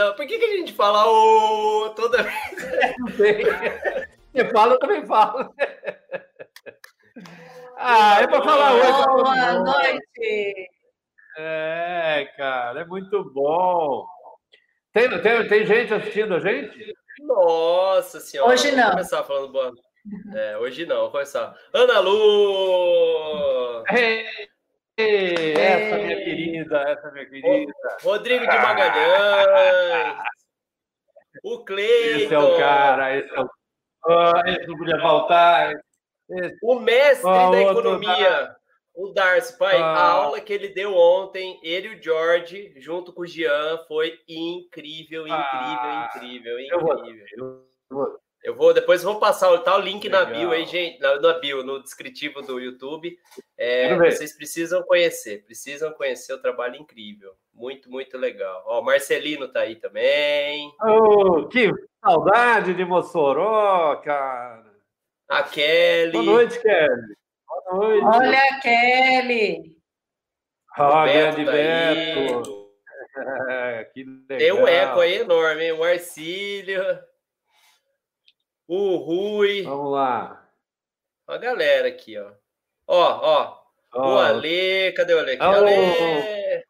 Começando. Por que, que a gente fala ô toda vez? Não sei. Você fala, eu também falo. Ah, é pra falar oi. todo Boa mundo. noite. É, cara, é muito bom. Tem, tem, tem gente assistindo a gente? Nossa senhora. Hoje não. começar falando boa. É, hoje não, vamos começar. Ana Lu! Ei, essa minha querida, essa minha querida. Rodrigo de Magalhães! O Cleiton! Esse é o cara, esse é o. Ah, esse não podia faltar. Esse- O mestre Ah, da economia, o Darcy, pai, Ah. a aula que ele deu ontem, ele e o George, junto com o Jean, foi incrível, incrível, Ah, incrível, eu vou- incrível. eu vou- Eu vou, depois eu vou passar tá o link na Legal. bio aí, gente, na, na bio, no descritivo do YouTube. É, vocês precisam conhecer, precisam conhecer o trabalho incrível. Muito, muito legal. Ó, o Marcelino tá aí também. Oh, que saudade de Mossoró, cara. A Kelly. Boa noite, Kelly. Boa noite. Olha a Kelly. Ah, Beto grande tá aí. Beto. É, que legal. Tem um eco aí enorme, hein? O Marcílio. O Rui. Vamos lá. A galera aqui, ó. Ó, ó. O Ó. Ale. Cadê o Ale? aqui? Alô. Ale.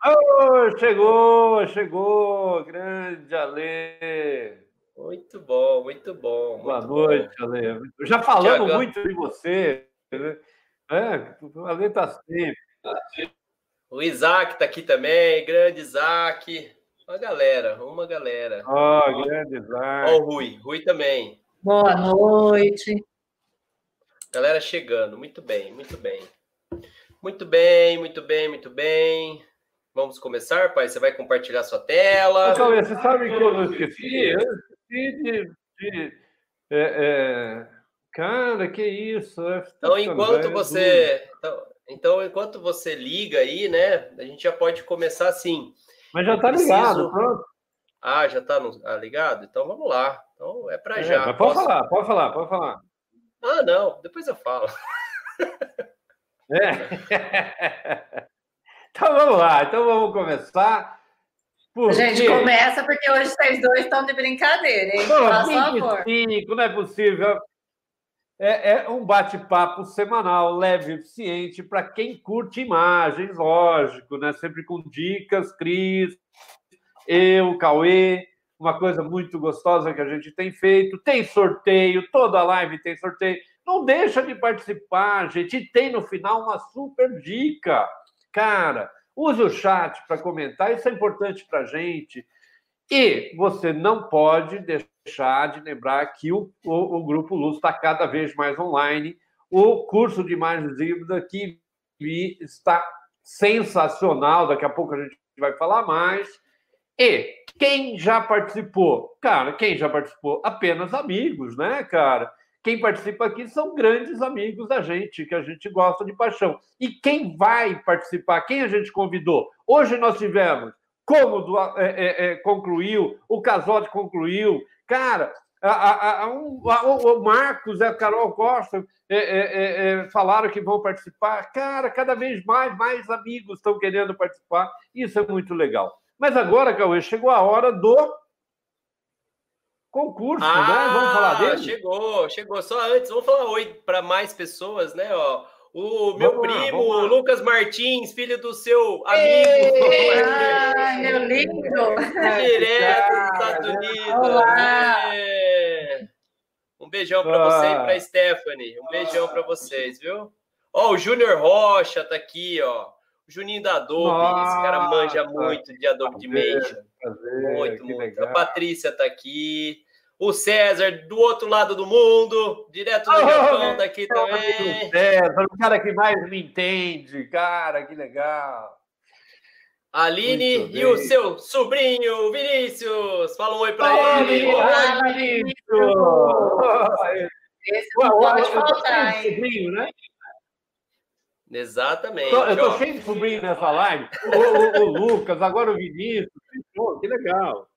Oh, chegou, chegou. Grande Ale. Muito bom, muito bom. Muito Boa bom. noite, Ale. Já falamos muito de você. né? É, o Ale está sempre. O Isaac tá aqui também. Grande Isaac. Uma galera, uma galera. Ó, grande Ó, Isaac. o Rui. Rui também. Boa noite. Galera chegando. Muito bem, muito bem. Muito bem, muito bem, muito bem. Vamos começar, pai? Você vai compartilhar sua tela. Cauê, você sabe que eu não esqueci? Eu esqueci de. de- é, é, Cara, que isso? é- Então, é enquanto você. Então, então, enquanto você liga aí, né? A gente já pode começar assim. Mas já eu tá ligado, preciso- pronto. Ah, já tá no... ah, ligado? Então vamos lá. Então é para É, já. mas pode Posso- falar, pode falar, pode falar. Ah, não, depois eu falo. É. então vamos lá, então vamos começar. Por Gente, quê? começa porque hoje vocês dois estão de brincadeira, hein? Pô, Faz favor. 25, não é possível. É, é um bate-papo semanal, leve e eficiente, para quem curte imagens, lógico, né? Sempre com dicas, Cris, eu, Cauê, uma coisa muito gostosa que a gente tem feito. Tem sorteio, toda live tem sorteio. Não deixa de participar, gente. E tem no final uma super dica. Cara, use o chat para comentar, isso é importante para a gente. E você não pode deixar de lembrar que o, o, o Grupo Luz está cada vez mais online. O curso de imagens híbridas que está sensacional. Daqui a pouco a gente vai falar mais. E quem já participou? Cara, quem já participou? Apenas amigos, né, cara? Quem participa aqui são grandes amigos da gente, que a gente gosta de paixão. E quem vai participar? Quem a gente convidou? Hoje nós tivemos Cômodo é, é, é, concluiu, o Casote concluiu. Cara, a, a, a, um, o Marcos e a Carol Costa é, falaram que vão participar. Cara, cada vez mais, mais amigos estão querendo participar. Isso é muito legal. Mas agora, Cauê, chegou a hora do concurso, ah, né? Vamos falar dele? Chegou, chegou. Só antes, vamos falar oi para mais pessoas, né? Ó, o meu Vamos lá, primo, vamos lá. Lucas Martins, filho do seu amigo. Ai, meu lindo. Direto dos Estados Unidos. Olá. É. Um beijão para você e para Stephanie. Um beijão para vocês, viu? Ó, o Júnior Rocha tá aqui, ó. O Juninho da Adobe. Esse cara manja Nossa, muito de Adobe Dimension. Prazer, Muito, muito. legal. A Patrícia tá aqui. O César, do outro lado do mundo, direto do Oh, Japão, tá aqui também. César, o cara que mais me entende, cara, que legal. Aline e o seu sobrinho, Vinícius. Fala um oi pra Oi, ele. Olá, Vinícius! Esse não pode faltar, hein? Sobrinho, né? Exatamente. Eu tô ó. cheio de sobrinho nessa live. O, o- o Lucas, agora o Vinícius. Pô, que legal.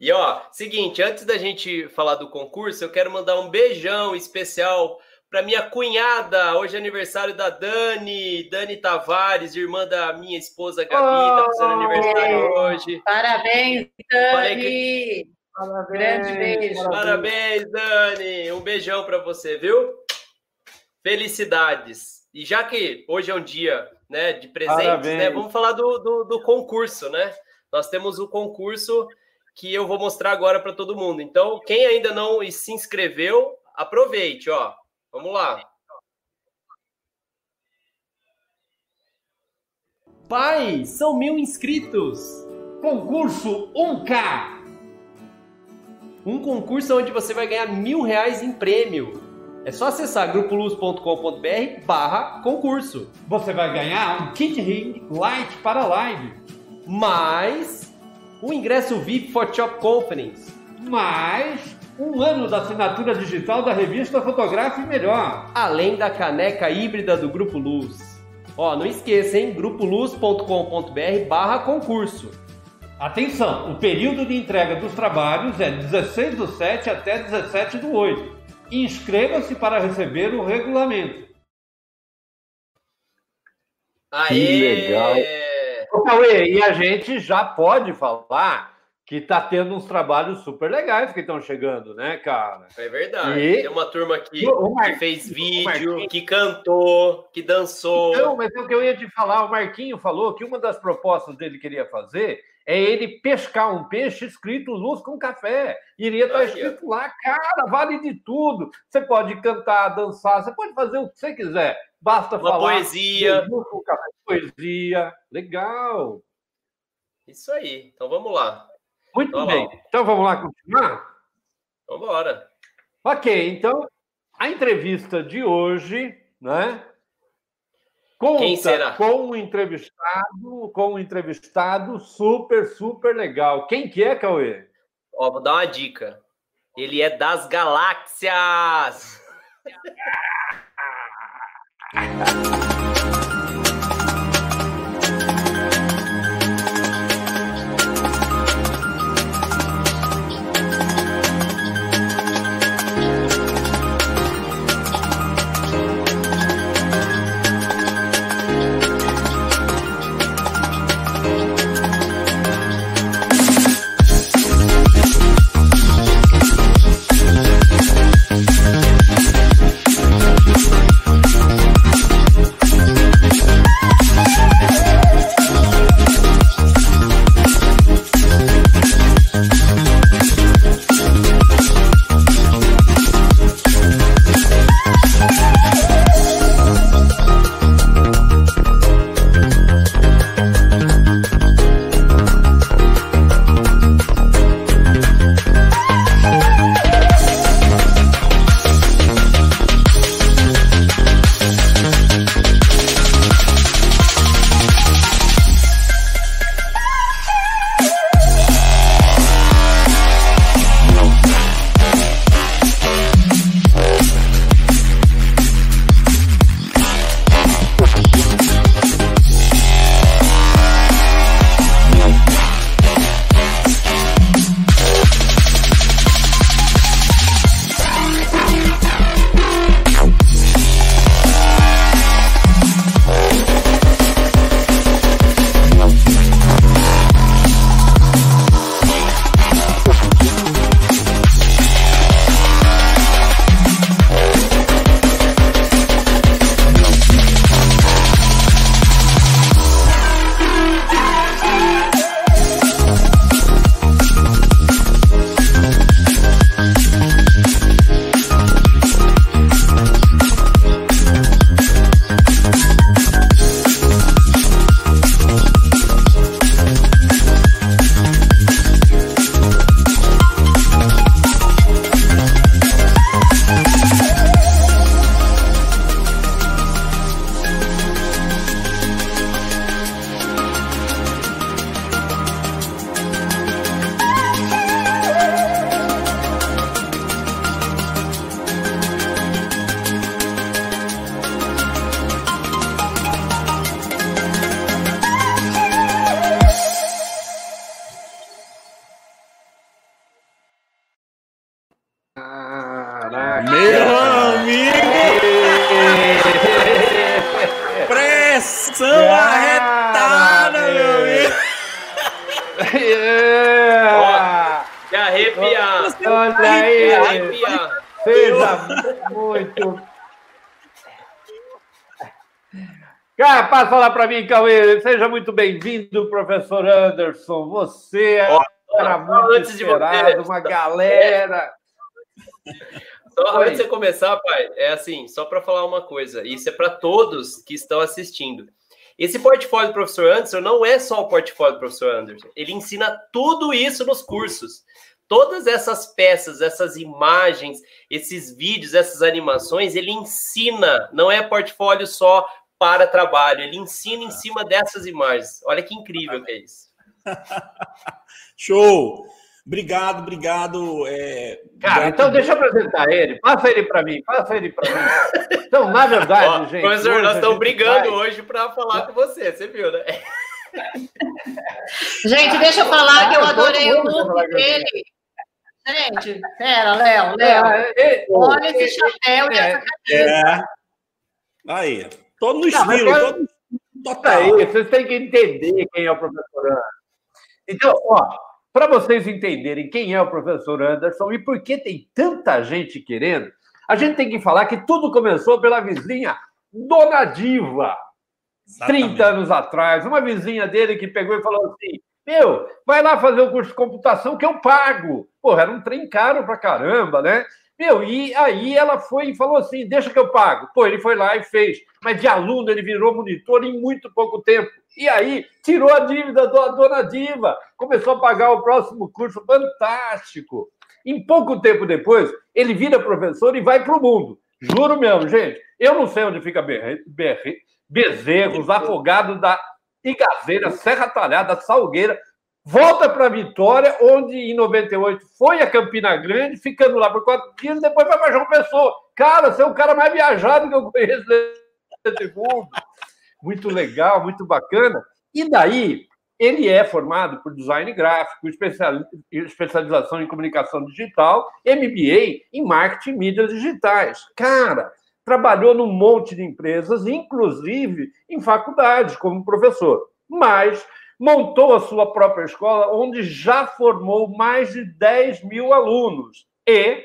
E ó, seguinte, antes da gente falar do concurso, eu quero mandar um beijão especial para minha cunhada, hoje é aniversário da Dani, Dani Tavares, irmã da minha esposa Gabi, oh, tá fazendo aniversário hoje. Parabéns, Dani! Que... Parabéns, Grande beijo. Parabéns, Dani! Um beijão para você, viu? Felicidades! E já que hoje é um dia né, de presentes, né, vamos falar do, do, do concurso, né? Nós temos o concurso que eu vou mostrar agora para todo mundo. Então, quem ainda não se inscreveu, aproveite, ó. Vamos lá. Pai, são mil inscritos. Concurso 1K. Um concurso onde você vai ganhar mil reais em prêmio. É só acessar grupoluz.com.br barra concurso. Você vai ganhar um kit ring light para live. Mais o ingresso VIP for Shop Conference. Mais um ano da assinatura digital da revista Fotografe Melhor. Além da caneca híbrida do Grupo Luz. Ó, não esqueça, hein? grupoluz.com.br barra concurso. Atenção, o período de entrega dos trabalhos é 16 do 7 até 17 do 8. Inscreva-se para receber o regulamento. Aê! Que legal! Ô, Cauê, e a gente já pode falar que tá tendo uns trabalhos super legais que estão chegando, né, cara? É verdade. E... Tem uma turma aqui que fez vídeo, que cantou, que dançou. Não, mas é o que eu ia te falar. O Marquinho falou que uma das propostas dele que queria fazer é ele pescar um peixe escrito luz com café. Iria estar tá escrito lá, cara, vale de tudo. Você pode cantar, dançar, você pode fazer o que você quiser. Basta uma falar. Poesia. Luz com café, poesia. Legal. Isso aí. Então vamos lá. Muito então, bem. Lá. Então vamos lá continuar? Vamos embora. Ok, então a entrevista de hoje, né? Conta Quem será? com um entrevistado, com um entrevistado super, super legal. Quem que é, Cauê? Ó, vou dar uma dica. Ele é das galáxias. mim, Cauê. Seja muito bem-vindo, professor Anderson. Você era muito antes esperado, de uma galera. Só antes de você começar, pai, é assim, só para falar uma coisa. Isso é para todos que estão assistindo. Esse portfólio do professor Anderson não é só o portfólio do professor Anderson. Ele ensina tudo isso nos cursos. Todas essas peças, essas imagens, esses vídeos, essas animações, ele ensina, não é portfólio só para trabalho, ele ensina em cima dessas imagens. Olha que incrível que é isso. Show! Obrigado, obrigado. É, Cara, então deixa eu apresentar ele. Passa ele para mim, passa ele para mim. Então, na verdade, Ó, gente. Professor, nós estamos brigando vai... hoje para falar com você, você viu, né? Gente, deixa eu falar que eu adorei o look dele. Gente, pera, Léo, Léo. É, é, olha esse chapéu e essa camisa. É. Aí, todo no estilo, Não, todo total. Aí, vocês têm que entender quem é o professor Então, ó, para vocês entenderem quem é o professor Anderson e por que tem tanta gente querendo, a gente tem que falar que tudo começou pela vizinha Dona Diva. Exatamente. 30 anos atrás, uma vizinha dele que pegou e falou assim: Meu, vai lá fazer o curso de computação que eu pago. Porra, era um trem caro pra caramba, né? Meu, e aí ela foi e falou assim: Deixa que eu pago. Pô, ele foi lá e fez. Mas de aluno ele virou monitor em muito pouco tempo. E aí tirou a dívida da dona Diva, começou a pagar o próximo curso, fantástico. Em pouco tempo depois, ele vira professor e vai para o mundo. Juro mesmo, gente. Eu não sei onde fica Bezerros, Afogado da Igazeira, Serra Talhada, Salgueira. Volta para Vitória, onde em 98 foi a Campina Grande, ficando lá por quatro dias, depois vai para João Pessoa. Cara, você é o cara mais viajado que eu conheço nesse mundo muito legal, muito bacana. E daí, ele é formado por design gráfico, especialização em comunicação digital, MBA em marketing e mídias digitais. Cara, trabalhou num monte de empresas, inclusive em faculdades, como professor. Mas montou a sua própria escola, onde já formou mais de 10 mil alunos. E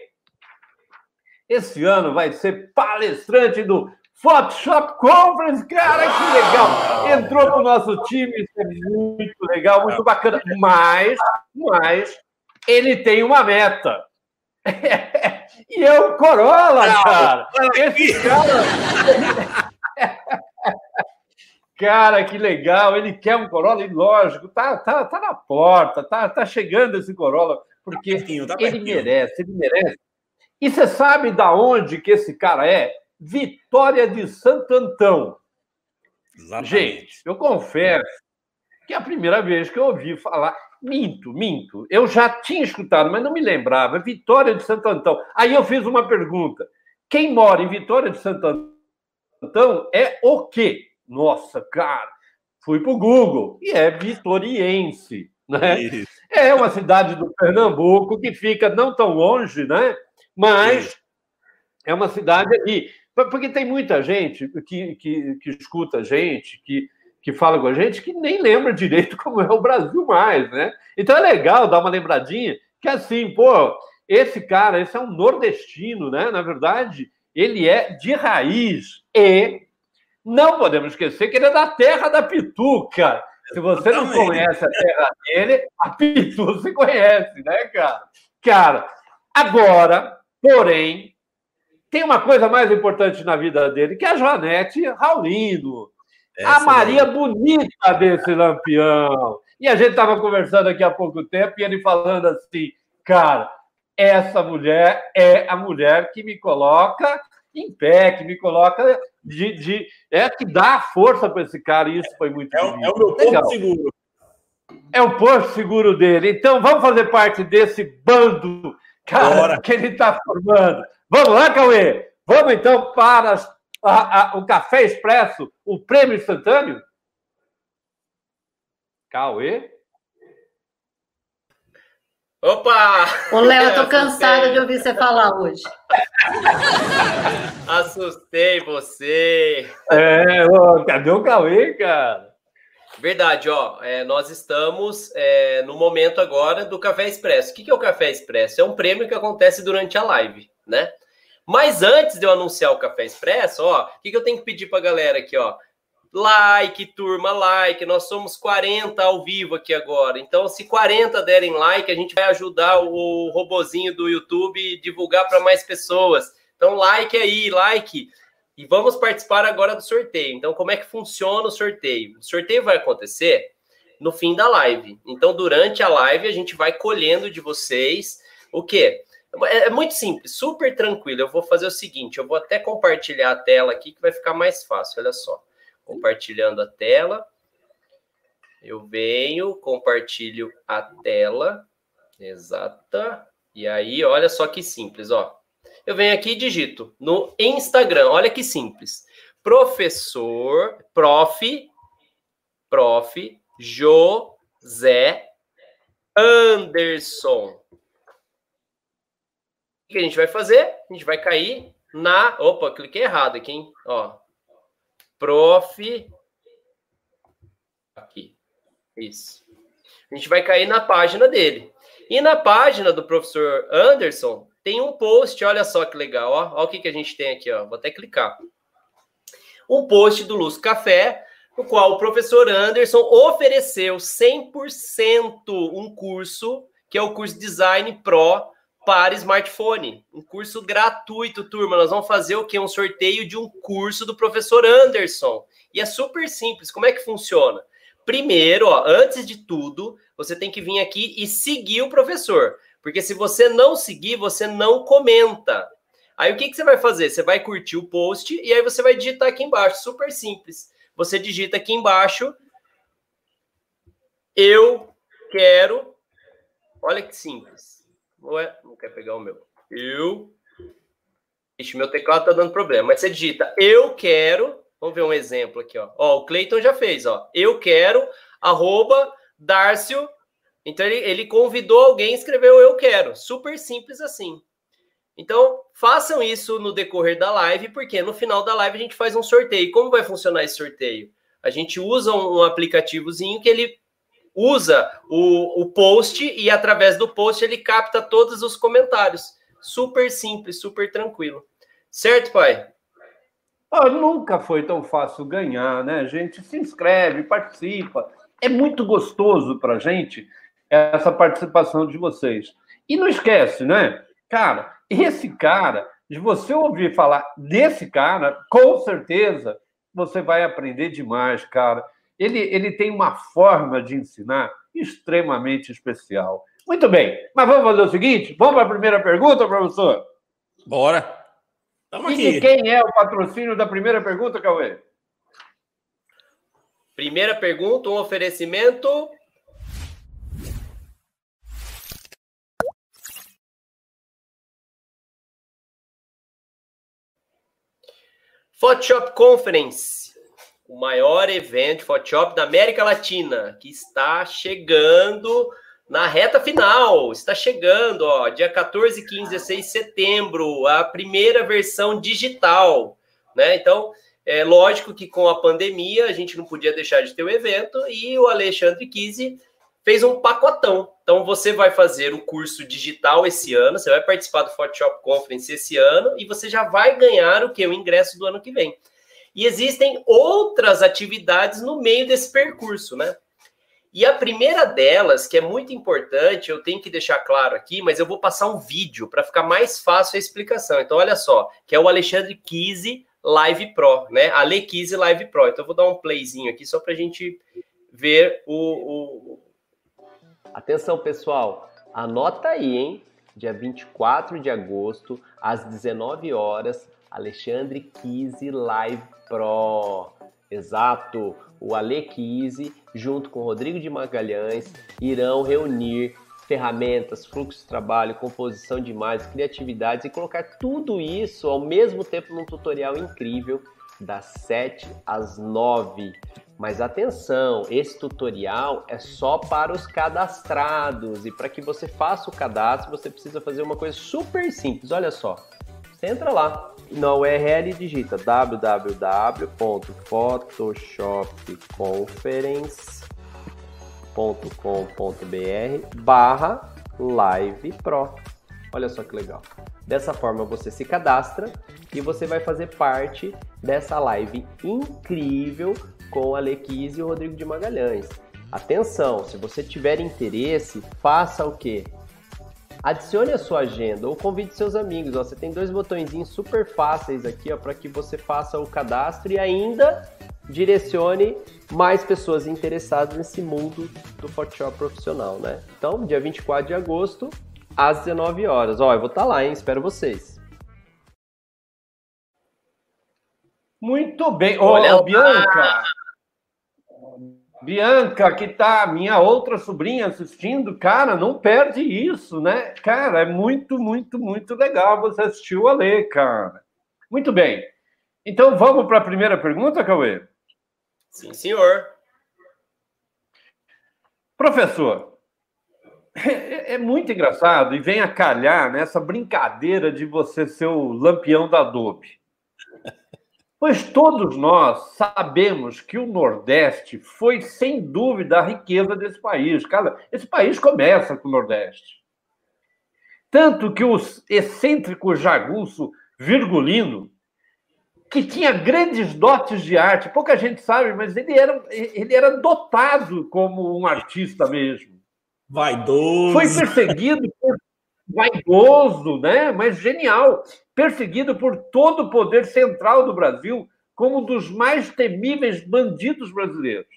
esse ano vai ser palestrante do Photoshop Conference, cara, que legal! Entrou para o nosso time, isso é muito legal, muito bacana. Mas, mas ele tem uma meta. e é o Corolla, cara. Esse cara. Cara, que legal! Ele quer um Corolla, e lógico, tá, tá, tá na porta, tá, tá chegando esse Corolla, porque tá pertinho, tá ele merece, ele merece. E você sabe da onde que esse cara é? Vitória de Santo Antão. Exatamente. Gente, eu confesso que é a primeira vez que eu ouvi falar. Minto, minto. Eu já tinha escutado, mas não me lembrava. Vitória de Santo Antão. Aí eu fiz uma pergunta. Quem mora em Vitória de Santo Antão é o quê? Nossa, cara. Fui para o Google e é vitoriense. Né? É uma cidade do Pernambuco que fica não tão longe, né? mas é uma cidade ali. Porque tem muita gente que, que, que escuta a gente, que, que fala com a gente, que nem lembra direito como é o Brasil mais, né? Então é legal dar uma lembradinha que assim, pô, esse cara, esse é um nordestino, né? Na verdade, ele é de raiz e não podemos esquecer que ele é da terra da Pituca. Se você não conhece a terra dele, a Pitu se conhece, né, cara? Cara, agora, porém, tem uma coisa mais importante na vida dele, que é a Joanete Raulino. Essa a Maria bonita desse lampião. E a gente estava conversando aqui há pouco tempo e ele falando assim, cara, essa mulher é a mulher que me coloca em pé, que me coloca de. de é que dá força para esse cara, e isso foi muito é, é o meu porto seguro. É o porto seguro dele. Então vamos fazer parte desse bando, cara, Bora. que ele está formando. Vamos lá, Cauê? Vamos então para a, a, o Café Expresso, o prêmio instantâneo? Cauê? Opa! Ô, Léo, eu tô cansada de ouvir você falar hoje. Assustei você. É, ó, cadê o Cauê, cara? Verdade, ó. É, nós estamos é, no momento agora do Café Expresso. O que, que é o Café Expresso? É um prêmio que acontece durante a live, né? Mas antes de eu anunciar o Café Expresso, ó, o que, que eu tenho que pedir pra galera aqui, ó? Like, turma, like. Nós somos 40 ao vivo aqui agora. Então, se 40 derem like, a gente vai ajudar o robozinho do YouTube divulgar para mais pessoas. Então, like aí, like. E vamos participar agora do sorteio. Então, como é que funciona o sorteio? O sorteio vai acontecer no fim da live. Então, durante a live, a gente vai colhendo de vocês o quê? É, é muito simples, super tranquilo. Eu vou fazer o seguinte: eu vou até compartilhar a tela aqui que vai ficar mais fácil. Olha só compartilhando a tela. Eu venho, compartilho a tela. Exata. E aí, olha só que simples, ó. Eu venho aqui e digito no Instagram. Olha que simples. Professor, prof, prof, José Anderson. O que a gente vai fazer? A gente vai cair na. Opa, cliquei errado aqui, hein? Ó, prof. Aqui. Isso. A gente vai cair na página dele. E na página do professor Anderson tem um post, olha só que legal, ó. Olha o que, que a gente tem aqui, ó. Vou até clicar. Um post do Luz Café, no qual o professor Anderson ofereceu 100% um curso, que é o curso Design Pro para smartphone. Um curso gratuito, turma. Nós vamos fazer o quê? Um sorteio de um curso do professor Anderson. E é super simples. Como é que funciona? Primeiro, ó, antes de tudo, você tem que vir aqui e seguir o professor. Porque se você não seguir, você não comenta. Aí o que, que você vai fazer? Você vai curtir o post e aí você vai digitar aqui embaixo. Super simples. Você digita aqui embaixo. Eu quero. Olha que simples Ué, não quer pegar o meu. Eu. Ixi, meu teclado tá dando problema. Mas você digita eu quero. Vamos ver um exemplo aqui, ó. Ó, o Cleiton já fez, ó. Eu quero, arroba, Dárcio. Então ele, ele convidou alguém, escreveu eu quero. Super simples assim. Então, façam isso no decorrer da live, porque no final da live a gente faz um sorteio. Como vai funcionar esse sorteio? A gente usa um aplicativozinho que ele usa o, o post e através do post ele capta todos os comentários. Super simples, super tranquilo. Certo, pai? Oh, nunca foi tão fácil ganhar, né, gente? Se inscreve, participa. É muito gostoso para gente essa participação de vocês. E não esquece, né? Cara, esse cara, de você ouvir falar desse cara, com certeza você vai aprender demais, cara ele, ele tem uma forma de ensinar extremamente especial. Muito bem, mas vamos fazer o seguinte: vamos para a primeira pergunta, professor? Bora. Aqui. E quem é o patrocínio da primeira pergunta, Cauê? Primeira pergunta, um oferecimento. Photoshop Conference o maior evento Photoshop da América Latina, que está chegando na reta final. Está chegando, ó, dia 14, 15, 16 de setembro, a primeira versão digital, né? Então, é lógico que com a pandemia a gente não podia deixar de ter o evento e o Alexandre Kise fez um pacotão. Então, você vai fazer o curso digital esse ano, você vai participar do Photoshop Conference esse ano e você já vai ganhar o que? O ingresso do ano que vem. E existem outras atividades no meio desse percurso, né? E a primeira delas, que é muito importante, eu tenho que deixar claro aqui, mas eu vou passar um vídeo para ficar mais fácil a explicação. Então, olha só, que é o Alexandre Kise Live Pro, né? Ale Kise Live Pro. Então, eu vou dar um playzinho aqui só para a gente ver o, o. Atenção, pessoal, anota aí, hein? Dia 24 de agosto, às 19 horas, Alexandre Kise Live Pro. Exato. O Ale Kise, junto com Rodrigo de Magalhães, irão reunir ferramentas, fluxo de trabalho, composição de imagens, criatividades e colocar tudo isso ao mesmo tempo num tutorial incrível das 7 às 9. Mas atenção, esse tutorial é só para os cadastrados e para que você faça o cadastro, você precisa fazer uma coisa super simples. Olha só. Você entra lá na URL digita www.photoshopconference.com.br barra live pro. Olha só que legal. Dessa forma você se cadastra e você vai fazer parte dessa live incrível com a Lequise e o Rodrigo de Magalhães. Atenção, se você tiver interesse, faça o quê? Adicione a sua agenda ou convide seus amigos. Ó, você tem dois botõezinhos super fáceis aqui para que você faça o cadastro e ainda direcione mais pessoas interessadas nesse mundo do Photoshop profissional, né? Então, dia 24 de agosto, às 19 horas. Ó, eu vou estar tá lá, hein? Espero vocês. Muito bem. Olha, Bianca, Bianca, que tá minha outra sobrinha assistindo, cara, não perde isso, né? Cara, é muito, muito, muito legal você assistir o Alê, cara. Muito bem. Então vamos para a primeira pergunta, Cauê? Sim, senhor. Professor, é, é, muito engraçado e vem a calhar nessa brincadeira de você ser o lampião da Adobe. Pois todos nós sabemos que o Nordeste foi, sem dúvida, a riqueza desse país. Cara, esse país começa com o Nordeste. Tanto que o excêntrico jagunço Virgulino, que tinha grandes dotes de arte, pouca gente sabe, mas ele era, ele era dotado como um artista mesmo. Vaidoso. Foi perseguido por vaidoso, né? mas genial perseguido por todo o poder central do Brasil como um dos mais temíveis bandidos brasileiros.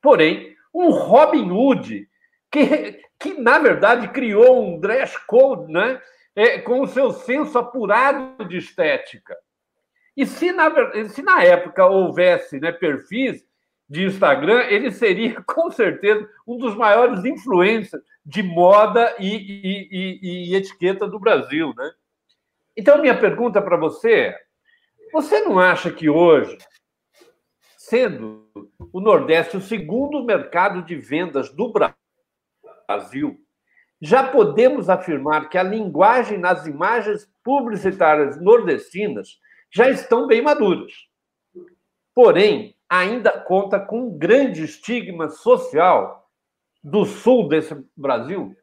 Porém, um Robin Hood, que, que na verdade criou um dress code né, é, com o seu senso apurado de estética. E se na, se na época houvesse né, perfis de Instagram, ele seria, com certeza, um dos maiores influencers de moda e, e, e, e etiqueta do Brasil. Né? Então, minha pergunta para você é: você não acha que hoje, sendo o Nordeste o segundo mercado de vendas do Brasil, já podemos afirmar que a linguagem nas imagens publicitárias nordestinas já estão bem maduras. Porém, ainda conta com um grande estigma social do sul desse Brasil?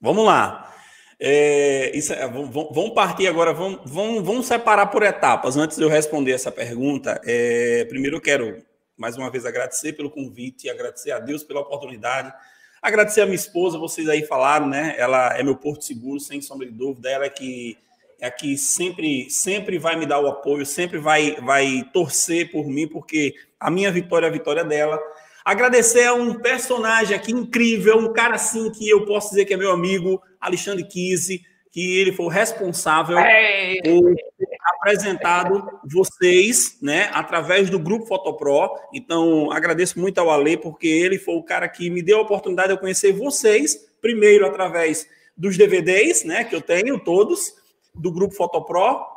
Vamos lá. É, isso, é, vamos partir agora, vamos, vamos, vamos, separar por etapas. Antes de eu responder essa pergunta, é, primeiro eu quero mais uma vez agradecer pelo convite, agradecer a Deus pela oportunidade, agradecer a minha esposa, vocês aí falaram, né? Ela é meu porto seguro, sem sombra de dúvida, ela é que é que sempre sempre vai me dar o apoio, sempre vai vai torcer por mim, porque a minha vitória é a vitória dela. Agradecer a um personagem aqui incrível, um cara assim que eu posso dizer que é meu amigo, Alexandre Kise, que ele foi o responsável por ter apresentado vocês, né, através do grupo Fotopro. Então, agradeço muito ao Ale, porque ele foi o cara que me deu a oportunidade de eu conhecer vocês, primeiro através dos DVDs, né, que eu tenho todos, do grupo Fotopro,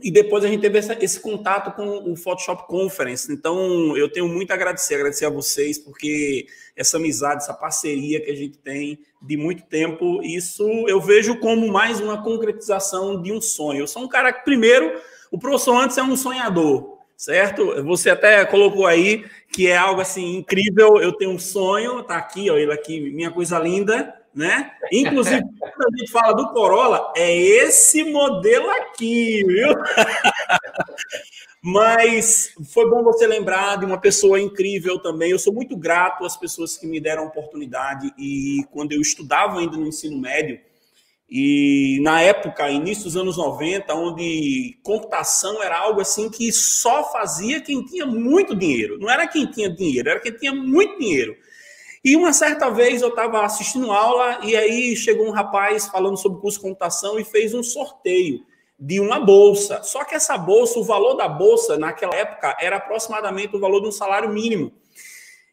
e depois a gente teve essa, esse contato com o Photoshop Conference. Então, eu tenho muito a agradecer, agradecer a vocês, porque essa amizade, essa parceria que a gente tem de muito tempo, isso eu vejo como mais uma concretização de um sonho. Eu sou um cara que, primeiro, o professor antes é um sonhador, certo? Você até colocou aí que é algo assim incrível. Eu tenho um sonho, tá aqui, ó, ele aqui, minha coisa linda né? Inclusive, quando a gente fala do Corolla, é esse modelo aqui, viu? Mas foi bom você lembrar de uma pessoa incrível também. Eu sou muito grato às pessoas que me deram a oportunidade e quando eu estudava ainda no ensino médio, e na época, início dos anos 90, onde computação era algo assim que só fazia quem tinha muito dinheiro. Não era quem tinha dinheiro, era quem tinha muito dinheiro. E uma certa vez eu estava assistindo aula e aí chegou um rapaz falando sobre curso de computação e fez um sorteio de uma bolsa. Só que essa bolsa, o valor da bolsa naquela época era aproximadamente o valor de um salário mínimo.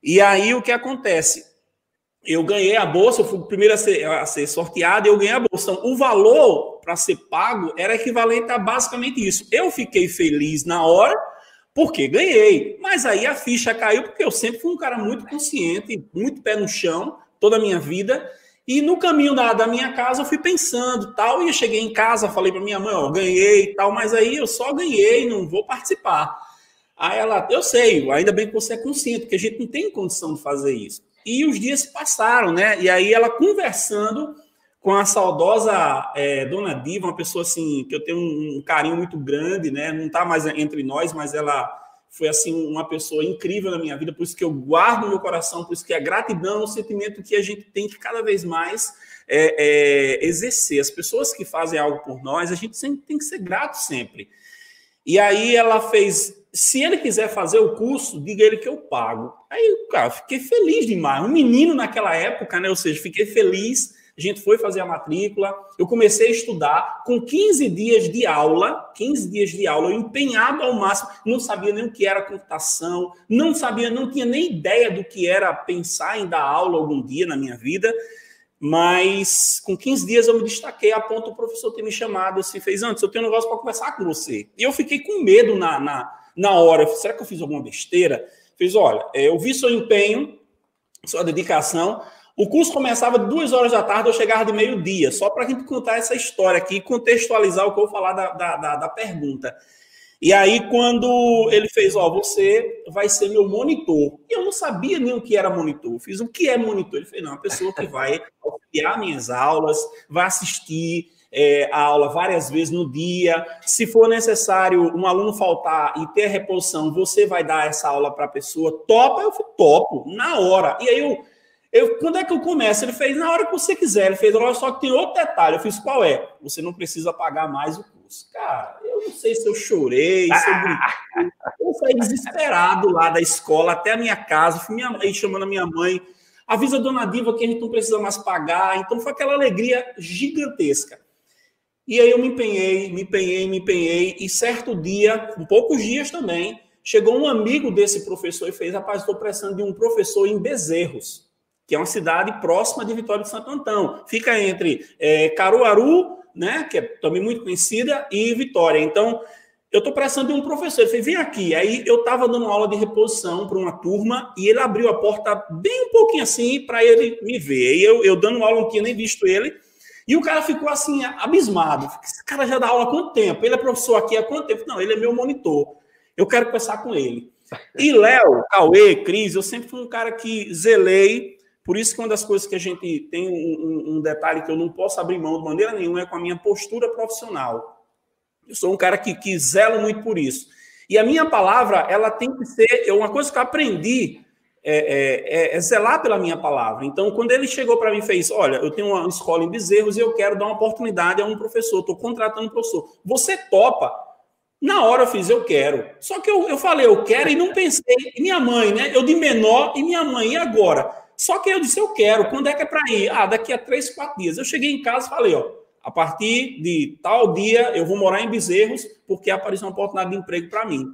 E aí o que acontece? Eu ganhei a bolsa, eu fui o primeiro a ser, a ser sorteado e eu ganhei a bolsa. Então, o valor para ser pago era equivalente a basicamente isso. Eu fiquei feliz na hora, Porque ganhei. Mas aí a ficha caiu, porque eu sempre fui um cara muito consciente, muito pé no chão, toda a minha vida. E no caminho da, da minha casa eu fui pensando tal, e eu cheguei em casa, falei para minha mãe, ó, ganhei tal, mas aí eu só ganhei, não vou participar. Aí ela, eu sei, ainda bem que você é consciente, porque a gente não tem condição de fazer isso. E os dias se passaram, né? E aí ela conversando com a saudosa é, Dona Diva, uma pessoa assim que eu tenho um, carinho muito grande, né? Não está mais entre nós, mas ela foi assim uma pessoa incrível na minha vida, por isso que eu guardo no meu coração, por isso que a gratidão é um sentimento que a gente tem que cada vez mais é, é, exercer. As pessoas que fazem algo por nós, a gente sempre tem que ser grato sempre. E aí ela fez, se ele quiser fazer o curso, diga ele que eu pago. Aí, cara, fiquei feliz demais. Um menino naquela época, né? Ou seja, fiquei feliz a gente foi fazer a matrícula, eu comecei a estudar com 15 dias de aula, 15 dias de aula, eu empenhado ao máximo, não sabia nem o que era computação, não sabia, não tinha nem ideia do que era pensar em dar aula algum dia na minha vida, mas com 15 dias eu me destaquei a ponto do professor ter me chamado assim, fez antes, eu tenho um negócio para conversar com você. E eu fiquei com medo na, na, na hora, será que eu fiz alguma besteira? Fiz, olha, é, eu vi seu empenho, sua dedicação, o curso começava duas horas da tarde, eu chegava de meio-dia, só para a gente contar essa história aqui e contextualizar o que eu vou falar da, da, da, da pergunta. E aí, quando ele fez, ó, você vai ser meu monitor. E eu não sabia nem o que era monitor. Eu fiz o que é monitor. Ele fez, não, uma pessoa que vai auxiliar minhas aulas, vai assistir é, a aula várias vezes no dia. Se for necessário um aluno faltar e ter reposição, você vai dar essa aula para a pessoa. Topa? Eu fui topo, na hora. E aí eu eu, quando é que eu começo? Ele fez na hora que você quiser. Ele fez, olha só que tem outro detalhe. Eu fiz, qual é? Você não precisa pagar mais o curso. Cara, eu não sei se eu chorei, se eu gritei. Eu saí desesperado lá da escola até a minha casa. Fui minha mãe chamando a minha mãe. Avisa a dona Diva que a gente não precisa mais pagar. Então foi aquela alegria gigantesca. E aí eu me empenhei, me empenhei, me empenhei. E certo dia, com poucos dias também, chegou um amigo desse professor e fez: rapaz, estou precisando de um professor em Bezerros que é uma cidade próxima de Vitória de Santo Antão. Fica entre é, Caruaru, né, que é também muito conhecida, e Vitória. Então, eu estou precisando de um professor. Ele falou, vem aqui. Aí eu estava dando aula de reposição para uma turma e ele abriu a porta bem um pouquinho assim para ele me ver. E eu, eu dando aula, não tinha nem visto ele. E o cara ficou assim, abismado. Esse cara já dá aula há quanto tempo? Ele é professor aqui há quanto tempo? Não, ele é meu monitor. Eu quero conversar com ele. E Léo, Cauê, Cris, eu sempre fui um cara que zelei por isso que uma das coisas que a gente tem um, um, detalhe que eu não posso abrir mão de maneira nenhuma é com a minha postura profissional. Eu sou um cara que, que zelo muito por isso. E a minha palavra, ela tem que ser. É uma coisa que eu aprendi é, é, é, é zelar pela minha palavra. Então, quando ele chegou para mim e fez: Olha, eu tenho uma escola em Bezerros e eu quero dar uma oportunidade a um professor, estou contratando um professor. Você topa? Na hora eu fiz, eu quero. Só que eu, eu falei, eu quero e não pensei. E minha mãe, né? Eu de menor e minha mãe, e agora? Só que eu disse, eu quero. Quando é que é para ir? Ah, daqui a três, quatro dias. Eu cheguei em casa e falei, ó, a partir de tal dia eu vou morar em Bezerros porque apareceu uma oportunidade de emprego para mim.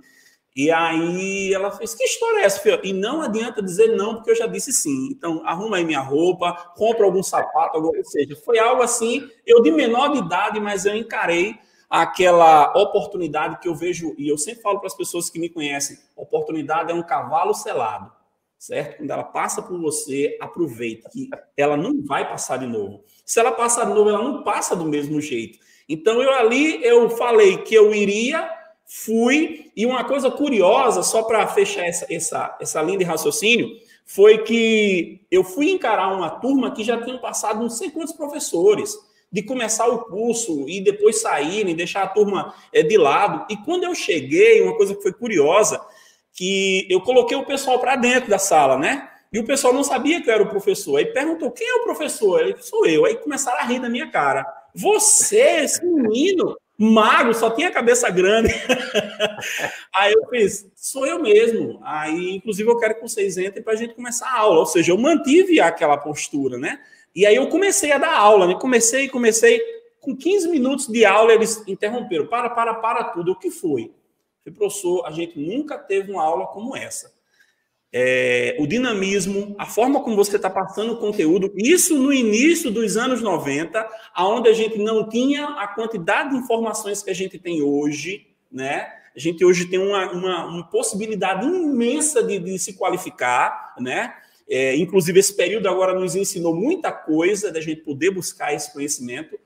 E aí ela fez, que história é essa, filho? E não adianta dizer não, porque eu já disse sim. Então, arruma aí minha roupa, compra algum sapato, ou seja, foi algo assim, eu de menor de idade, mas eu encarei aquela oportunidade que eu vejo, e eu sempre falo para as pessoas que me conhecem, oportunidade é um cavalo selado certo? Quando ela passa por você, aproveite, que ela não vai passar de novo. Se ela passar de novo, ela não passa do mesmo jeito. Então, eu ali, eu falei que eu iria, fui, e uma coisa curiosa, só para fechar essa, essa, essa linha de raciocínio, foi que eu fui encarar uma turma que já tinham passado não sei quantos professores, de começar o curso e depois saírem, deixar a turma é, de lado. E quando eu cheguei, uma coisa que foi curiosa, que eu coloquei o pessoal para dentro da sala, né? E o pessoal não sabia que eu era o professor. Aí perguntou: quem é o professor? Ele sou eu. Aí começaram a rir da minha cara. Você, esse menino, magro, só tinha cabeça grande. Aí eu fiz: sou eu mesmo. Aí, inclusive, eu quero que vocês entrem para a gente começar a aula. Ou seja, eu mantive aquela postura, né? E aí eu comecei a dar aula, né? Comecei, comecei. Com 15 minutos de aula, eles interromperam. Para, para, para tudo. O que foi? Falei, professor, a gente nunca teve uma aula como essa. É, o dinamismo, a forma como você está passando o conteúdo, isso no início dos anos 90, onde a gente não tinha a quantidade de informações que a gente tem hoje, né? A gente hoje tem uma, uma, uma possibilidade imensa de, de, se qualificar, né? É, inclusive, esse período agora nos ensinou muita coisa da gente poder buscar esse conhecimento.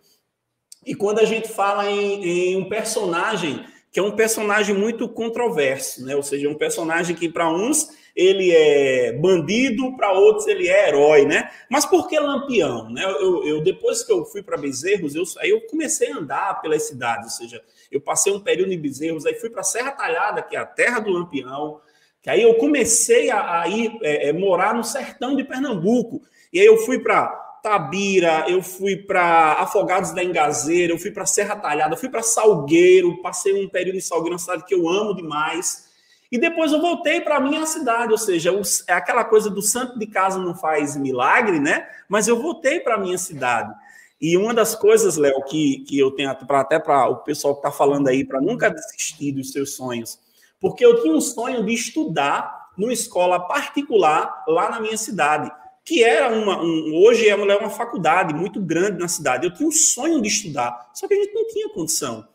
E quando a gente fala em, em um personagem que é um personagem muito controverso, né? Ou seja, um personagem que para uns ele é bandido, para outros ele é herói, né? Mas por que Lampião? Né? Eu, eu depois que eu fui para Bezerros, eu, aí eu comecei a andar pelas cidades, ou seja, eu passei um período em Bezerros, aí fui para Serra Talhada, que é a terra do Lampião, que aí eu comecei a, a ir é, é, morar no sertão de Pernambuco, e aí eu fui para Tabira, eu fui para Afogados da Engazeira, eu fui para Serra Talhada, eu fui para Salgueiro, passei um período em Salgueiro, uma cidade que eu amo demais. E depois eu voltei para minha cidade, ou seja, é aquela coisa do santo de casa não faz milagre, né? Mas eu voltei para minha cidade. E uma das coisas, Léo, que, que eu tenho pra, até para o pessoal que está falando aí, para nunca desistir dos seus sonhos, porque eu tinha um sonho de estudar numa escola particular lá na minha cidade, que era uma, um, hoje é uma, é uma faculdade muito grande na cidade. Eu tinha um sonho de estudar, só que a gente não tinha condição.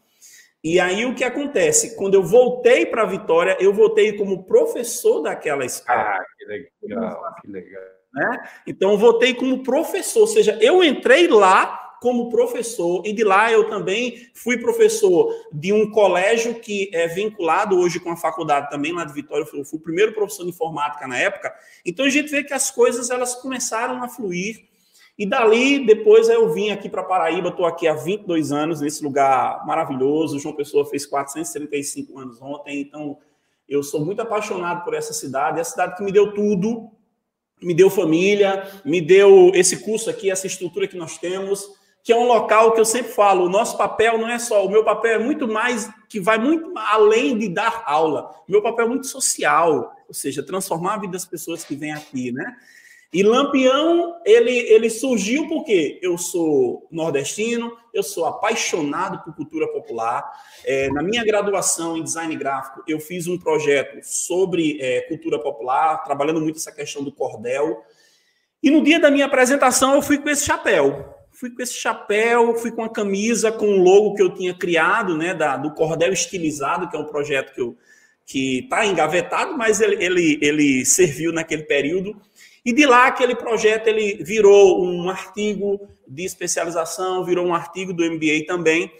E aí o que acontece? Quando eu voltei para a Vitória, eu voltei como professor daquela escola. Ah, que legal, que legal. Né? Então, eu voltei como professor, ou seja, eu entrei lá como professor, e de lá eu também fui professor de um colégio que é vinculado hoje com a faculdade também lá de Vitória, eu fui o primeiro professor de informática na época. Então a gente vê que as coisas elas começaram a fluir e dali, depois eu vim aqui para Paraíba, estou aqui há 22 anos, nesse lugar maravilhoso. João Pessoa fez 435 anos ontem, então eu sou muito apaixonado por essa cidade. É a cidade que me deu tudo, me deu família, me deu esse curso aqui, essa estrutura que nós temos, que é um local que eu sempre falo, o nosso papel não é só, o meu papel é muito mais, que vai muito além de dar aula. O meu papel é muito social, ou seja, transformar a vida das pessoas que vêm aqui, né? E Lampião, ele, ele surgiu porque eu sou nordestino, eu sou apaixonado por cultura popular. É, na minha graduação em design gráfico, eu fiz um projeto sobre é, cultura popular, trabalhando muito essa questão do cordel. E no dia da minha apresentação, eu fui com esse chapéu. Fui com esse chapéu, fui com a camisa com o logo que eu tinha criado, né, da, do cordel estilizado, que é um projeto que eu que está engavetado, mas ele, ele, ele serviu naquele período. E de lá aquele projeto ele virou um artigo de especialização, virou um artigo do MBA também.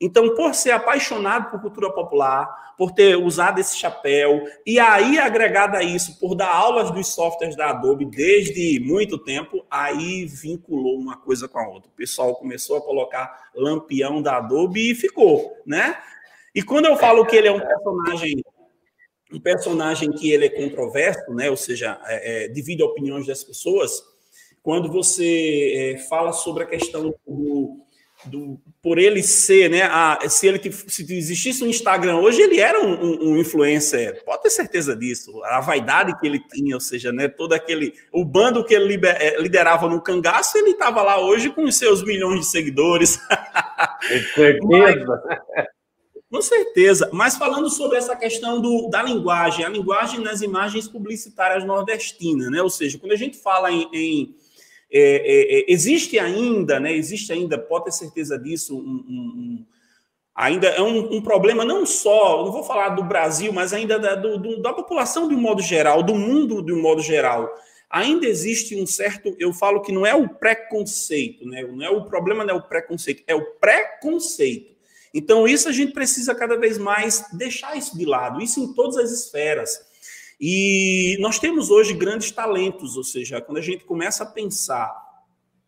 Então, por ser apaixonado por cultura popular, por ter usado esse chapéu, e aí agregado a isso, por dar aulas dos softwares da Adobe desde muito tempo, aí vinculou uma coisa com a outra. O pessoal começou a colocar lampião da Adobe e ficou, né? E quando eu falo que ele é um personagem um personagem que ele é controverso, né? Ou seja, é, é, divide opiniões das pessoas. Quando você é, fala sobre a questão do, do, por ele ser, né? A, se ele se existisse um Instagram hoje, ele era um, um, um, influencer. Pode ter certeza disso. A vaidade que ele tinha, ou seja, né? Todo aquele o bando que ele liber, é, liderava no cangaço, ele estava lá hoje com os seus milhões de seguidores. certeza. Mas, com certeza. Mas falando sobre essa questão do, da linguagem, a linguagem nas imagens publicitárias nordestinas, né? Ou seja, quando a gente fala em. em é, é, é, existe ainda, né? Existe ainda, pode ter certeza disso, um, um, um, ainda é um, problema não só, não vou falar do Brasil, mas ainda da, do, do, da população de um modo geral, do mundo de um modo geral. Ainda existe um certo, eu falo que não é o preconceito, né? Não é o problema, não é o preconceito, é o preconceito. Então, isso a gente precisa cada vez mais deixar isso de lado, isso em todas as esferas. E nós temos hoje grandes talentos, ou seja, quando a gente começa a pensar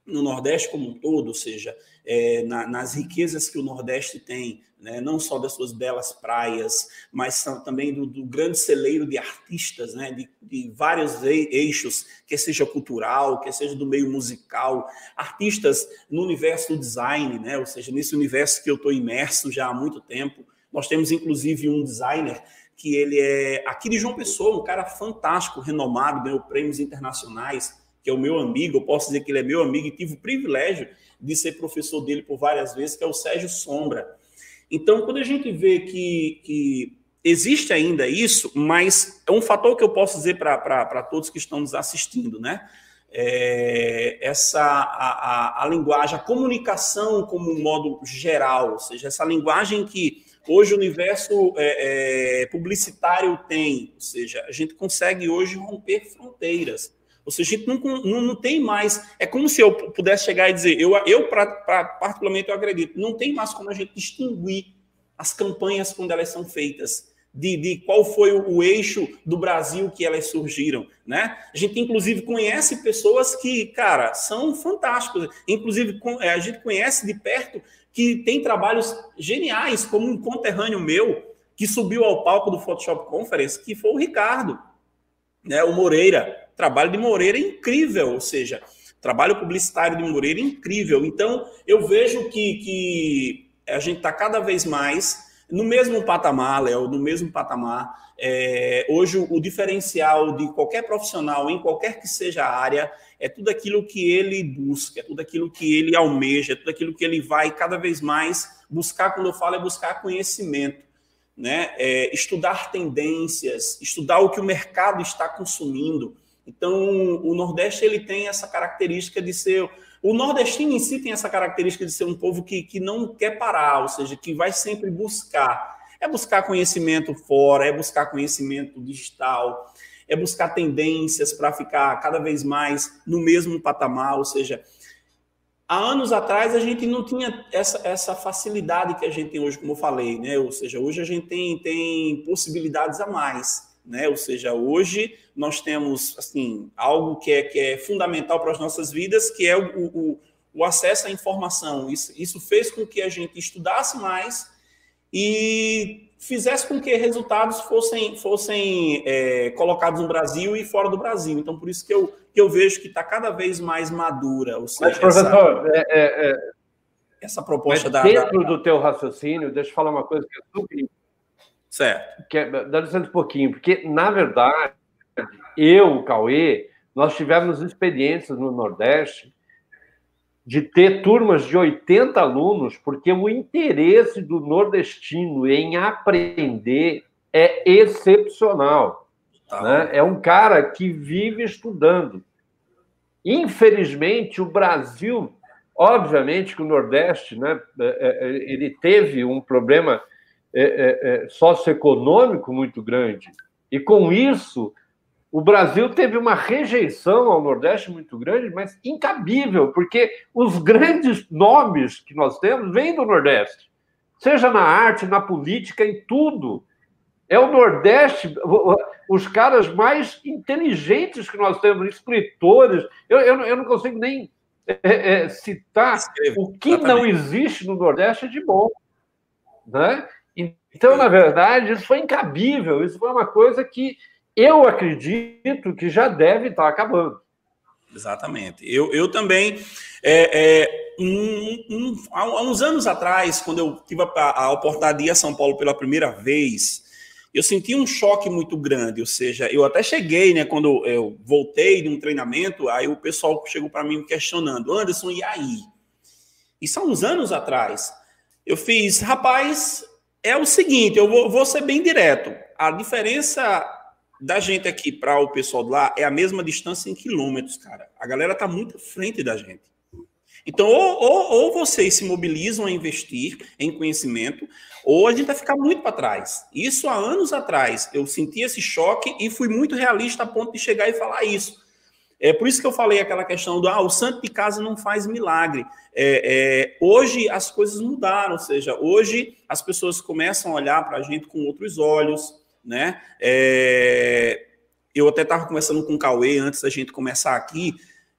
no Nordeste como um todo, ou seja, é, na, nas riquezas que o Nordeste tem, né, não só das suas belas praias, mas também do, do, grande celeiro de artistas, né, de, de, vários eixos, que seja cultural, que seja do meio musical, artistas no universo do design, né, ou seja, nesse universo que eu estou imerso já há muito tempo. Nós temos, inclusive, um designer que ele é aqui de João Pessoa, um cara fantástico, renomado, ganhou prêmios internacionais, que é o meu amigo, eu posso dizer que ele é meu amigo e tive o privilégio de ser professor dele por várias vezes, que é o Sérgio Sombra. Então, quando a gente vê que, que existe ainda isso, mas é um fator que eu posso dizer para todos que estão nos assistindo, né? É, essa a, a, a, linguagem, a comunicação como um modo geral, ou seja, essa linguagem que hoje o universo é, é, publicitário tem, ou seja, a gente consegue hoje romper fronteiras. Ou seja, a gente não, não, não tem mais. É como se eu pudesse chegar e dizer, eu, eu pra, pra, particularmente, eu acredito, não tem mais como a gente distinguir as campanhas quando elas são feitas. De, de, qual foi o, o, eixo do Brasil que elas surgiram, né? A gente inclusive conhece pessoas que, cara, são fantásticos. Inclusive é, a gente conhece de perto que tem trabalhos geniais, como um conterrâneo meu que subiu ao palco do Photoshop Conference, que foi o Ricardo, né? O Moreira. Trabalho de Moreira é incrível, ou seja, trabalho publicitário de Moreira é incrível. Então eu vejo que, que a gente está cada vez mais no mesmo patamar, Léo, no mesmo patamar. É, hoje, o, diferencial de qualquer profissional, em qualquer que seja a área, é tudo aquilo que ele busca, é tudo aquilo que ele almeja, é tudo aquilo que ele vai cada vez mais buscar. Quando eu falo, é buscar conhecimento. Né? É, estudar tendências, estudar o que o mercado está consumindo. Então, o Nordeste ele tem essa característica de ser o nordestino em si tem essa característica de ser um povo que, que não quer parar, ou seja, que vai sempre buscar. É buscar conhecimento fora, é buscar conhecimento digital, é buscar tendências para ficar cada vez mais no mesmo patamar, ou seja, há anos atrás a gente não tinha essa, essa facilidade que a gente tem hoje, como eu falei, né? Ou seja, hoje a gente tem, tem possibilidades a mais né? Ou seja, hoje nós temos assim algo que é, que é fundamental para as nossas vidas, que é o, o, o acesso à informação. Isso, isso fez com que a gente estudasse mais e fizesse com que resultados fossem, fossem é, colocados no Brasil e fora do Brasil. Então, por isso que eu, que eu vejo que está cada vez mais madura. Ou seja, Mas, professor, essa, é, é, é essa proposta da. Dentro da... do teu raciocínio, deixa eu falar uma coisa que é super Certo. Que, é, dá licença um pouquinho, porque, na verdade, eu, o Cauê, nós tivemos experiências no Nordeste de ter turmas de 80 alunos, porque o interesse do nordestino em aprender é excepcional. Tá. Né? É um cara que vive estudando. Infelizmente, o Brasil, obviamente que o Nordeste, né, é, é, ele teve um problema é, é, é, socioeconômico muito grande. E com isso, o Brasil teve uma rejeição ao Nordeste muito grande, mas incabível, porque os grandes nomes que nós temos vêm do Nordeste, seja na arte, na política, em tudo. É o Nordeste, os caras mais inteligentes que nós temos, escritores. Eu, eu, eu não consigo nem é, é, citar o que não existe no Nordeste de bom. Né? Então, na verdade, isso foi incabível, isso foi uma coisa que eu acredito que já deve estar acabando. Exatamente. Eu, eu também, é, é, um, um, há uns anos atrás, quando eu tive a, a oportunidade de ir a São Paulo pela primeira vez, eu senti um choque muito grande. Ou seja, eu até cheguei, né, quando eu voltei de um treinamento, aí o pessoal chegou para mim questionando: Anderson, e aí? Isso há uns anos atrás. Eu fiz, rapaz, é o seguinte, eu vou, vou ser bem direto. A diferença da gente aqui para o pessoal de lá é a mesma distância em quilômetros, cara. A galera está muito à frente da gente. Então, ou, ou, ou, vocês se mobilizam a investir em conhecimento, ou a gente vai ficar muito para trás. Isso há anos atrás, eu senti esse choque e fui muito realista a ponto de chegar e falar isso. É por isso que eu falei aquela questão do ah, o santo de casa não faz milagre. É, é, hoje as coisas mudaram, ou seja, hoje as pessoas começam a olhar para a gente com outros olhos, né? É, eu até estava conversando com o Cauê antes da gente começar aqui.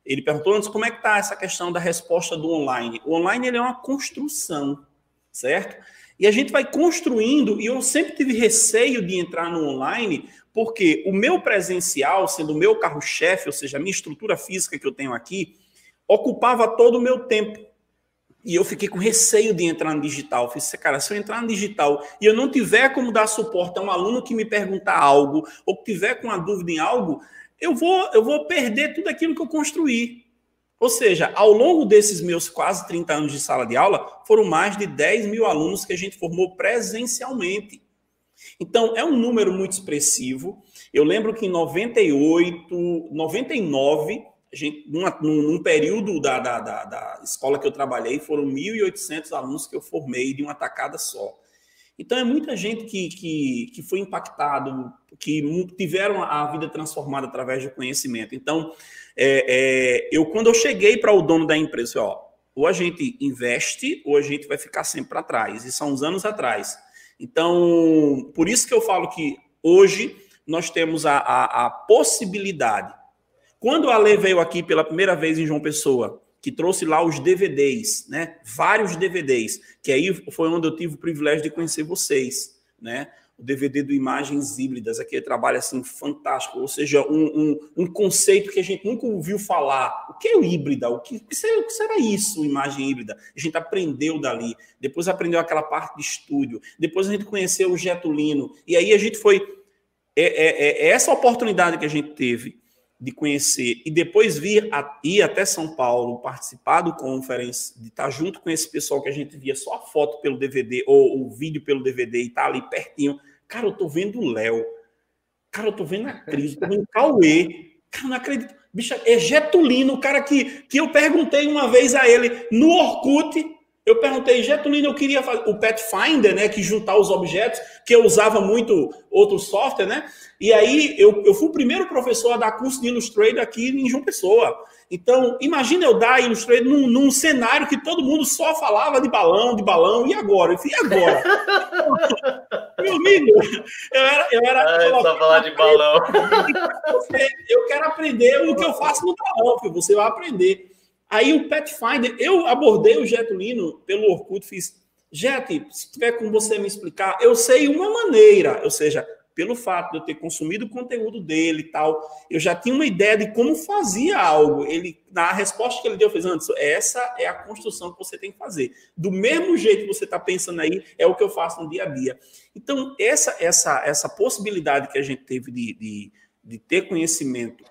Ele perguntou antes como é que está essa questão da resposta do online. O online ele é uma construção, certo? E a gente vai construindo, e eu sempre tive receio de entrar no online, porque o meu presencial, sendo o meu carro-chefe, ou seja, a minha estrutura física que eu tenho aqui, ocupava todo o meu tempo. E eu fiquei com receio de entrar no digital. Eu fiz, cara, se eu entrar no digital e eu não tiver como dar suporte a um aluno que me perguntar algo, ou que tiver com uma dúvida em algo, eu vou, eu vou perder tudo aquilo que eu construí. Ou seja, ao longo desses meus quase 30 anos de sala de aula, foram mais de 10 mil alunos que a gente formou presencialmente. Então, é um número muito expressivo. Eu lembro que em 98, 99, a gente, numa, num, período da, da, da, da, escola que eu trabalhei, foram 1.800 alunos que eu formei de uma tacada só. Então, é muita gente que, que, que foi impactado, que tiveram a vida transformada através do conhecimento. Então, é, é, eu quando eu cheguei para o dono da empresa, ó, ou a gente investe, ou a gente vai ficar sempre para trás. Isso há uns anos atrás. Então, por isso que eu falo que hoje nós temos a, a, a possibilidade. Quando a Ale veio aqui pela primeira vez em João Pessoa, que trouxe lá os DVDs, né? Vários DVDs, que aí foi onde eu tive o privilégio de conhecer vocês, né? O DVD do Imagens Híbridas, aqui trabalho assim fantástico, ou seja, um, um, um, conceito que a gente nunca ouviu falar. O que é o híbrida? O que, o que, será, o que será isso, imagem híbrida? A gente aprendeu dali, depois aprendeu aquela parte de estúdio, depois a gente conheceu o Getulino, e aí a gente foi. É, é, é essa oportunidade que a gente teve de conhecer e depois vir a, ir até São Paulo, participar do conference, de estar junto com esse pessoal que a gente via só a foto pelo DVD ou o vídeo pelo DVD e tá ali pertinho. Cara, eu tô vendo o Léo. Cara, eu tô vendo a Cris, tô vendo o Cauê. Cara, não acredito. Bicho, é Getulino, o cara que, que eu perguntei uma vez a ele no Orkut eu perguntei, Getulino, eu queria fazer o Pathfinder, né, que juntar os objetos, que eu usava muito outro software, né? E aí eu, eu fui o primeiro professor a dar curso de Illustrator aqui em João Pessoa. Então, imagina eu dar Illustrator num, num cenário que todo mundo só falava de balão, de balão, e agora? Eu falei, e agora? Meu amigo, eu era. Eu era Ai, só falar de balão. Eu quero aprender o que eu faço no balão, filho. Você vai aprender. Aí o Pathfinder, eu abordei o Getulino pelo Orkut, fiz, Jet, se tiver como você me explicar, eu sei uma maneira, ou seja, pelo fato de eu ter consumido o conteúdo dele e tal, eu já tinha uma ideia de como fazia algo. Ele, na resposta que ele deu, fez antes, essa é a construção que você tem que fazer. Do mesmo jeito que você está pensando aí, é o que eu faço no dia a dia. Então, essa essa essa possibilidade que a gente teve de, de, de ter conhecimento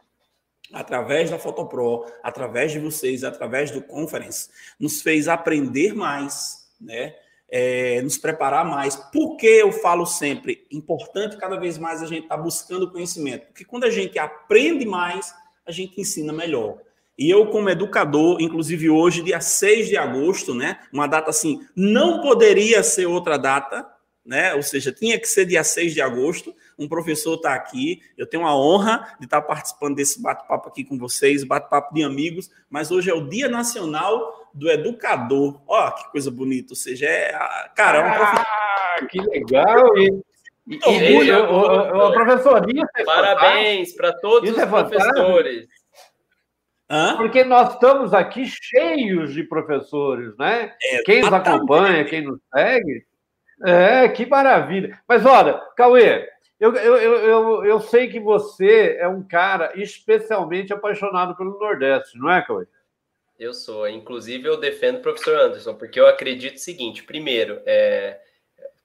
através da Fotopro, através de vocês, através do Conference, nos fez aprender mais, né? É, nos preparar mais. Por que eu falo sempre? Importante cada vez mais a gente estar tá buscando conhecimento. Porque quando a gente aprende mais, a gente ensina melhor. E eu, como educador, inclusive hoje, dia 6 de agosto, né? Uma data assim, não poderia ser outra data, né? Ou seja, tinha que ser dia 6 de agosto. Um professor está aqui, eu tenho a honra de estar tá participando desse bate-papo aqui com vocês, bate-papo de amigos, mas hoje é o Dia Nacional do Educador. Ó, que coisa bonita, ou seja, é, cara, é um professor. Ah, que legal! E, e, e, o, professor, é Parabéns para todos isso os é professores. Hã? Porque nós estamos aqui cheios de professores, né? É, quem nos acompanha, quem nos segue, é, que maravilha. Mas olha, Cauê, eu, eu, eu, eu sei que você é um cara especialmente apaixonado pelo Nordeste, não é, Cauê? Eu sou. Inclusive, eu defendo o professor Anderson, porque eu acredito o seguinte: primeiro, é,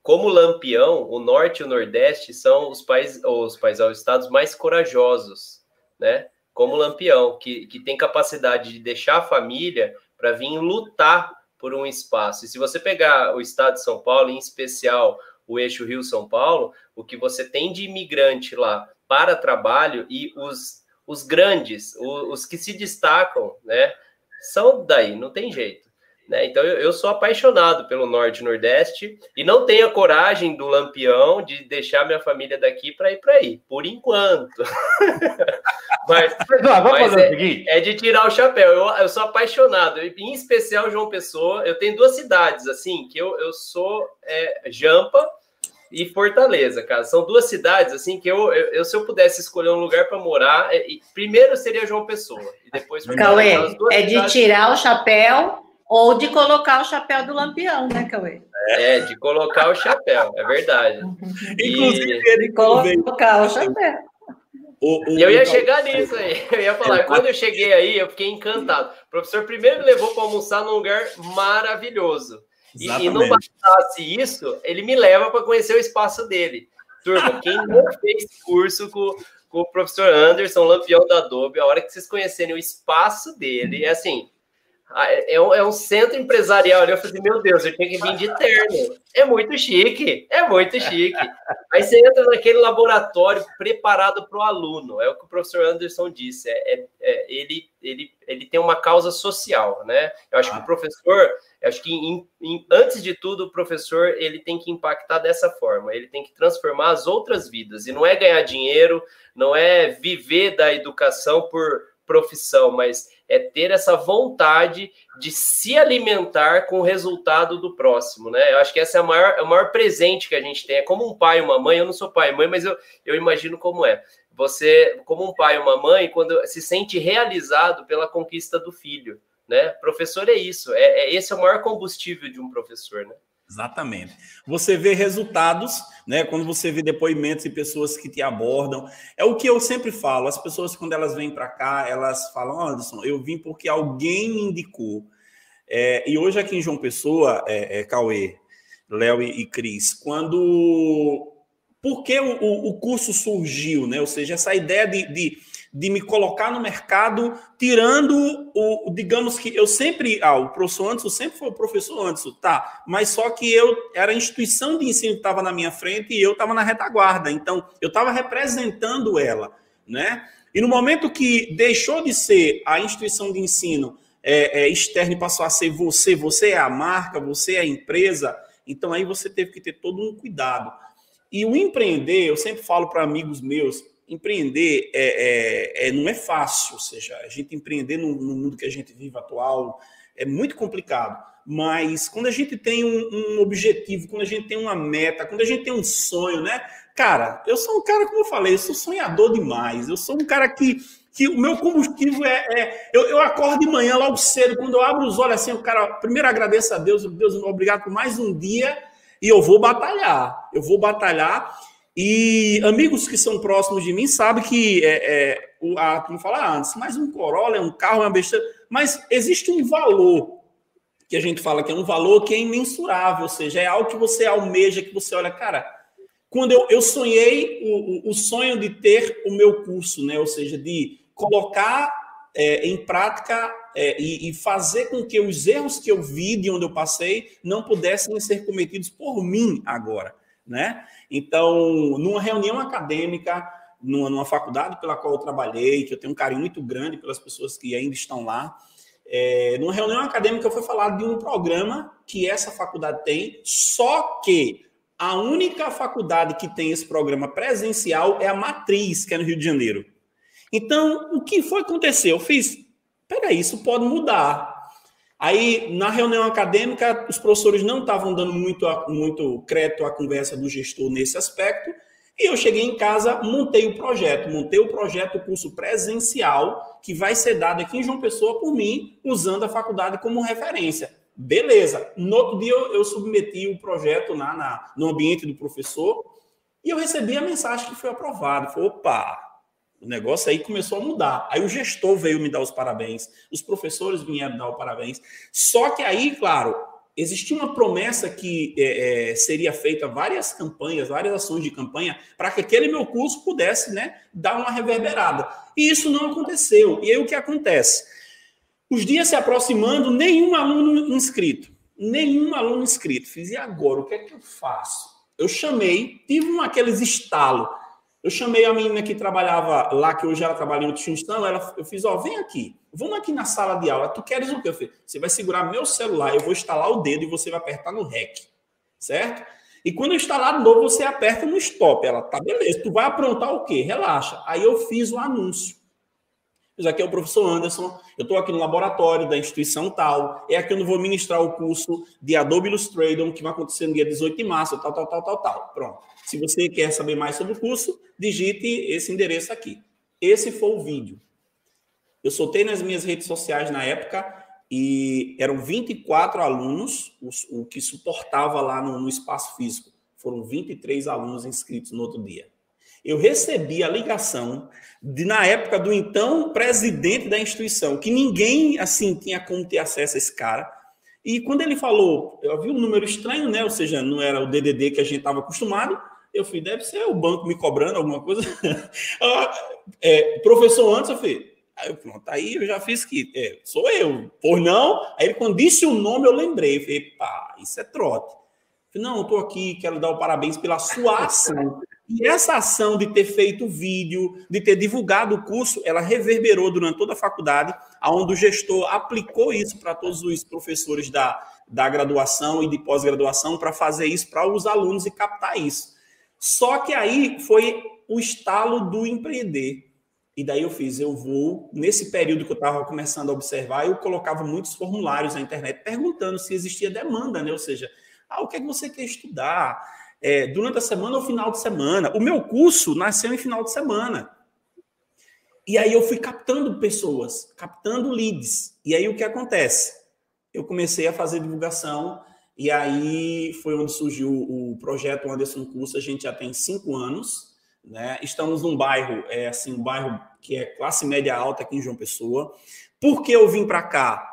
como Lampião, o Norte e o Nordeste são os países, os países, os estados mais corajosos, né? Como Lampião, que, que tem capacidade de deixar a família para vir lutar por um espaço. E se você pegar o estado de São Paulo, em especial o eixo Rio-São Paulo, o que você tem de imigrante lá para trabalho e os, os grandes, os, os que se destacam, né, são daí, não tem jeito. Né? Então eu, eu, sou apaixonado pelo Norte e Nordeste e não tenho a coragem do Lampião de deixar minha família daqui para ir para aí, por enquanto. mas, não, mas é, é, de tirar o chapéu. Eu, eu sou apaixonado, em especial João Pessoa. Eu tenho duas cidades assim que eu, eu sou é, Jampa e Fortaleza, cara. São duas cidades assim que eu, eu, eu se eu pudesse escolher um lugar para morar, é, primeiro seria João Pessoa e depois Cauê, é de tirar o chapéu ou de colocar o chapéu do lampião, né, Cauê? É, de colocar o chapéu, é verdade. Inclusive, e... de colocar o chapéu. O, o, eu ia chegar nisso aí. Eu ia falar, quando eu cheguei aí, eu fiquei encantado. O professor primeiro me levou para almoçar num lugar maravilhoso. E, e, não bastasse isso, ele me leva para conhecer o espaço dele. Turma, quem não fez curso com, com o professor Anderson, lampião da Adobe, a hora que vocês conhecerem o espaço dele, é assim, é, é, um, é um centro empresarial. Eu falei, meu Deus, eu tenho que vir de terno. É muito chique, é muito chique. Aí você entra naquele laboratório preparado para o aluno. É o que o professor Anderson disse. É, é, é, ele, ele, ele tem uma causa social, né? Eu acho ah. que o professor, eu acho que em, em, antes de tudo, o professor ele tem que impactar dessa forma. Ele tem que transformar as outras vidas. E não é ganhar dinheiro, não é viver da educação por profissão, mas é ter essa vontade de se alimentar com o resultado do próximo, né? Eu acho que essa é, a maior, é o maior presente que a gente tem. É como um pai uma mãe. Eu não sou pai mãe, mas eu, eu imagino como é. Você, como um pai uma mãe, quando se sente realizado pela conquista do filho, né? Professor é isso. É, é esse é o maior combustível de um professor, né? Exatamente. Você vê resultados, né? Quando você vê depoimentos e pessoas que te abordam. É o que eu sempre falo. As pessoas, quando elas vêm para cá, elas falam: Anderson, eu vim porque alguém me indicou. É, e hoje aqui em João Pessoa, é, é Cauê, Léo e, e Cris, quando. Por que o, o, curso surgiu, né? Ou seja, essa ideia de, de de me colocar no mercado, tirando o, digamos que eu sempre, ah, o professor Anderson sempre foi o professor Anderson, tá, mas só que eu era a instituição de ensino que estava na minha frente e eu estava na retaguarda, então eu estava representando ela, né? E no momento que deixou de ser a instituição de ensino é, é, externa e passou a ser você, você é a marca, você é a empresa, então aí você teve que ter todo um cuidado. E o empreender, eu sempre falo para amigos meus, empreender é, é, é, não é fácil, ou seja, a gente empreender no, no, mundo que a gente vive atual é muito complicado. Mas quando a gente tem um, um, objetivo, quando a gente tem uma meta, quando a gente tem um sonho, né? Cara, eu sou um cara, como eu falei, eu sou sonhador demais. Eu sou um cara que, que o meu combustível é. é eu, eu acordo de manhã logo cedo, quando eu abro os olhos assim, o cara, primeiro agradeço a Deus, Deus, obrigado por mais um dia, e eu vou batalhar. Eu vou batalhar. E amigos que são próximos de mim sabem que é, é, o, a, como falar antes, mas um Corolla é um carro, é uma besteira. Mas existe um valor que a gente fala que é um valor que é imensurável, ou seja, é algo que você almeja, que você olha, cara. Quando eu, eu sonhei o, o, sonho de ter o meu curso, né? Ou seja, de colocar é, em prática é, e, e, fazer com que os erros que eu vi de onde eu passei não pudessem ser cometidos por mim agora, né? Então, numa reunião acadêmica, numa, numa, faculdade pela qual eu trabalhei, que eu tenho um carinho muito grande pelas pessoas que ainda estão lá, é, numa reunião acadêmica foi falado de um programa que essa faculdade tem, só que a única faculdade que tem esse programa presencial é a Matriz, que é no Rio de Janeiro. Então, o que foi acontecer? Eu fiz, peraí, isso pode mudar. Aí, na reunião acadêmica, os professores não estavam dando muito, muito crédito à conversa do gestor nesse aspecto, e eu cheguei em casa, montei o projeto, montei o projeto, o curso presencial, que vai ser dado aqui em João Pessoa por mim, usando a faculdade como referência. Beleza. No outro dia, eu, eu submeti o projeto na, na, no ambiente do professor, e eu recebi a mensagem que foi aprovado. Falei, opa, o negócio aí começou a mudar. Aí o gestor veio me dar os parabéns, os professores vieram dar os parabéns. Só que aí, claro, existia uma promessa que é, é, seria feita várias campanhas, várias ações de campanha, para que aquele meu curso pudesse né, dar uma reverberada. E isso não aconteceu. E aí o que acontece? Os dias se aproximando, nenhum aluno inscrito. Nenhum aluno inscrito. Fiz, e agora? O que é que eu faço? Eu chamei, tive um aqueles estalos eu chamei a menina que trabalhava lá, que hoje ela trabalha em outra instituição, ela, eu fiz, ó, vem aqui, vamos aqui na sala de aula, tu queres o quê? Eu falei, você vai segurar meu celular, eu vou instalar o dedo e você vai apertar no REC, certo? E quando eu instalar de novo, você aperta no stop. Ela, tá, beleza, tu vai aprontar o quê? Relaxa. Aí eu fiz o anúncio. Isso aqui é o professor Anderson, eu estou aqui no laboratório da instituição tal, é aqui eu não vou ministrar o curso de Adobe Illustrator, que vai acontecer no dia 18 de março, tal, tal, tal, tal, tal. Pronto. Se você quer saber mais sobre o curso, digite esse endereço aqui. Esse foi o vídeo. Eu soltei nas minhas redes sociais na época e eram 24 alunos, o, o que suportava lá no, no espaço físico. Foram 23 alunos inscritos no outro dia. Eu recebi a ligação de, na época do então presidente da instituição, que ninguém assim tinha como ter acesso a esse cara. E quando ele falou, eu vi um número estranho, né? Ou seja, não era o DDD que a gente estava acostumado. Eu fui, deve ser o banco me cobrando alguma coisa. Ah, é, professor antes, eu falei, Aí eu, pronto, aí eu já fiz que, é, sou eu. Por não, aí quando disse o nome eu lembrei, eu falei, pá, isso é trote. Eu falei, não, tô aqui, quero dar o parabéns pela sua ação. E essa ação de ter feito vídeo, de ter divulgado o curso, ela reverberou durante toda a faculdade, aonde o gestor aplicou isso para todos os professores da, da graduação e de pós-graduação para fazer isso para os alunos e captar isso. Só que aí foi o estalo do empreender. E daí eu fiz, eu vou, nesse período que eu estava começando a observar, eu colocava muitos formulários na internet perguntando se existia demanda, né? Ou seja, ah, o que é que você quer estudar? É, durante a semana ou final de semana? O meu curso nasceu em final de semana. E aí eu fui captando pessoas, captando leads. E aí o que acontece? Eu comecei a fazer divulgação e aí foi onde surgiu o projeto Anderson Curso. A gente já tem cinco anos, né? Estamos num bairro, é assim, um bairro que é classe média alta aqui em João Pessoa. Por que eu vim para cá?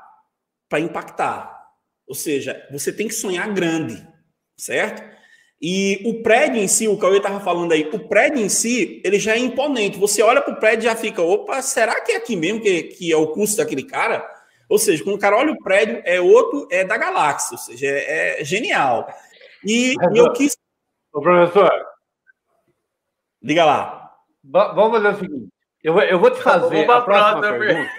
Para impactar. Ou seja, você tem que sonhar grande, certo? E o prédio em si, o Cauê estava falando aí, o prédio em si, ele já é imponente. Você olha para o prédio e já fica, opa, será que é aqui mesmo que, que é o custo daquele cara? Ou seja, quando o cara olha o prédio, é outro, é da galáxia, ou seja, é, é genial. E, e eu quis. Ô, professor. Diga lá. vamos fazer o seguinte. Eu, eu vou te fazer a próxima pergunta.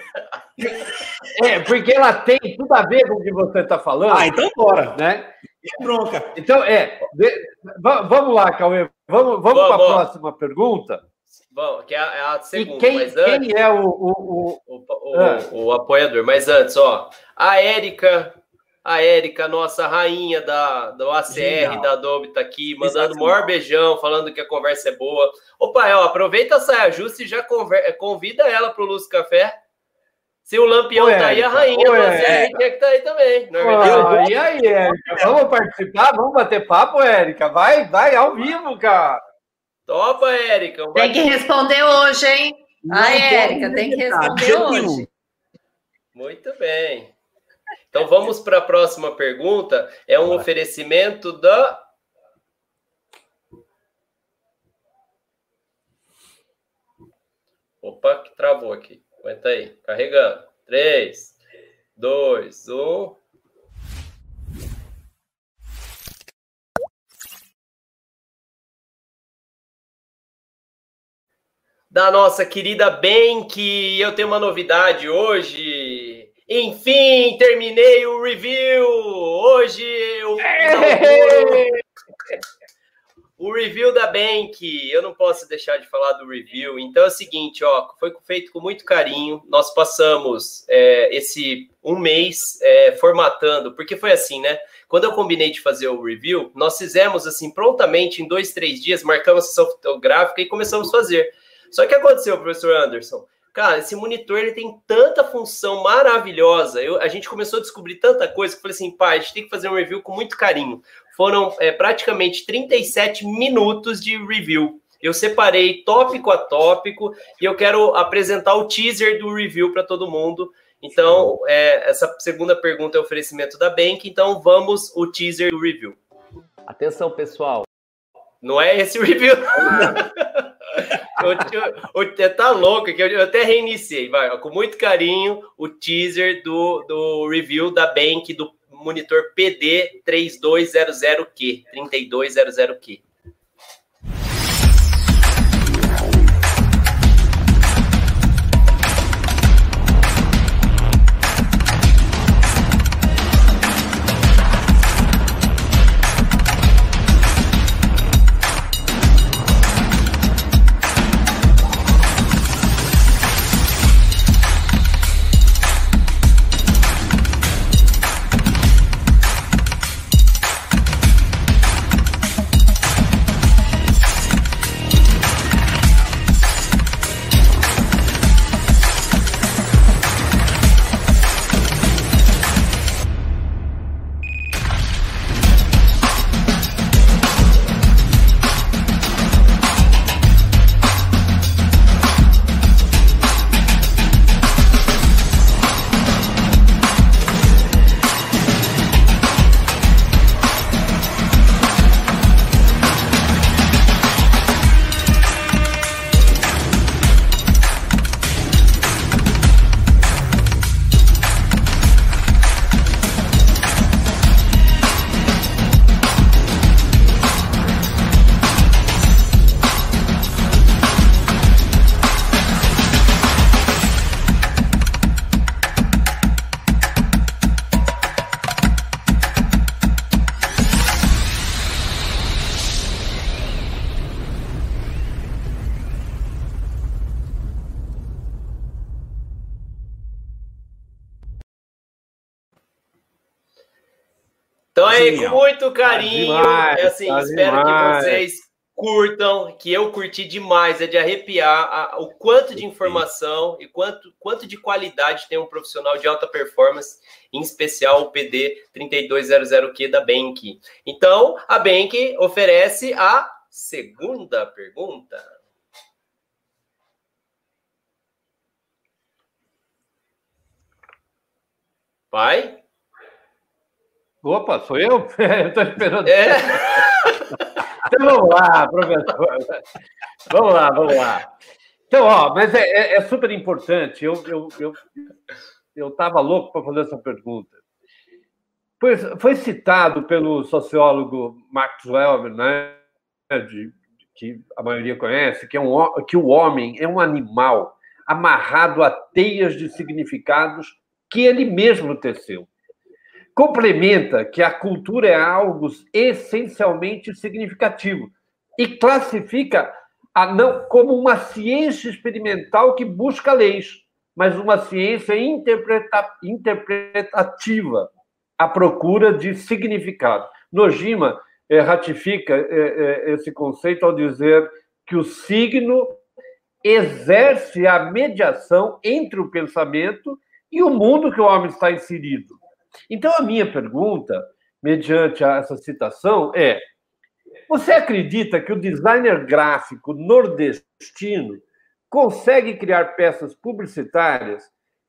É, porque ela tem tudo a ver com o que você está falando. Ah, então bora. Né? É bronca. Então, é. De, vamos lá, Cauê. Vamos, vamos para a próxima pergunta. Bom, que é a, é a segunda. E quem, mas antes, quem é o, o, o, o, o, ah. o apoiador? Mas antes, ó, a Érica, a Érica, nossa rainha da, do ACR, Genial. da Adobe, tá aqui, mandando o maior beijão, falando que a conversa é boa. Opa, ó, aproveita a saia justa e já conver, convida ela para o Luz Café. Se o Lampião Oi, tá aí, a rainha do ACR tinha que tá aí também. Não é E aí, Érica? Vamos participar? Vamos bater papo, Érica? Vai, vai, ao vivo, cara. Topa, Érica. Um tem que responder hoje, hein? a Érica, tem que responder hoje. Muito bem. Então vamos para a próxima pergunta. É um oferecimento da. Opa, que travou aqui. Aguenta aí. Carregando. 3, 2, 1. da nossa querida Bank. Eu tenho uma novidade hoje. Enfim, terminei o review. Hoje eu o review da Bank. Eu não posso deixar de falar do review. Então é o seguinte, ó, foi feito com muito carinho. Nós passamos é, esse um mês é, formatando, porque foi assim, né? Quando eu combinei de fazer o review, nós fizemos assim prontamente em dois, três dias, marcamos a sessão fotográfica e começamos a fazer. Só que aconteceu, professor Anderson? Cara, esse monitor ele tem tanta função maravilhosa. Eu, a gente começou a descobrir tanta coisa que eu falei assim, pai, a gente tem que fazer um review com muito carinho. Foram é, praticamente 37 minutos de review. Eu separei tópico a tópico e eu quero apresentar o teaser do review para todo mundo. Então, é, essa segunda pergunta é oferecimento da Bank. Então, vamos o teaser do review. Atenção, pessoal. Não é esse review. o, o, tá louco, que eu, até reiniciei, vai, com muito carinho, o teaser do, do review da Bank do monitor PD 3200Q, muito carinho, tá demais, é assim, tá espero demais. que vocês curtam, que eu curti demais, é de arrepiar a, o quanto de informação e quanto, quanto de qualidade tem um profissional de alta performance, em especial o PD 3200Q da Bank. Então, a Bank oferece a segunda pergunta. Vai? Opa, sou eu? Estou esperando. É. Então vamos lá, professor. Vamos lá, vamos lá. Então, ó, mas é, é, é super importante. Eu eu eu eu estava louco para fazer essa pergunta. Pois foi citado pelo sociólogo Max Weber, né, de, que a maioria conhece, que é um que o homem é um animal amarrado a teias de significados que ele mesmo teceu. Complementa que a cultura é algo essencialmente significativo e classifica a não como uma ciência experimental que busca leis, mas uma ciência interpreta, interpretativa à procura de significado. Nojima eh, ratifica eh, eh, esse conceito ao dizer que o signo exerce a mediação entre o pensamento e o mundo que o homem está inserido. Então, a minha pergunta, mediante essa citação, é: você acredita que o designer gráfico nordestino consegue criar peças publicitárias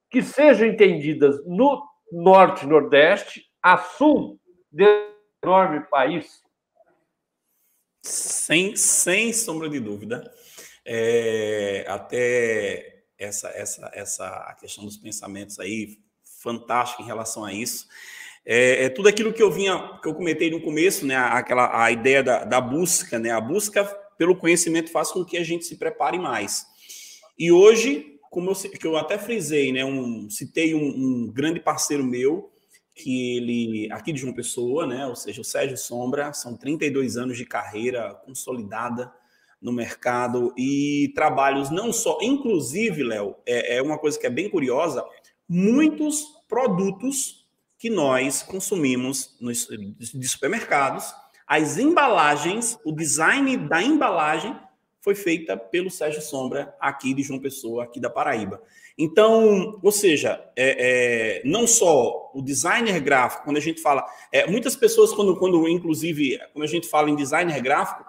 que sejam entendidas no norte nordeste a sul desse enorme país? Sem, sem sombra de dúvida. É, até essa, essa, essa questão dos pensamentos aí fantástico em relação a isso. É, é, tudo aquilo que eu vinha, que eu comentei no começo, né? Aquela a ideia da, da busca, né? A busca pelo conhecimento faz com que a gente se prepare mais. E hoje, como eu, que eu até frisei, né? Um, citei um, um grande parceiro meu que ele aqui de João Pessoa, né? Ou seja, o Sérgio Sombra, são 32 anos de carreira consolidada no mercado e trabalhos não só, inclusive, Léo, é, é uma coisa que é bem curiosa muitos produtos que nós consumimos nos, de supermercados. As embalagens, o design da embalagem foi feita pelo Sérgio Sombra, aqui de João Pessoa, aqui da Paraíba. Então, ou seja, é, é, não só o designer gráfico, quando a gente fala, é, muitas pessoas, quando, quando, inclusive, quando a gente fala em designer gráfico,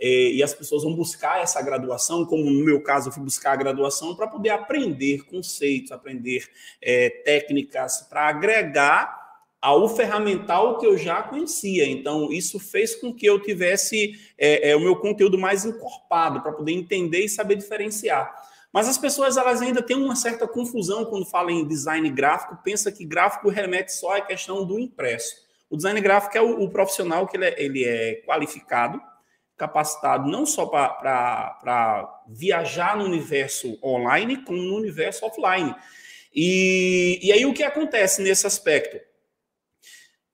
e as pessoas vão buscar essa graduação, como no meu caso eu fui buscar a graduação, para poder aprender conceitos, aprender é, técnicas, para agregar ao ferramental que eu já conhecia. Então, isso fez com que eu tivesse é, é, o meu conteúdo mais encorpado, para poder entender e saber diferenciar. Mas as pessoas elas ainda têm uma certa confusão quando falam em design gráfico, pensa que gráfico remete só à questão do impresso. O design gráfico é o, o profissional que ele é, ele é qualificado, capacitado não só para viajar no universo online, como no universo offline. E, e aí o que acontece nesse aspecto?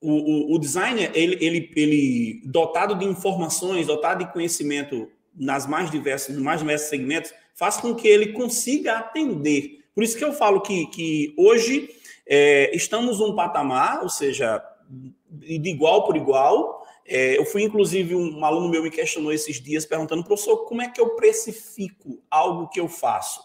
O, o, o designer, ele, ele, ele dotado de informações, dotado de conhecimento nas mais diversas, nos mais diversos segmentos, faz com que ele consiga atender. Por isso que eu falo que, que hoje é, estamos num patamar, ou seja, de igual por igual, é, eu fui, inclusive, um, um, aluno meu me questionou esses dias, perguntando, professor, como é que eu precifico algo que eu faço?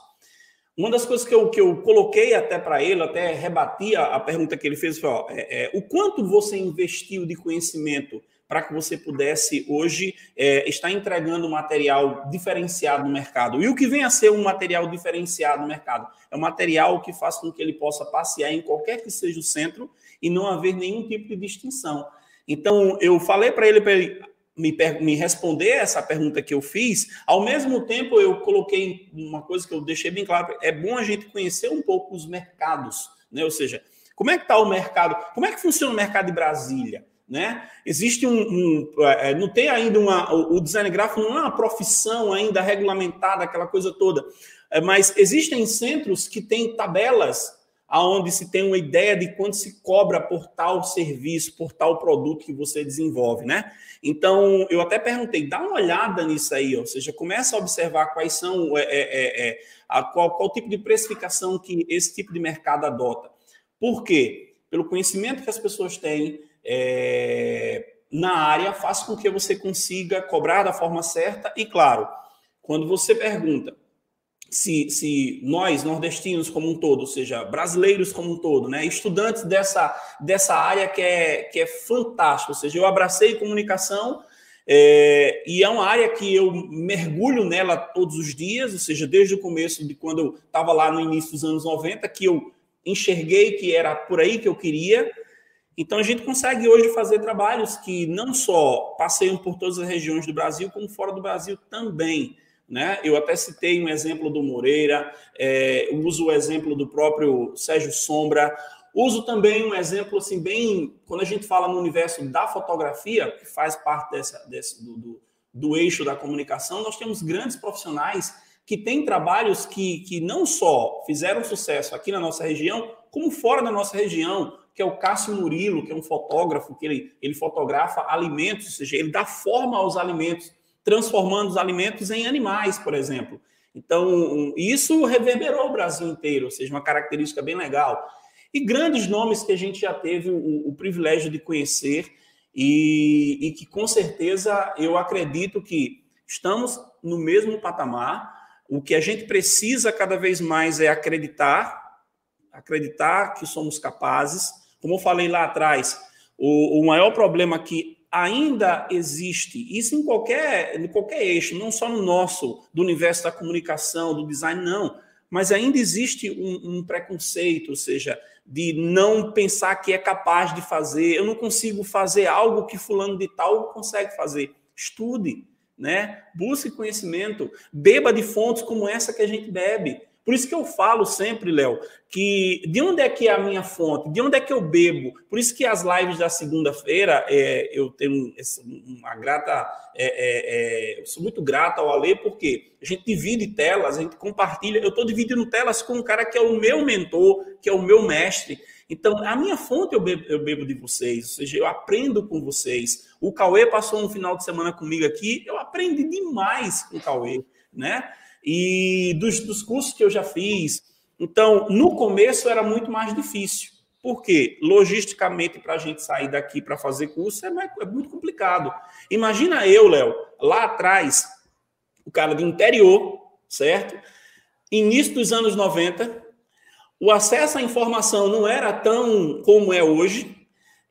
Uma das coisas que eu, que eu coloquei até para ele, até rebati a, a, pergunta que ele fez, foi: ó, é, é, o quanto você investiu de conhecimento para que você pudesse hoje é, estar entregando material diferenciado no mercado. E o que vem a ser um material diferenciado no mercado? É um material que faz com que ele possa passear em qualquer que seja o centro e não haver nenhum tipo de distinção. Então, eu falei para ele, ele me, me responder essa pergunta que eu fiz. Ao mesmo tempo, eu coloquei uma coisa que eu deixei bem claro: é bom a gente conhecer um pouco os mercados, né? Ou seja, como é que está o mercado? Como é que funciona o mercado de Brasília? Né? Existe um, um, é, não tem ainda uma o design gráfico não é uma profissão ainda regulamentada aquela coisa toda, é, mas existem centros que têm tabelas aonde se tem uma ideia de quanto se cobra por tal serviço, por tal produto que você desenvolve, né? Então, eu até perguntei, dá uma olhada nisso aí, ou seja, começa a observar quais são, é, é, é, é, a, qual, qual tipo de precificação que esse tipo de mercado adota. Por quê? Pelo conhecimento que as pessoas têm, é, na área faz com que você consiga cobrar da forma certa e, claro, quando você pergunta se, se nós, nordestinos como um todo, ou seja, brasileiros como um todo, né, estudantes dessa, dessa área que é, que é fantástica, ou seja, eu abracei comunicação é, e é uma área que eu mergulho nela todos os dias, ou seja, desde o começo de quando eu estava lá no início dos anos 90, que eu enxerguei que era por aí que eu queria. Então a gente consegue hoje fazer trabalhos que não só passeiam por todas as regiões do Brasil, como fora do Brasil também. Né? Eu até citei um exemplo do Moreira, é, uso o exemplo do próprio Sérgio Sombra, uso também um exemplo assim bem quando a gente fala no universo da fotografia, que faz parte dessa, desse, do, do, do eixo da comunicação, nós temos grandes profissionais que têm trabalhos que, que não só fizeram sucesso aqui na nossa região, como fora da nossa região, que é o Cássio Murilo, que é um fotógrafo, que ele, ele fotografa alimentos, ou seja, ele dá forma aos alimentos transformando os alimentos em animais, por exemplo. Então, isso reverberou o Brasil inteiro, ou seja, uma característica bem legal. E grandes nomes que a gente já teve o, o privilégio de conhecer e, e, que, com certeza, eu acredito que estamos no mesmo patamar. O que a gente precisa cada vez mais é acreditar, acreditar que somos capazes. Como eu falei lá atrás, o, o maior problema que ainda existe, isso em qualquer, em qualquer eixo, não só no nosso, do universo da comunicação, do design, não, mas ainda existe um, um, preconceito, ou seja, de não pensar que é capaz de fazer, eu não consigo fazer algo que fulano de tal consegue fazer. Estude, né? Busque conhecimento, beba de fontes como essa que a gente bebe. Por isso que eu falo sempre, Léo, que de onde é que é a minha fonte, de onde é que eu bebo. Por isso que as lives da segunda-feira é, eu tenho uma grata, é, é, é, sou muito grato ao Ale, porque a gente divide telas, a gente compartilha. Eu estou dividindo telas com um cara que é o meu mentor, que é o meu mestre. Então, a minha fonte eu bebo, eu bebo de vocês, ou seja, eu aprendo com vocês. O Cauê passou um final de semana comigo aqui, eu aprendi demais com o Cauê, né? E dos, dos cursos que eu já fiz. Então, no começo era muito mais difícil. Por quê? Logisticamente, para a gente sair daqui para fazer curso é, é muito complicado. Imagina eu, Léo, lá atrás, o cara do interior, certo? Início dos anos 90, o acesso à informação não era tão como é hoje,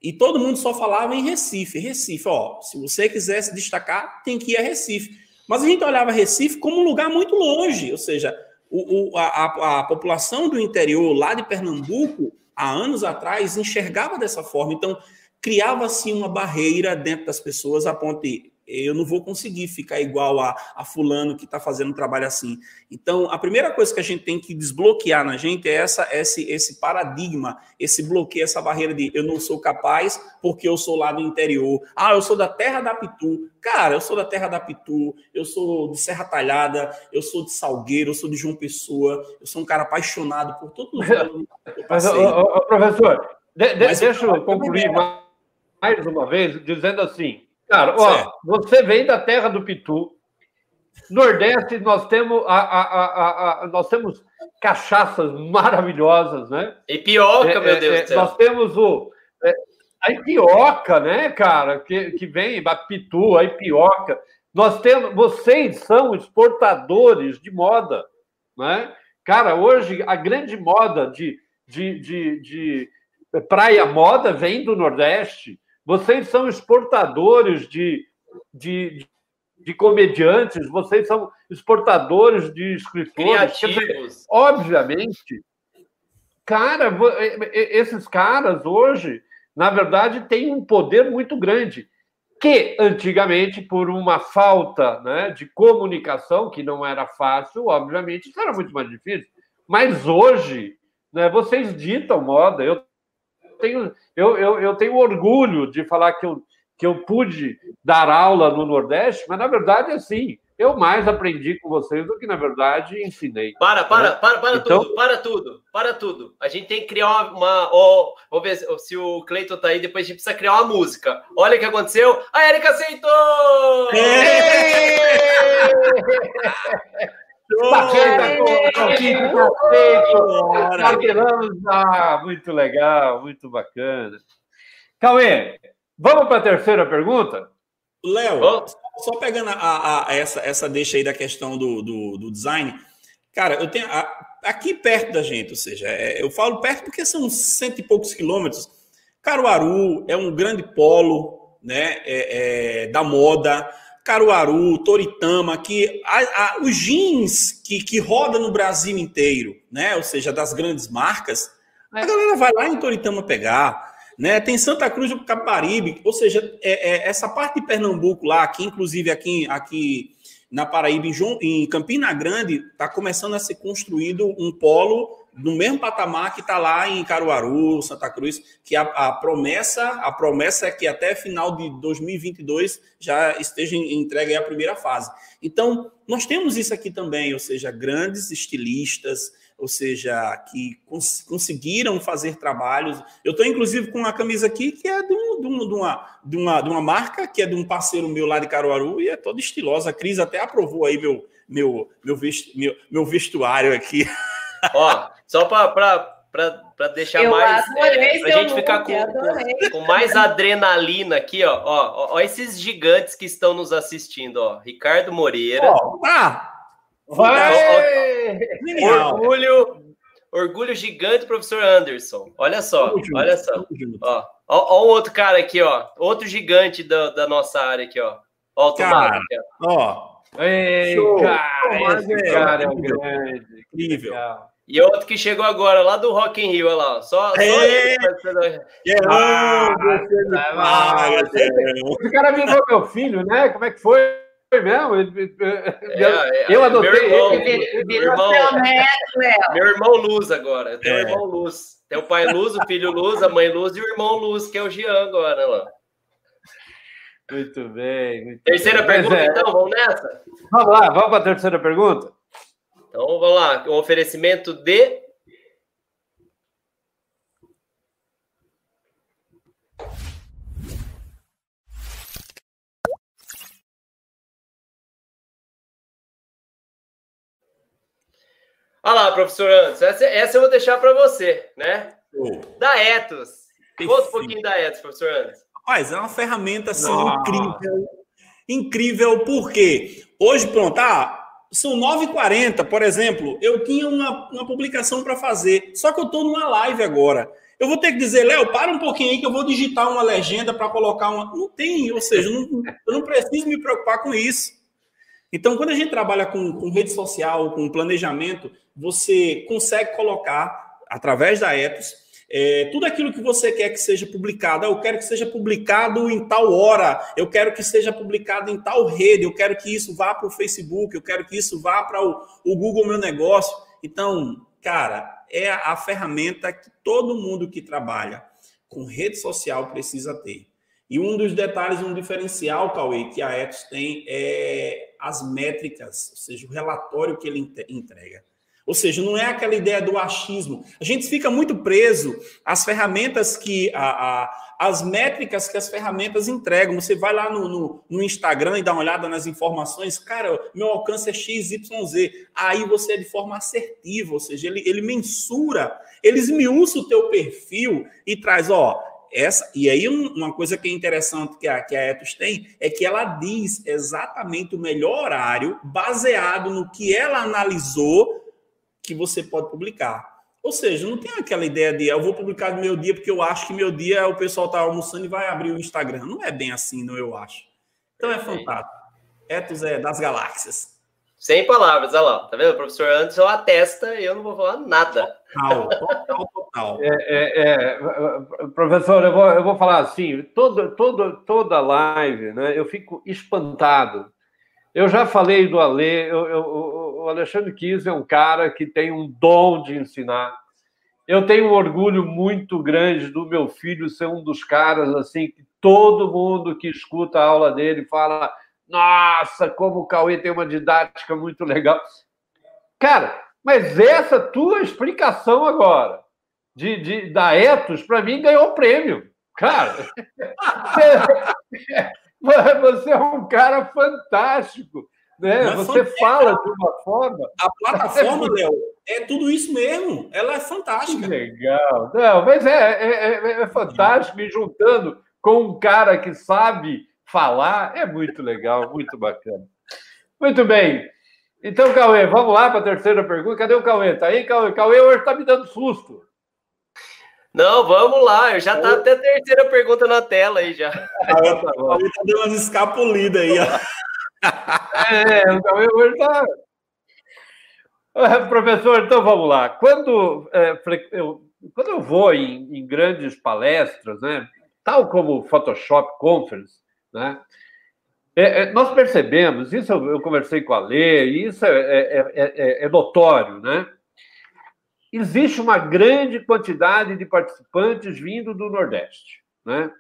e todo mundo só falava em Recife. Recife, ó, se você quiser se destacar, tem que ir a Recife. Mas a gente olhava Recife como um lugar muito longe, ou seja, o, o, a, a, população do interior lá de Pernambuco, há anos atrás, enxergava dessa forma. Então, criava-se uma barreira dentro das pessoas a ponto de eu não vou conseguir ficar igual a, a fulano que está fazendo um trabalho assim. Então, a primeira coisa que a gente tem que desbloquear na gente é essa, esse, esse paradigma, esse bloqueio, essa barreira de eu não sou capaz porque eu sou lá do interior. Ah, eu sou da terra da Pitu. Cara, eu sou da terra da Pitu, eu sou de Serra Talhada, eu sou de Salgueiro, eu sou de João Pessoa, eu sou um cara apaixonado por todos os Mas, professor, de, de, deixa eu concluir mais uma vez, dizendo assim, Cara, ó, você vem da terra do Pitu. Nordeste, nós temos, a, a, a, a nós temos cachaças maravilhosas, né? Ipioca, é, meu Deus é, do céu. Nós temos o, é, a ipioca, né, cara, que, que vem, a pitu, a ipioca. Nós temos, vocês são exportadores de moda, né? Cara, hoje a grande moda de, de, de, de praia moda vem do Nordeste. Vocês são exportadores de, de, de comediantes, vocês são exportadores de escritores. Criativos. obviamente, cara, esses caras hoje, na verdade, têm um poder muito grande que antigamente, por uma falta né, de comunicação, que não era fácil, obviamente, isso era muito mais difícil. Mas hoje, né, vocês ditam moda. Eu tenho, eu, eu, eu tenho orgulho de falar que eu, que eu pude dar aula no Nordeste, mas na verdade, assim, eu mais aprendi com vocês do que, na verdade, ensinei. Para, para, né? para, para então... tudo, para tudo, para tudo. A gente tem que criar uma. Oh, vamos ver se o Cleiton tá aí, depois a gente precisa criar uma música. Olha o que aconteceu. A Erika aceitou! Ah, muito legal, muito bacana. Cauê, vamos para a terceira pergunta? Léo, só pegando a, a, a, essa, essa deixa aí da questão do, do, do design, cara, eu tenho aqui perto da gente, ou seja, é, eu falo perto porque são cento e poucos quilômetros. Caruaru é um grande polo né, é, é, da moda. Caruaru, Toritama, que a, a, os jeans que, que roda no Brasil inteiro, né, ou seja, das grandes marcas, a galera vai lá em Toritama pegar. Né? Tem Santa Cruz do Caparibe, ou seja, é, é, essa parte de Pernambuco lá, aqui, inclusive aqui, aqui na Paraíba, em, João, em Campina Grande, está começando a ser construído um polo no mesmo patamar que está lá em Caruaru, Santa Cruz, que a, a, promessa a promessa é que até final de 2022 já esteja entregue a primeira fase. Então, nós temos isso aqui também, ou seja, grandes estilistas, ou seja, que cons conseguiram fazer trabalhos. Eu estou, inclusive, com uma camisa aqui que é de, um, de, um, de, uma, de, uma, de uma marca, que é de um parceiro meu lá de Caruaru, e é toda estilosa. A Cris até aprovou aí meu, meu, meu, vestu, meu, meu vestuário aqui. Ó, só para deixar eu mais. É, para a gente ficar com, com, com, mais adrenalina aqui, ó, ó, ó, esses gigantes que estão nos assistindo, ó. Ricardo Moreira. Oh, ah! Vai! Orgulho, orgulho gigante, professor Anderson. Olha só, olha só. Ó, ó, ó, o outro cara aqui, ó. Outro gigante da, da nossa área aqui, ó. Ó, o Tomás aqui, ó. Ei, cara, esse cara é um grande. Incrível. E outro que chegou agora, lá do Rock in Rio, olha lá. Só, só ele. Ah, Esse cara virou meu filho, né? Como é que foi? foi mesmo. É, eu é, adotei irmão, ele. Meu irmão, meu irmão Luz agora. Eu tenho é. o irmão Luz. Tem o pai Luz, o filho Luz, a mãe Luz e o irmão Luz, que é o Jean agora. Lá. Muito bem. Muito terceira bem. pergunta, é. então, vamos nessa? Vamos lá, vamos para a terceira pergunta? Então, vamos lá. O oferecimento de Olha lá, professor Anderson, essa, essa eu vou deixar para você, né? Oh. Da Etos. Conta um pouquinho da Etos, professor Anderson. Rapaz, é uma ferramenta assim, incrível. Incrível, porque hoje, pronto, ah, são 9h40, por exemplo, eu tinha uma, uma publicação para fazer, só que eu estou numa live agora. Eu vou ter que dizer, Léo, para um pouquinho aí que eu vou digitar uma legenda para colocar uma. Não tem, ou seja, não, eu não preciso me preocupar com isso. Então, quando a gente trabalha com, com rede social, com planejamento, você consegue colocar, através da Ethos, é, tudo aquilo que você quer que seja publicado. Eu quero que seja publicado em tal hora, eu quero que seja publicado em tal rede, eu quero que isso vá para o Facebook, eu quero que isso vá para o, o Google Meu Negócio. Então, cara, é a ferramenta que todo mundo que trabalha com rede social precisa ter. E um dos detalhes, um diferencial, Cauê, que a Ethos tem é as métricas, ou seja, o relatório que ele entrega. Ou seja, não é aquela ideia do achismo. A gente fica muito preso às ferramentas que. A, a, as métricas que as ferramentas entregam. Você vai lá no, no, no, Instagram e dá uma olhada nas informações, cara, meu alcance é XYZ. Aí você é de forma assertiva, ou seja, ele, ele mensura, ele esmiuça o teu perfil e traz, ó, essa, e aí uma coisa que é interessante que a, que a Etos tem é que ela diz exatamente o melhor horário baseado no que ela analisou que você pode publicar. Ou seja, não tem aquela ideia de eu vou publicar no meu dia porque eu acho que meu dia o pessoal está almoçando e vai abrir o Instagram. Não é bem assim, não eu acho. Então é fantástico. Etos é das galáxias. Sem palavras, olha lá, tá vendo? O professor Anderson atesta e eu não vou falar nada. Total, total, total. É, é, é, professor, eu vou, eu vou falar assim, toda, toda, toda live, né, eu fico espantado. Eu já falei do Ale, eu, eu, o Alexandre Kiss é um cara que tem um dom de ensinar. Eu tenho um orgulho muito grande do meu filho ser um dos caras assim que todo mundo que escuta a aula dele fala nossa, como o Cauê tem uma didática muito legal. Cara, mas essa tua explicação agora de, de da Etos, para mim, ganhou prêmio. Cara, você é um cara fantástico. Né? É Você fala de uma forma. A plataforma, Léo, é tudo isso mesmo. Ela é fantástica. Que legal. Não, mas é, é, é, é fantástico. Me juntando com um cara que sabe falar, é muito legal, muito bacana. Muito bem. Então, Cauê, vamos lá para a terceira pergunta. Cadê o Cauê? Tá aí, Cauê? Cauê hoje está me dando susto. Não, vamos lá. Eu já tá até a terceira pergunta na tela aí já. Ah, tá, Cauê tá dando umas escapulidas aí, ó. É, o Cauê hoje está. Professor, então vamos lá. Quando, é, eu, quando eu vou em, em, grandes palestras, né, tal como o Photoshop Conference, né, é, é, nós percebemos, isso eu, eu, conversei com a Lê, isso é, é, é, é notório, né? Existe uma grande quantidade de participantes vindo do Nordeste, né?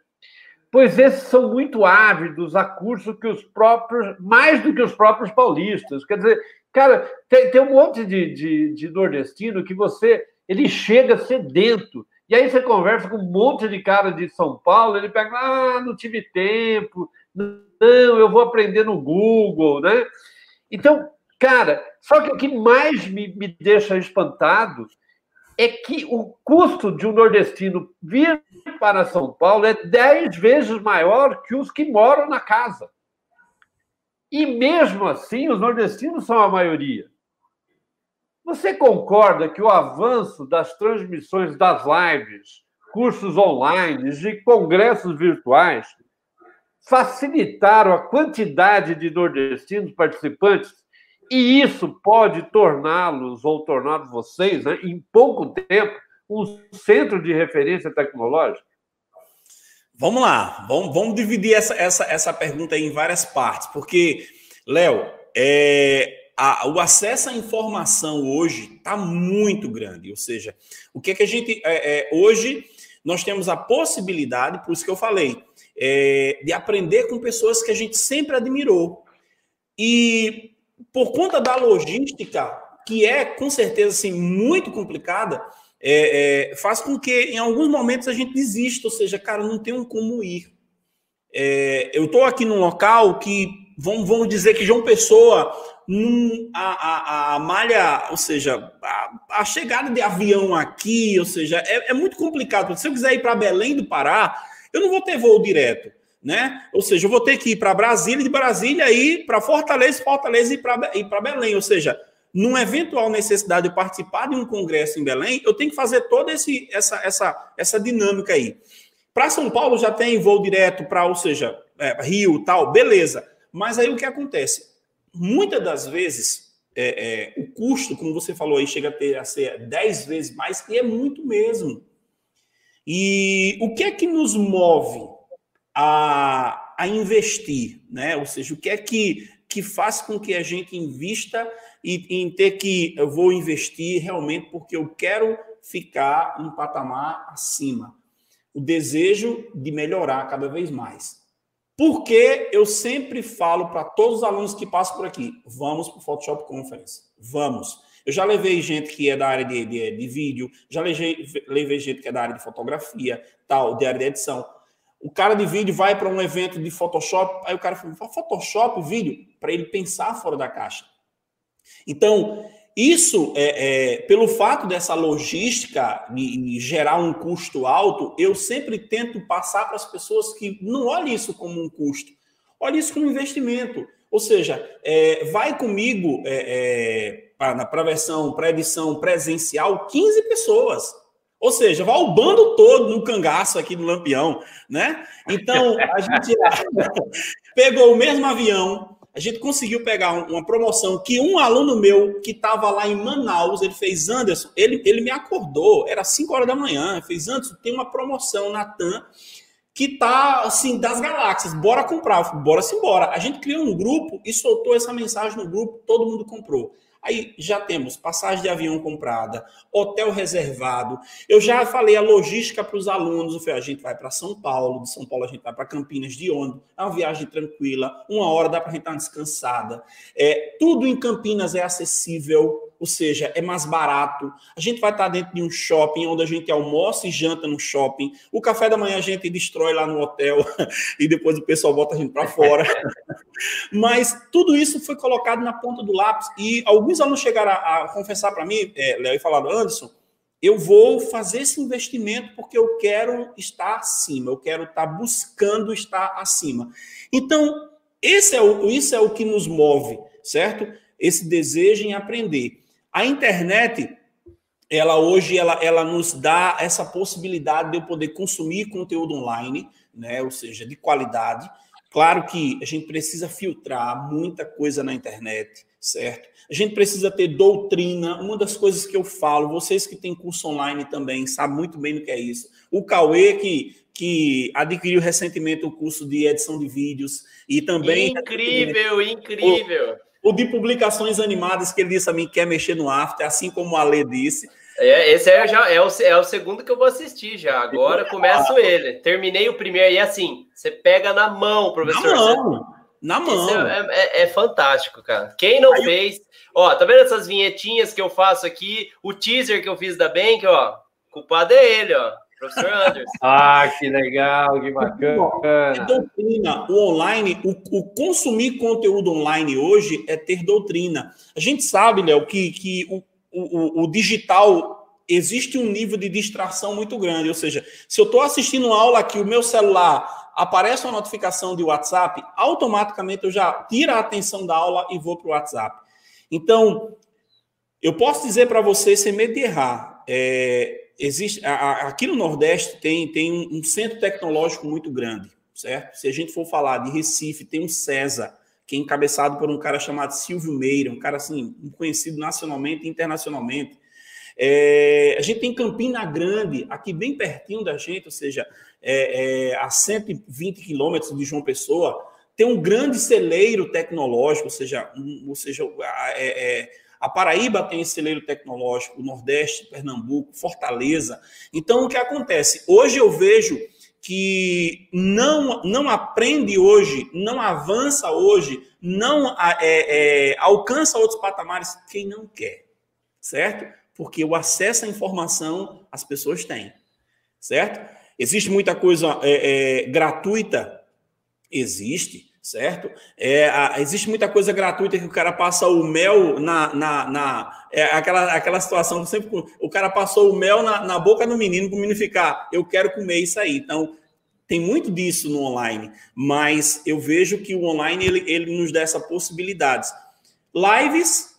Pois esses são muito ávidos a curso que os próprios, mais do que os próprios paulistas. Quer dizer, cara, tem, tem um monte de, de, de nordestino que você ele chega sedento. E aí você conversa com um monte de cara de São Paulo, ele pega, ah, não tive tempo, não, eu vou aprender no Google, né? Então, cara, só que o que mais me, me deixa espantado é que o custo de um nordestino vir para São Paulo é dez vezes maior que os que moram na casa. E mesmo assim, os nordestinos são a maioria. Você concorda que o avanço das transmissões das lives, cursos online e congressos virtuais facilitaram a quantidade de nordestinos participantes e isso pode torná-los ou tornar vocês, né, em pouco tempo, um centro de referência tecnológica? Vamos lá, vamos, vamos dividir essa, essa, essa pergunta em várias partes, porque, Léo, é, o acesso à informação hoje está muito grande. Ou seja, o que, é que a gente. É, é, hoje nós temos a possibilidade, por isso que eu falei, é, de aprender com pessoas que a gente sempre admirou. E por conta da logística, que é com certeza assim, muito complicada, é, é, faz com que em alguns momentos a gente desista, ou seja, cara, não tenho como ir. É, eu estou aqui num local que, vamos, vamos dizer que João Pessoa, num, a, a, a, malha, ou seja, a, a, chegada de avião aqui, ou seja, é, é muito complicado. Se eu quiser ir para Belém do Pará, eu não vou ter voo direto, né? Ou seja, eu vou ter que ir para Brasília, de Brasília ir para Fortaleza, Fortaleza e para Belém. Ou seja, numa eventual necessidade de participar de um congresso em Belém, eu tenho que fazer toda esse, essa, essa, essa dinâmica aí. Para São Paulo já tem voo direto para, ou seja, é, Rio tal, beleza. Mas aí o que acontece? Muitas das vezes, é, é, o custo, como você falou aí, chega a, ter, a ser 10 vezes mais, e é muito mesmo. E o que é que nos move a, a investir, né? Ou seja, o que é que, que faz com que a gente invista e em ter que eu vou investir realmente porque eu quero ficar um patamar acima. O desejo de melhorar cada vez mais. Porque eu sempre falo para todos os alunos que passam por aqui: vamos para o Photoshop Conference. Vamos. Eu já levei gente que é da área de, de, de vídeo, já levei, levei gente que é da área de fotografia, tal, de área de edição. O cara de vídeo vai para um evento de Photoshop, aí o cara fala, Photoshop, vídeo, para ele pensar fora da caixa. Então, isso, é, é, pelo fato dessa logística de, de, gerar um custo alto, eu sempre tento passar para as pessoas que não olhem isso como um custo, olhem isso como um investimento. Ou seja, é, vai comigo é, é para a versão, para edição presencial, 15 pessoas. Ou seja, vai o bando todo no cangaço aqui do Lampião, né? Então, a gente pegou o mesmo avião, a gente conseguiu pegar uma promoção que um aluno meu que estava lá em Manaus, ele fez, Anderson, ele, ele me acordou, era 5 horas da manhã, fez, Anderson, tem uma promoção na TAM que tá, assim, das galáxias, bora comprar, bora se embora. A gente criou um grupo e soltou essa mensagem no grupo, todo mundo comprou. Aí já temos passagem de avião comprada, hotel reservado. Eu já falei a logística para os alunos. Eu falei, a gente vai para São Paulo, de São Paulo a gente vai para Campinas de ônibus. É uma viagem tranquila, uma hora dá para a gente estar descansada. É, tudo em Campinas é acessível ou seja, é mais barato. A gente vai estar dentro de um shopping onde a gente almoça e janta no shopping. O café da manhã a gente destrói lá no hotel e depois o pessoal bota a gente para fora. Mas tudo isso foi colocado na ponta do lápis e alguns alunos chegaram a, a confessar para mim, é, Léo, e falaram, Anderson, eu vou fazer esse investimento porque eu quero estar acima, eu quero estar buscando estar acima. Então, esse é o, isso é o que nos move, certo? Esse desejo em aprender. A internet, ela hoje, ela, ela nos dá essa possibilidade de eu poder consumir conteúdo online, né? ou seja, de qualidade. Claro que a gente precisa filtrar muita coisa na internet, certo? A gente precisa ter doutrina. Uma das coisas que eu falo, vocês que têm curso online também sabem muito bem do que é isso. O Cauê, que, que adquiriu recentemente o curso de edição de vídeos e também. Incrível, incrível. O de publicações animadas, que ele disse a mim que quer mexer no After, assim como a Lê disse. É, esse é, já, é, o, é o segundo que eu vou assistir já. Agora começo ele. Terminei o primeiro e assim, você pega na mão, professor. Na mão. Você... Na mão. É, é, é, fantástico, cara. Quem não Aí fez. Eu... Ó, tá vendo essas vinhetinhas que eu faço aqui? O teaser que eu fiz da Bank, ó. Culpado é ele, ó. Professor Anderson. ah, que legal, que bacana. É doutrina. O online, o, o, consumir conteúdo online hoje é ter doutrina. A gente sabe, Léo, que, que o, o, o digital existe um nível de distração muito grande. Ou seja, se eu estou assistindo aula aqui, o meu celular aparece uma notificação de WhatsApp, automaticamente eu já tiro a atenção da aula e vou para o WhatsApp. Então, eu posso dizer para você, sem medo de errar, é, existe aqui no Nordeste tem, tem um, um, centro tecnológico muito grande, certo? Se a gente for falar de Recife, tem um CESA, que é encabeçado por um cara chamado Silvio Meira, um cara assim, conhecido nacionalmente e internacionalmente. É, a gente tem Campina Grande, aqui bem pertinho da gente, ou seja, é, é, a 120 quilômetros de João Pessoa, tem um grande celeiro tecnológico, ou seja, um, ou seja é, é a Paraíba tem celeiro tecnológico, o Nordeste, Pernambuco, Fortaleza. Então, o que acontece? Hoje eu vejo que não, não aprende hoje, não avança hoje, não é, é, alcança outros patamares quem não quer, certo? Porque o acesso à informação as pessoas têm, certo? Existe muita coisa é, é gratuita? Existe certo? É, a, existe muita coisa gratuita que o cara passa o mel na. na, na é, aquela, aquela situação, sempre o cara passou o mel na, na boca do menino para o menino ficar, eu quero comer isso aí. Então, tem muito disso no online, mas eu vejo que o online ele, ele nos dá essa possibilidade. Lives,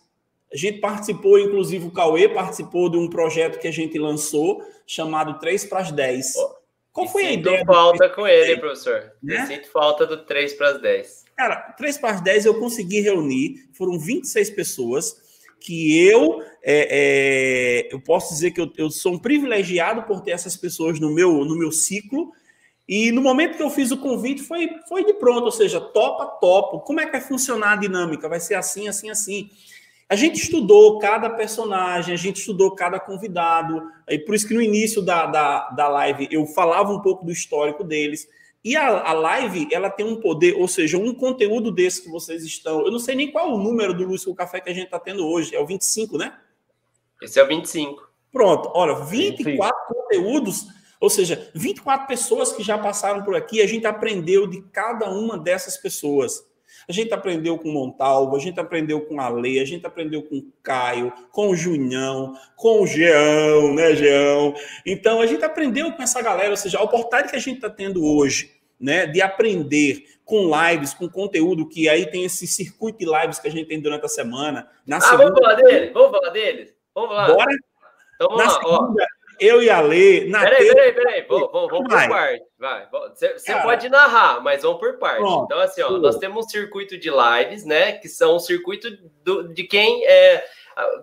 a gente participou, inclusive o Cauê participou de um projeto que a gente lançou chamado 3 para as 10. Oh qual foi a ideia? falta com ele, professor. Né? sinto falta do 3 para as 10. Cara, 3 para as 10 eu consegui reunir, foram 26 pessoas que eu é, é, eu posso dizer que eu, eu, sou um privilegiado por ter essas pessoas no meu, no meu ciclo. E no momento que eu fiz o convite, foi, foi de pronto, ou seja, topa, topo. Como é que vai funcionar a dinâmica? Vai ser assim, assim, assim. A gente estudou cada personagem, a gente estudou cada convidado, e por isso que no início da, da, da live eu falava um pouco do histórico deles. E a, a live, ela tem um poder, ou seja, um conteúdo desse que vocês estão. Eu não sei nem qual o número do Lúcio Café que a gente está tendo hoje. É o 25, né? Esse é o 25. Pronto, olha, 24 Sim. conteúdos, ou seja, 24 pessoas que já passaram por aqui, a gente aprendeu de cada uma dessas pessoas. A gente aprendeu com o Montalvo, a gente aprendeu com a Lei, a gente aprendeu com o Caio, com o Junhão, com o Geão, né, Geão? Então, a gente aprendeu com essa galera, ou seja, a oportunidade que a gente está tendo hoje, né, de aprender com lives, com conteúdo, que aí tem esse circuito de lives que a gente tem durante a semana. Na ah, segunda... vamos falar dele, vamos falar dele. Vamos lá. Bora? Então, vamos na lá, segunda, ó eu e a Lê. Na peraí, peraí, peraí. Vamos, vamos, vamos por parte. Vai. Você pode narrar, mas vamos por parte. Pronto. Então, assim, ó, nós temos um circuito de lives, né? Que são o circuito do, de quem é.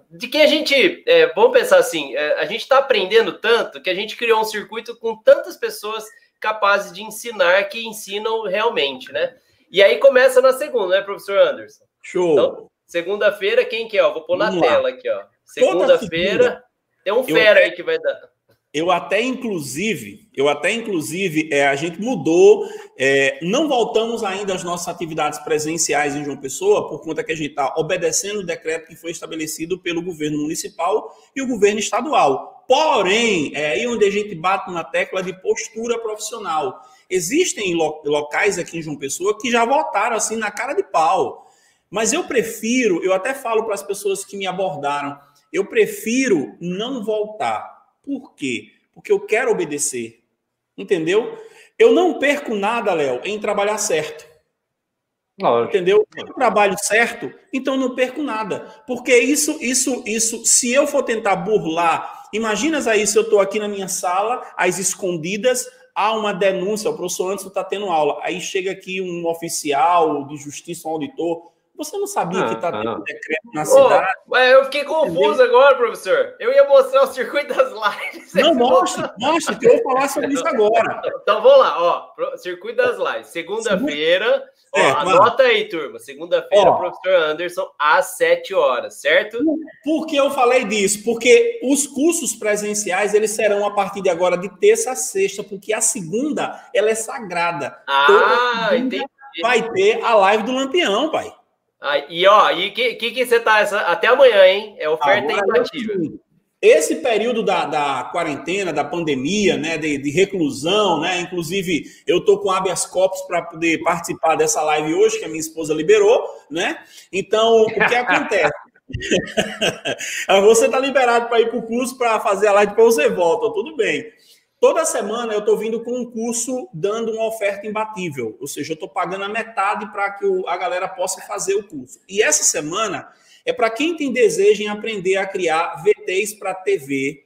De quem a gente. É, vamos pensar assim, é, a gente está aprendendo tanto que a gente criou um circuito com tantas pessoas capazes de ensinar que ensinam realmente, né? E aí começa na segunda, né, professor Anderson? Show. Então, Segunda-feira, quem que é? Vou pôr na tela aqui, ó. Segunda-feira, tem um fera aí que vai dar. Eu até, inclusive, eu até, inclusive, é, a gente mudou, é, não voltamos ainda às nossas atividades presenciais em João Pessoa, por conta que a gente está obedecendo o decreto que foi estabelecido pelo governo municipal e o governo estadual. Porém, é aí onde a gente bate na tecla de postura profissional. Existem locais aqui em João Pessoa que já votaram assim na cara de pau. Mas eu prefiro, eu até falo para as pessoas que me abordaram, eu prefiro não voltar por quê? Porque eu quero obedecer. Entendeu? Eu não perco nada, Léo, em trabalhar certo. Entendeu? Eu trabalho certo, então não perco nada. Porque isso, isso, isso, se eu for tentar burlar, imagina aí se eu estou aqui na minha sala, às escondidas, há uma denúncia, o professor Anderson está tendo aula, aí chega aqui um oficial de justiça, um auditor, você não sabia que está tendo decreto na cidade? Oh, eu fiquei confuso entendeu? agora, professor. Eu ia mostrar o circuito das lives. Não, mostra, mostra, que eu vou falar sobre isso agora. Então vamos lá, ó. Circuito das lives. Segunda-feira. É, anota aí, turma. Segunda-feira, professor Anderson, às 7 horas, certo? Por que eu falei disso? Porque os cursos presenciais, eles serão a partir de agora de terça a sexta, porque a segunda, ela é sagrada. Ah, entendi. Vai ter a live do Lampião, pai. Ah, e ó, e que, que, você tá essa, até amanhã, hein? É oferta imbatível. Esse período da, da, quarentena, da pandemia, né, de, de, reclusão, né, inclusive eu tô com habeas corpus para poder participar dessa live hoje que a minha esposa liberou, né? Então, o que acontece? você tá liberado para ir para o curso para fazer a live, depois você volta, tudo bem. Toda semana eu estou vindo com um curso dando uma oferta imbatível, ou seja, eu estou pagando a metade para que a galera possa fazer o curso. E essa semana é para quem tem desejo em aprender a criar VTs para TV,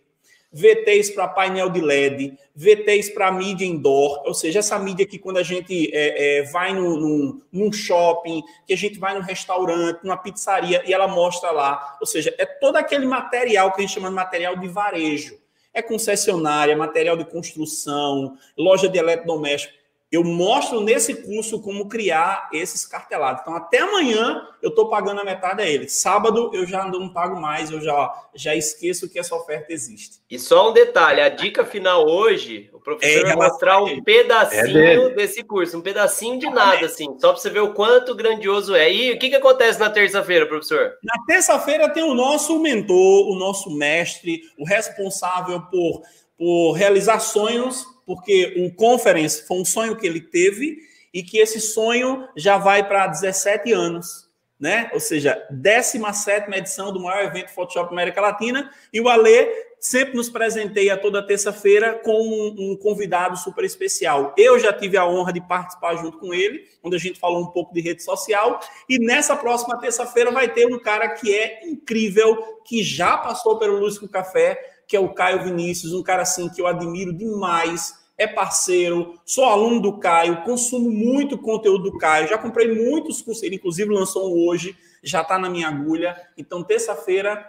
VTs para painel de LED, VTs para mídia indoor, ou seja, essa mídia que quando a gente é, é, vai no, no, num shopping, que a gente vai num restaurante, numa pizzaria e ela mostra lá, ou seja, é todo aquele material que a gente chama de material de varejo é concessionária, material de construção, loja de eletrodoméstico. Eu mostro nesse curso como criar esses cartelados. Então, até amanhã eu estou pagando a metade a ele. Sábado eu já não pago mais, eu já, já esqueço que essa oferta existe. E só um detalhe: a dica final hoje, o professor é vai mostrar um pedacinho é desse curso, um pedacinho de nada, assim, só para você ver o quanto grandioso é. E o que, que acontece na terça-feira, professor? Na terça-feira tem o nosso mentor, o nosso mestre, o responsável por, por realizar sonhos porque o conference foi um sonho que ele teve e que esse sonho já vai para 17 anos, né? Ou seja, 17 edição do maior evento Photoshop América Latina, e o Ale sempre nos presenteia toda terça-feira com um, um, convidado super especial. Eu já tive a honra de participar junto com ele, onde a gente falou um pouco de rede social, e nessa próxima terça-feira vai ter um cara que é incrível, que já passou pelo Lúcio Café, que é o Caio Vinícius, um cara assim que eu admiro demais, é parceiro, sou aluno do Caio, consumo muito conteúdo do Caio, já comprei muitos cursos, ele inclusive lançou um hoje, já está na minha agulha. Então, terça-feira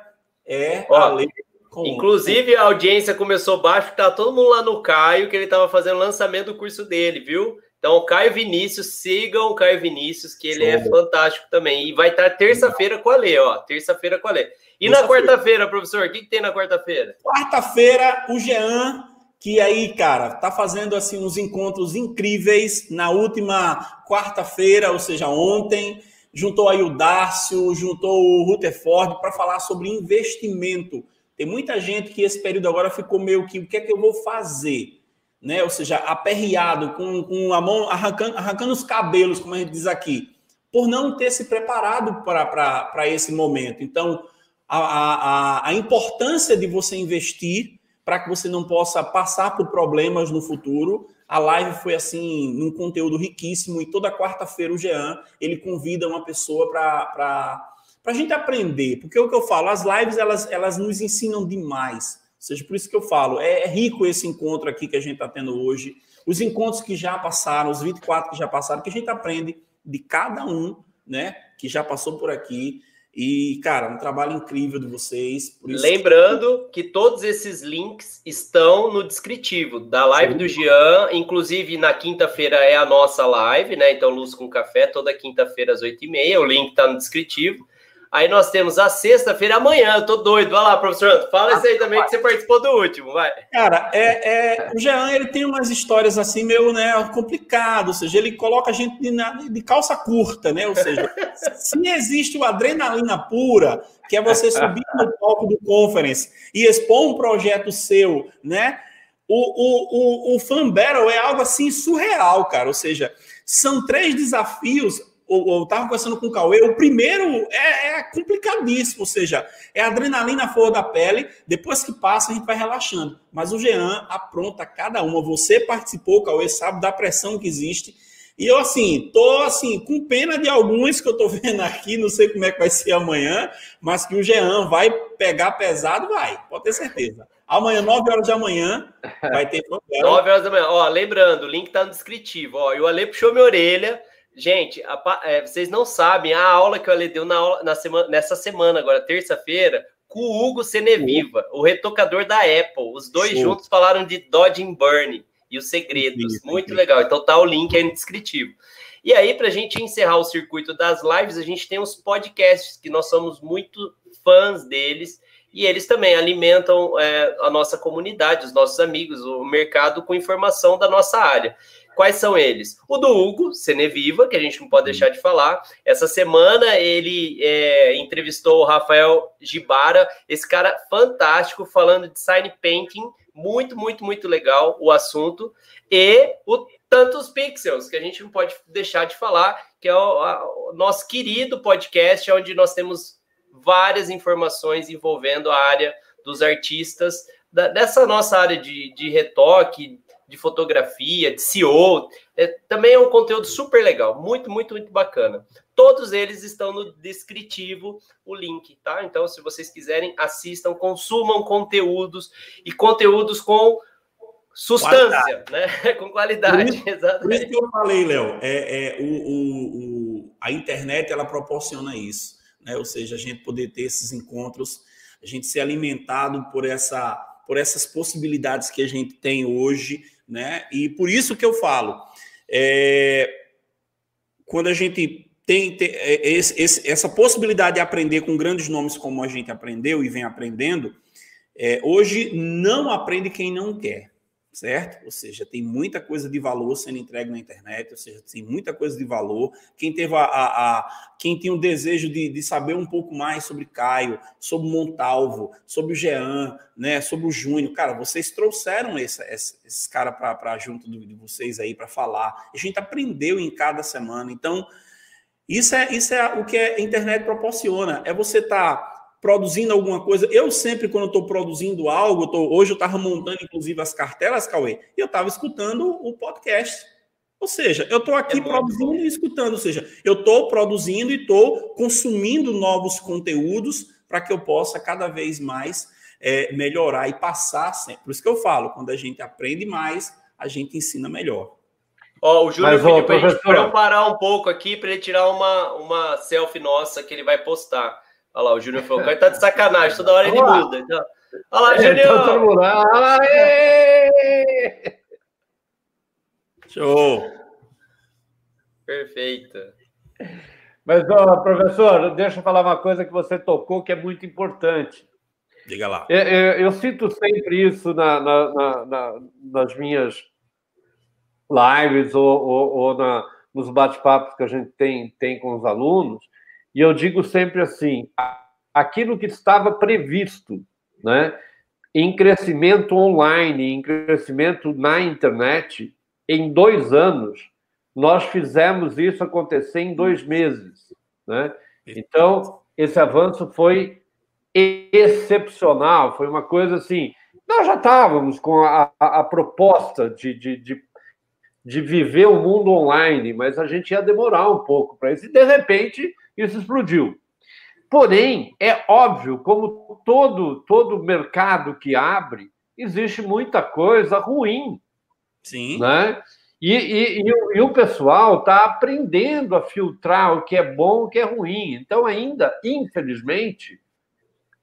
é Ó, a lei. Com... Inclusive, a audiência começou baixo, tá todo mundo lá no Caio, que ele estava fazendo o lançamento do curso dele, viu? Então, Caio Vinícius, sigam o Caio Vinícius, que ele Show. é fantástico também. E vai estar terça-feira com a Lê, ó. Terça-feira com a Lê. E na quarta-feira, professor, o que, que tem na quarta-feira? Quarta-feira, o Jean, que aí, cara, tá fazendo assim uns encontros incríveis. Na última quarta-feira, ou seja, ontem, juntou aí o Dácio, juntou o Rutherford para falar sobre investimento. Tem muita gente que esse período agora ficou meio que o que é que eu vou fazer? Né? Ou seja, aperreado, com, com a mão arrancando, arrancando os cabelos, como a gente diz aqui, por não ter se preparado para esse momento. Então, a, a, a importância de você investir para que você não possa passar por problemas no futuro. A live foi assim, num conteúdo riquíssimo, e toda quarta-feira o Jean ele convida uma pessoa para a gente aprender. Porque é o que eu falo, as lives elas, elas nos ensinam demais. Seja, por isso que eu falo, é, é rico esse encontro aqui que a gente está tendo hoje, os encontros que já passaram, os 24 que já passaram, que a gente aprende de cada um, né, que já passou por aqui. E, cara, um trabalho incrível de vocês. Lembrando que... que... todos esses links estão no descritivo da live do Jean. Inclusive, na quinta-feira é a nossa live, né? Então, Luz com Café, toda quinta-feira às oito e meia. O link está no descritivo. Aí nós temos a sexta-feira amanhã, eu tô doido. Vai lá, professor, fala isso aí também que você participou do último, vai. Cara, é, é, o Jean, ele tem umas histórias assim meio, né, complicado, ou seja, ele coloca a gente de, de calça curta, né? Ou seja, se existe o adrenalina pura, que é você subir no palco do conference e expor um projeto seu, né? O, o, o, o Fan Battle é algo assim surreal, cara. Ou seja, são três desafios eu estava conversando com o Cauê, o primeiro é, é, complicadíssimo, ou seja, é adrenalina fora da pele, depois que passa a gente vai relaxando. Mas o Jean apronta cada uma. Você participou, Cauê, sabe da pressão que existe. E eu, assim, tô assim, com pena de alguns que eu tô vendo aqui, não sei como é que vai ser amanhã, mas que o Jean vai pegar pesado, vai, pode ter certeza. Amanhã, 9 horas da manhã, vai ter 9 horas da manhã. Ó, lembrando, o link tá no descritivo. Ó, e o Ale puxou minha orelha. Gente, a, é, vocês não sabem a aula que o Ale deu na aula, na semana, nessa semana, agora, terça-feira, com o Hugo Seneviva, o retocador da Apple. Os dois Sim. juntos falaram de Dodge and Burn e os segredos. Sim, Muito legal. Então tá o link aí no descritivo. E aí, para a gente encerrar o circuito das lives, a gente tem os podcasts, que nós somos muito fãs deles, e eles também alimentam é, a nossa comunidade, os nossos amigos, o mercado com informação da nossa área. Quais são eles? O do Hugo, Ceneviva, que a gente não pode deixar de falar. Essa semana ele é, entrevistou o Rafael Gibara, esse cara fantástico, falando de sign painting. Muito, muito, muito legal o assunto. E o Tantos Pixels, que a gente não pode deixar de falar, que é o, a, o nosso querido podcast, onde nós temos várias informações envolvendo a área dos artistas, da, dessa nossa área de, de retoque, de fotografia, de CEO. É, também é um conteúdo super legal, muito, muito, muito bacana. Todos eles estão no descritivo, o link, tá? Então, se vocês quiserem, assistam, consumam conteúdos e conteúdos com substância, qualidade. né? com qualidade, por isso, exatamente. Por isso que eu falei, Léo, é, é o, o, o, a internet ela proporciona isso, né? Ou seja, a gente poder ter esses encontros, a gente ser alimentado por essa por essas possibilidades que a gente tem hoje né? E por isso que eu falo, é, quando a gente tem, tem é, esse, esse, essa possibilidade de aprender com grandes nomes como a gente aprendeu e vem aprendendo, é, hoje não aprende quem não quer certo? Ou seja, tem muita coisa de valor sendo entregue na internet, ou seja, tem muita coisa de valor. Quem teve a, a, a quem tinha o desejo de, de, saber um pouco mais sobre Caio, sobre Montalvo, sobre o Jean, né, sobre o Júnior, cara, vocês trouxeram esse, esse, esse cara para junto de vocês aí para falar. A gente aprendeu em cada semana. Então, isso é, isso é o que a internet proporciona. É você estar tá produzindo alguma coisa. Eu sempre, quando estou produzindo algo, tô, hoje eu estava montando, inclusive, as cartelas, Cauê, e eu estava escutando o podcast. Ou seja, eu estou aqui é produzindo bom. e escutando. Ou seja, eu estou produzindo e estou consumindo novos conteúdos para que eu possa cada vez mais é, melhorar e passar sempre. Por isso que eu falo, quando a gente aprende mais, a gente ensina melhor. Ó, o Júnior pediu para a gente parar um pouco aqui para ele tirar uma, uma selfie nossa que ele vai postar. Olha lá, o Júnior falou, tá de sacanagem, toda hora ele muda. Então, olha lá, é, Júnior! Então, Show! Perfeita. Mas, ó, professor, deixa eu falar uma coisa que você tocou que é muito importante. Diga lá. Eu, eu, eu sinto sempre isso na, na, na, nas minhas lives ou, ou, ou nos bate-papos que a gente tem, tem com os alunos, e eu digo sempre assim: aquilo que estava previsto, né, em crescimento online, em crescimento na internet, em dois anos, nós fizemos isso acontecer em dois meses, né? Então esse avanço foi excepcional, foi uma coisa assim. Nós já estávamos com a, a, a proposta de, de, de, de, viver o mundo online, mas a gente ia demorar um pouco para isso. E, de repente, isso explodiu. Porém, é óbvio, como todo, todo mercado que abre, existe muita coisa ruim. Sim. Né? E, e, e, o, e o pessoal está aprendendo a filtrar o que é bom e o que é ruim. Então, ainda, infelizmente,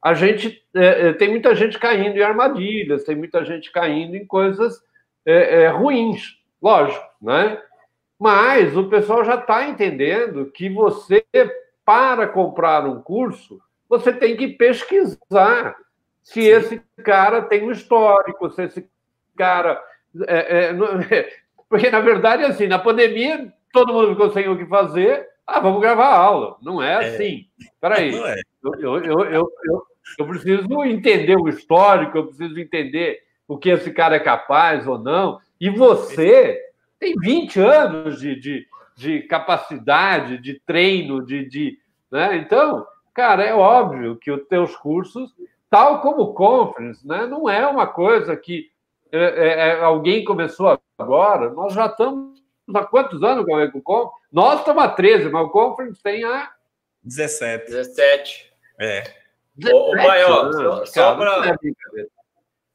a gente é, é tem muita gente caindo em armadilhas, tem muita gente caindo em coisas é, é, ruins, lógico, né? Mas o pessoal já está entendendo que você para comprar um curso, você tem que pesquisar se Sim. esse cara tem um histórico, se esse cara. É, é, porque, na verdade, assim, na pandemia, todo mundo ficou sem o que fazer. Ah, vamos gravar aula. Não é, é. assim. Espera aí. É. Eu, eu, eu, eu, eu preciso entender o histórico, eu preciso entender o que esse cara é capaz ou não. E você tem 20 anos de, de, de capacidade, de treino, de. de né? Então, cara, é óbvio que os teus cursos, tal como o Conference, né, não é uma coisa que é, é, é alguém começou agora. Nós já estamos há quantos anos com o Conference? Nós estamos há 13, mas o Conference tem a. 17. 17. É. Ô, Maior, só, só para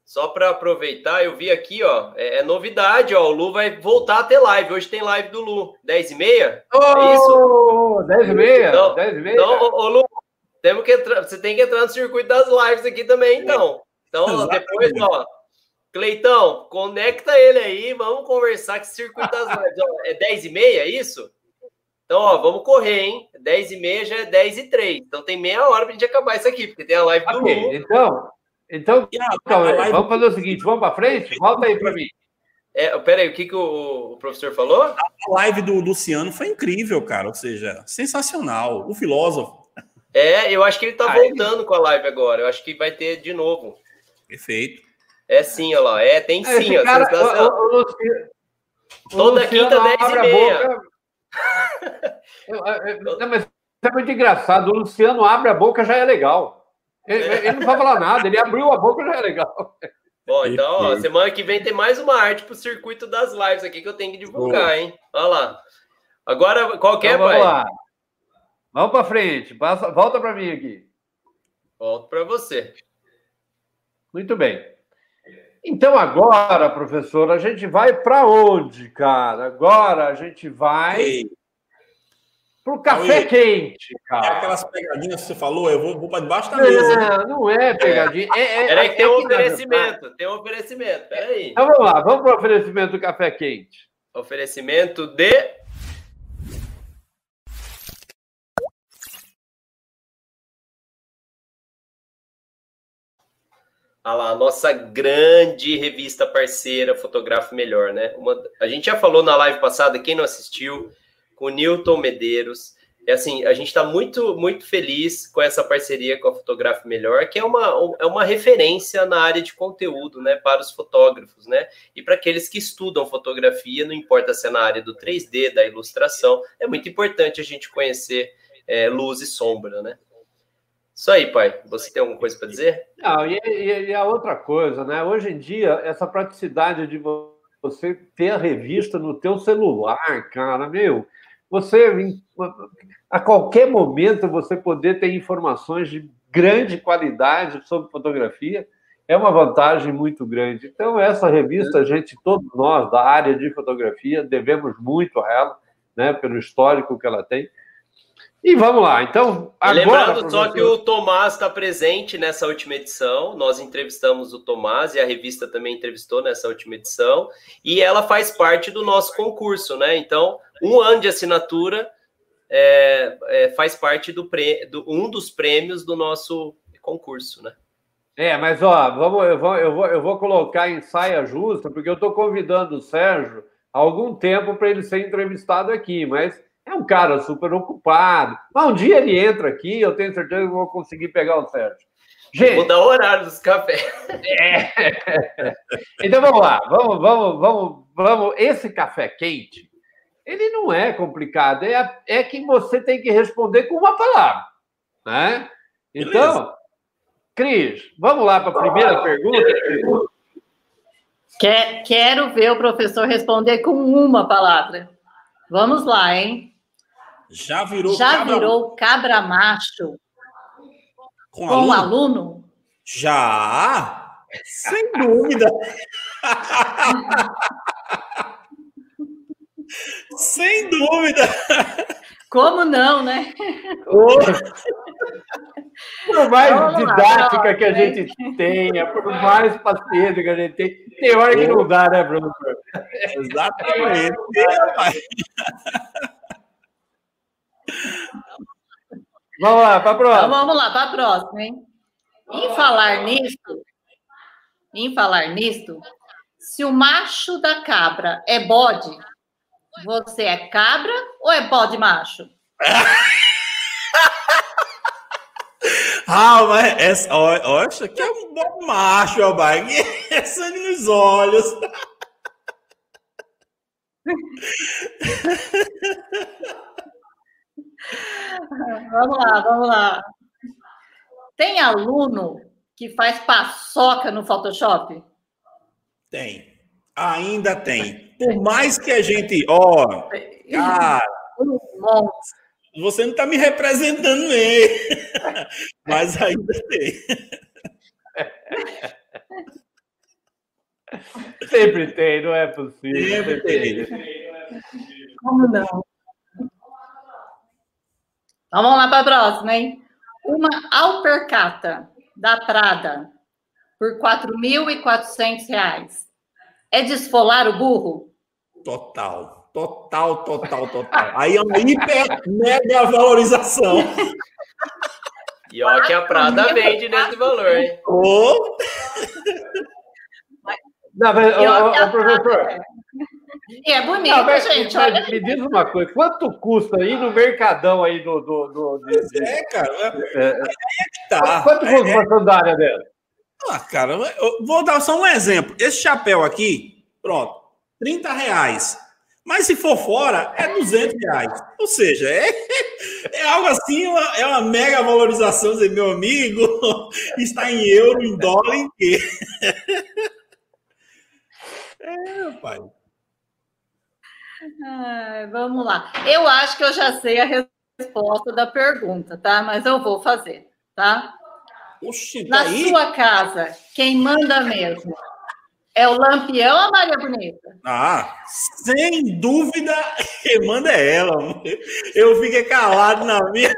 só para aproveitar, eu vi aqui, ó, é, é, novidade, ó, o Lu vai voltar a ter live. Hoje tem live do Lu, 10 e meia? Oh, é isso? 10 e meia? Então, 10 e meia? Então, ô, ô, Lu, temos que entrar, você tem que entrar no circuito das lives aqui também, então. Então, depois, ó, Cleitão, conecta ele aí, vamos conversar com esse circuito das lives. Ó, é 10 e meia, é isso? Então, ó, vamos correr, hein? 10 e meia já é 10 e 3. Então tem meia hora pra gente acabar isso aqui, porque tem a live do okay, Lu. Então, então, então vamos fazer o seguinte, vamos para frente? Volta aí para mim. É, peraí, o que, que o, o, professor falou? A live do Luciano foi incrível, cara. Ou seja, sensacional. O filósofo. É, eu acho que ele está voltando com a live agora. Eu acho que vai ter de novo. Perfeito. É sim, olha lá. É, tem sim. Esse ó, cara, o, o, Luciano, Toda quinta, 10 e meia. não, mas é muito engraçado. O Luciano abre a boca já é legal. Ele, ele, não vai falar nada, ele abriu a boca já é legal. Bom, então, ó, semana que vem tem mais uma arte pro circuito das lives aqui que eu tenho que divulgar, hein? Olha lá. Agora, qual que é, então, vamos pai? Lá. Vamos para frente. Passa, volta para mim aqui. Volto para você. Muito bem. Então, agora, professor, a gente vai para onde, cara? Agora a gente vai. Pro café quente, cara. É aquelas pegadinhas que você falou, eu vou, vou para debaixo da mesa. Não, não é pegadinha. É, é, Peraí, tem um oferecimento. Tem um oferecimento. Peraí. Então vamos lá, vamos para o oferecimento do café quente. Oferecimento de. Ah lá, a nossa grande revista parceira, Fotografo Melhor, né? Uma, a gente já falou na live passada, quem não assistiu, com o Newton Medeiros. É assim, a gente está muito, muito feliz com essa parceria com a Fotografe Melhor, que é uma, é uma referência na área de conteúdo, né, para os fotógrafos, né, e para aqueles que estudam fotografia, não importa se é na área do 3D, da ilustração, é muito importante a gente conhecer é, luz e sombra, né. Isso aí, pai. Você tem alguma coisa para dizer? Não, e, e, e, a outra coisa, né? Hoje em dia, essa praticidade de você ter a revista no teu celular, cara, meu, você a qualquer momento você poder ter informações de grande qualidade sobre fotografia é uma vantagem muito grande. Então essa revista, a gente, todos nós da área de fotografia devemos muito a ela, né, pelo histórico que ela tem. E vamos lá, então. Agora, Lembrando só que o Tomás está presente nessa última edição. Nós entrevistamos o Tomás e a revista também entrevistou nessa última edição. E ela faz parte do nosso concurso, né? Então, um ano de assinatura é, é, faz parte do, pre, do, um dos prêmios do nosso concurso, né? É, mas ó, vamos, eu, vou, eu, vou, eu vou colocar em saia justa, porque eu estou convidando o Sérgio há algum tempo para ele ser entrevistado aqui, mas é um cara super ocupado. Mas um dia ele entra aqui, eu tenho certeza que vou conseguir pegar o Sérgio. Gente, vou dar o horário dos cafés. É. Então vamos lá, vamos, vamos, vamos, vamos. Esse café quente, ele não é complicado, é, é que você tem que responder com uma palavra, né? Então, Beleza. Cris, vamos lá para a primeira pergunta. Quer, quero ver o professor responder com uma palavra. Vamos lá, hein? Já virou Já cabra... virou cabra macho com, com aluno? aluno? Já, sem dúvida. sem dúvida. Como não, né? Por mais didática lá, que a gente tenha, por mais paciência que a gente tem, tem hora que não dá, né, professor? Exatamente. Vamos lá, para a próxima. Então, vamos lá, para a próxima, hein? Em falar nisto, em falar nisto, se o macho da cabra é bode, você é cabra ou é bode macho? ah, mas essa, olha, isso aqui é um bom macho, ó, é sangue nos olhos. vamos lá, vamos lá. Tem aluno que faz paçoca no Photoshop? Tem. Ainda tem. Por mais que a gente. Ó, oh, cara, você não está me representando bem. Mas ainda tem. Sempre tem, não é possível. Sempre tem. Como não? Então vamos lá para a próxima, hein? Uma alpercata da Prada por R$ 4.400. É desfolar o burro? Total, total, total, total. Aí é uma hiper mega valorização. E olha que a Prada vende nesse valor, hein? Oh. Não, mas, ô, professor. E é bonito, não, mas, gente. Olha. Me diz uma coisa: quanto custa aí no mercadão aí do. do, do de, é, cara. É, é, é que tá. Quanto custa uma sandália dela? Ah, cara, eu vou dar só um exemplo. Esse chapéu aqui, pronto, 30 reais. Mas se for fora, é 200 reais. Ou seja, é, é algo assim, uma, é uma mega valorização. Dizer, meu amigo, está em euro, em dólar, em quê? É, pai. Ah, vamos lá. Eu acho que eu já sei a resposta da pergunta, tá? Mas eu vou fazer, tá? Oxi, Na sua casa, quem manda mesmo? É o Lampião ou a Maria Bonita? Ah, sem dúvida, quem manda é ela. Eu fiquei calado na minha.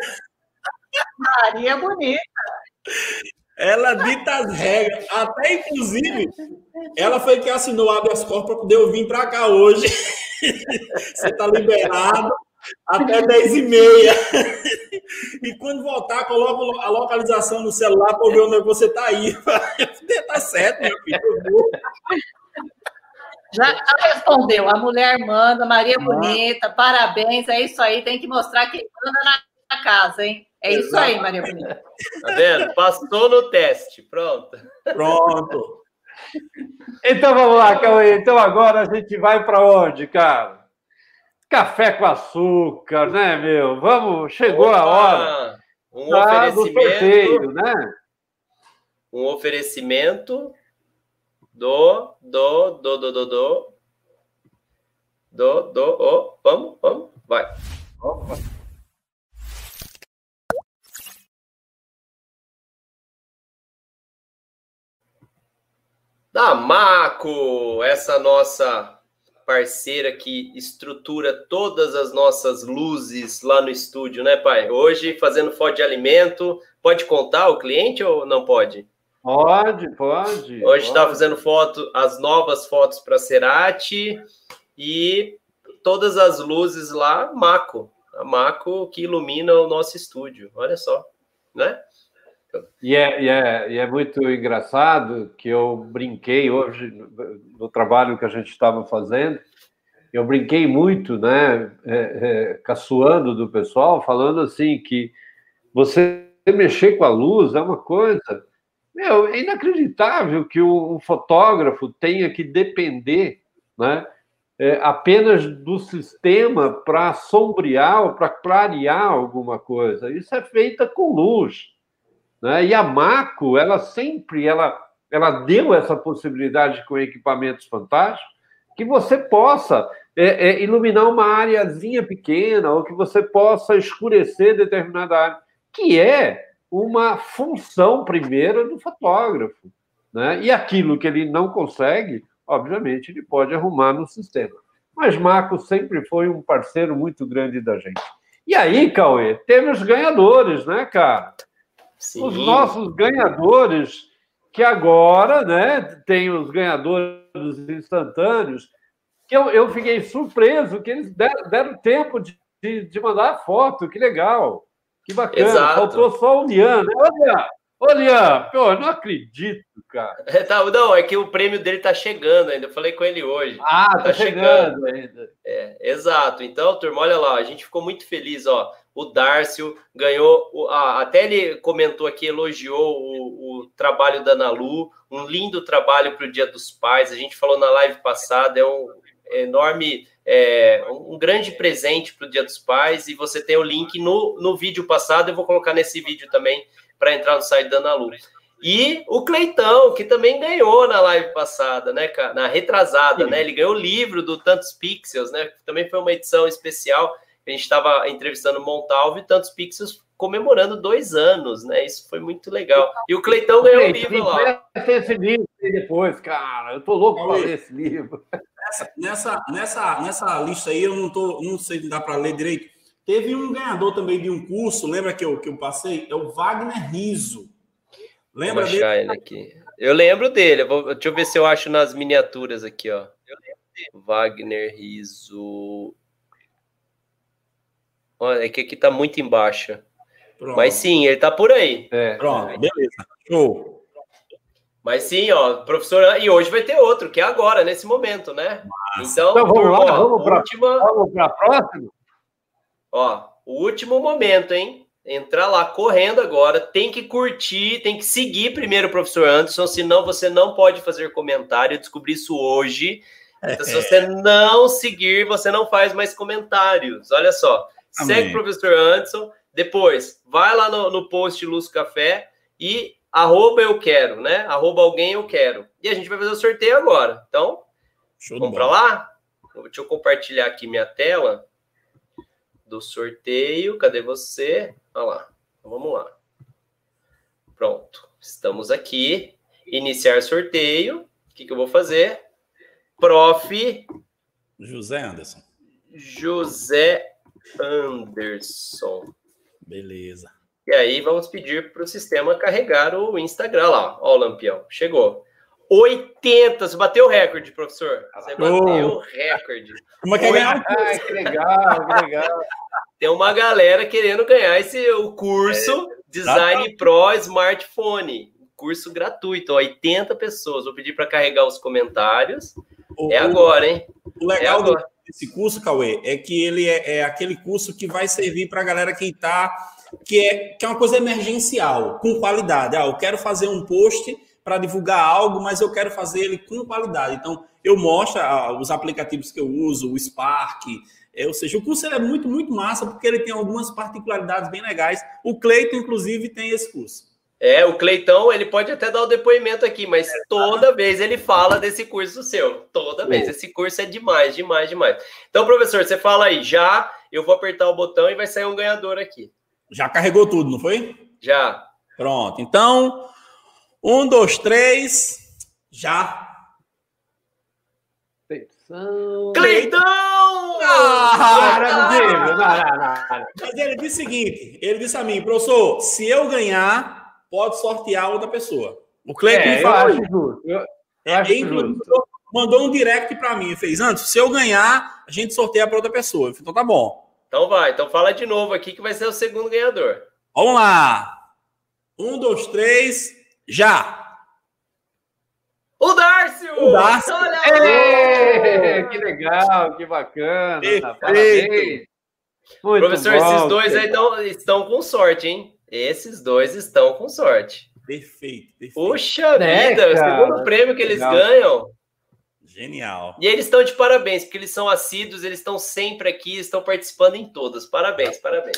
Maria Bonita. Ela dita as regras. Até, inclusive, ela foi que assinou o habeas corpus para poder eu vir para cá hoje. Você está liberado até 10 e meia. E quando voltar, coloca a localização no celular para ver onde é você está aí. Tá certo, meu filho. Já, já, respondeu. A mulher manda, Maria ah. Bonita, parabéns. É isso aí, tem que mostrar quem manda na casa, hein? É isso aí, Maria Bonita. Tá vendo? Passou no teste. Pronto. Pronto. Então vamos lá, Cauê. Então agora a gente vai para onde, cara? Café com açúcar, né, meu? Vamos, chegou Opa, a hora. Um oferecimento, sorteio, né? Um oferecimento do, do, do, do, do, do, do, do, oh, vamos, vamos, vai. Opa. da Maco, essa nossa parceira que estrutura todas as nossas luzes lá no estúdio, né, pai? Hoje fazendo foto de alimento, pode contar o cliente ou não pode? Pode, pode. Hoje está fazendo foto, as novas fotos para Cerati e todas as luzes lá, Maco. A Maco que ilumina o nosso estúdio. Olha só, né? E é, e, é, e é muito engraçado que eu brinquei hoje no trabalho que a gente estava fazendo, eu brinquei muito, né, é, é, caçoando do pessoal, falando assim que você mexer com a luz é uma coisa, meu, é inacreditável que um fotógrafo tenha que depender, né, é, apenas do sistema para sombrear ou para clarear alguma coisa. Isso é feita com luz. Né? E a Maco, ela sempre ela, ela deu essa possibilidade com equipamentos fantásticos que você possa é, é, iluminar uma áreazinha pequena ou que você possa escurecer determinada área, que é uma função primeira do fotógrafo. Né? E aquilo que ele não consegue, obviamente, ele pode arrumar no sistema. Mas Marco sempre foi um parceiro muito grande da gente. E aí, Cauê, teve os ganhadores, né, cara? Sim. os nossos ganhadores, que agora né, tem os ganhadores instantâneos, que eu, eu fiquei surpreso que eles deram, deram tempo de, de, de, mandar foto, que legal. Que bacana. Exato. Faltou só o Lian, né? Olha, olha, pô, não acredito, cara. É, tá, não, é que o prêmio dele tá chegando ainda. Eu falei com ele hoje. Ah, tá, tá chegando. chegando ainda. É, exato. Então, turma, olha lá, a gente ficou muito feliz, ó. O Dárcio ganhou, até ele comentou aqui, elogiou o, o trabalho da Nalu, um lindo trabalho para o Dia dos Pais. A gente falou na live passada, é um enorme, é, um grande presente para o Dia dos Pais. E você tem o link no, no vídeo passado, eu vou colocar nesse vídeo também para entrar no site da Nalu. E o Cleitão, que também ganhou na live passada, né, na retrasada, né? Ele ganhou o livro do Tantos Pixels, né? Também foi uma edição especial. A gente estava entrevistando Montalvo e Tantos Pixels comemorando dois anos, né? Isso foi muito legal. E o Cleitão ganhou o livro lá. esse livro depois, cara. Eu tô louco para ler esse livro. Nessa, nessa, nessa lista aí, eu não, tô, não sei se dá para ler direito. Teve um ganhador também de um curso, lembra que eu, que eu passei? É o Wagner Riso. Lembra Vou dele? Ele aqui. Eu lembro dele. Eu vou, deixa eu ver se eu acho nas miniaturas aqui, ó. Wagner Riso. Olha, é que aqui tá muito embaixo. Pronto. Mas sim, ele tá por aí. É. Pronto, beleza. Show. Mas sim, ó, professor, e hoje vai ter outro, que é agora, nesse momento, né? Então, então vamos lá, vamos para última... vamos a próxima. Ó, o último momento, hein? Entrar lá correndo agora, tem que curtir, tem que seguir primeiro o professor Anderson, senão você não pode fazer comentário. Eu descobri isso hoje. Então, se você não seguir, você não faz mais comentários. Olha só, Amém. segue o professor Anderson, depois vai lá no, no post Luz Café e arroba eu quero, né? Arroba alguém eu quero. E a gente vai fazer o sorteio agora. Então, Show vamos para lá? Deixa eu compartilhar aqui minha tela do sorteio. Cadê você? Olha lá. Então, vamos lá. Pronto. Estamos aqui. Iniciar sorteio. O que, que eu vou fazer? Prof. José Anderson. José Anderson. Beleza. E aí vamos pedir para o sistema carregar o Instagram lá. Ó, o Lampião, chegou. 80, você bateu o recorde, professor. Você bateu o recorde. Como é que é ganhar? Ai, que legal, que legal. Tem uma galera querendo ganhar esse o curso é, Design Pro Smartphone. Curso gratuito, 80 pessoas. Vou pedir para carregar os comentários. O, é agora, hein? O legal é desse curso, Cauê, é que ele é, é aquele curso que vai servir para a galera que está que é, que é uma coisa emergencial, com qualidade. Ah, eu quero fazer um post para divulgar algo, mas eu quero fazer ele com qualidade. Então, eu mostro ah, os aplicativos que eu uso, o Spark, é, ou seja, o curso é muito, muito massa, porque ele tem algumas particularidades bem legais. O Cleiton, inclusive, tem esse curso. É, o Cleitão, ele pode até dar o depoimento aqui, mas é, toda vez ele fala desse curso seu. Toda vez. Esse curso é demais, demais, demais. Então, professor, você fala aí, já, eu vou apertar o botão e vai sair um ganhador aqui. Já carregou tudo, não foi? Já. Pronto. Então, um, dois, três, já. Atenção. Cleitão! Ah, ah, Mas ele disse o seguinte: ele disse a mim, professor, se eu ganhar, pode sortear outra pessoa. O Cleiton é, falou. Eu acho justo. Eu, eu acho justo. Mandou um direct para mim, fez antes. Se eu ganhar, a gente sorteia para outra pessoa. Eu falei, então tá bom. Então vai, então fala de novo aqui que vai ser o segundo ganhador. Vamos lá. Um, dois, três, já! O Dárcio! O Dárcio! Olha Ei, que legal, que bacana! Parabéns! Muito Professor, bom, esses dois aí estão, estão com sorte, hein? Esses dois estão com sorte. Perfeito, perfeito. Puxa né, vida, cara? o segundo prêmio que eles legal. ganham. Genial. E eles estão de parabéns, porque eles são assíduos, eles estão sempre aqui, estão participando em todas. Parabéns, parabéns.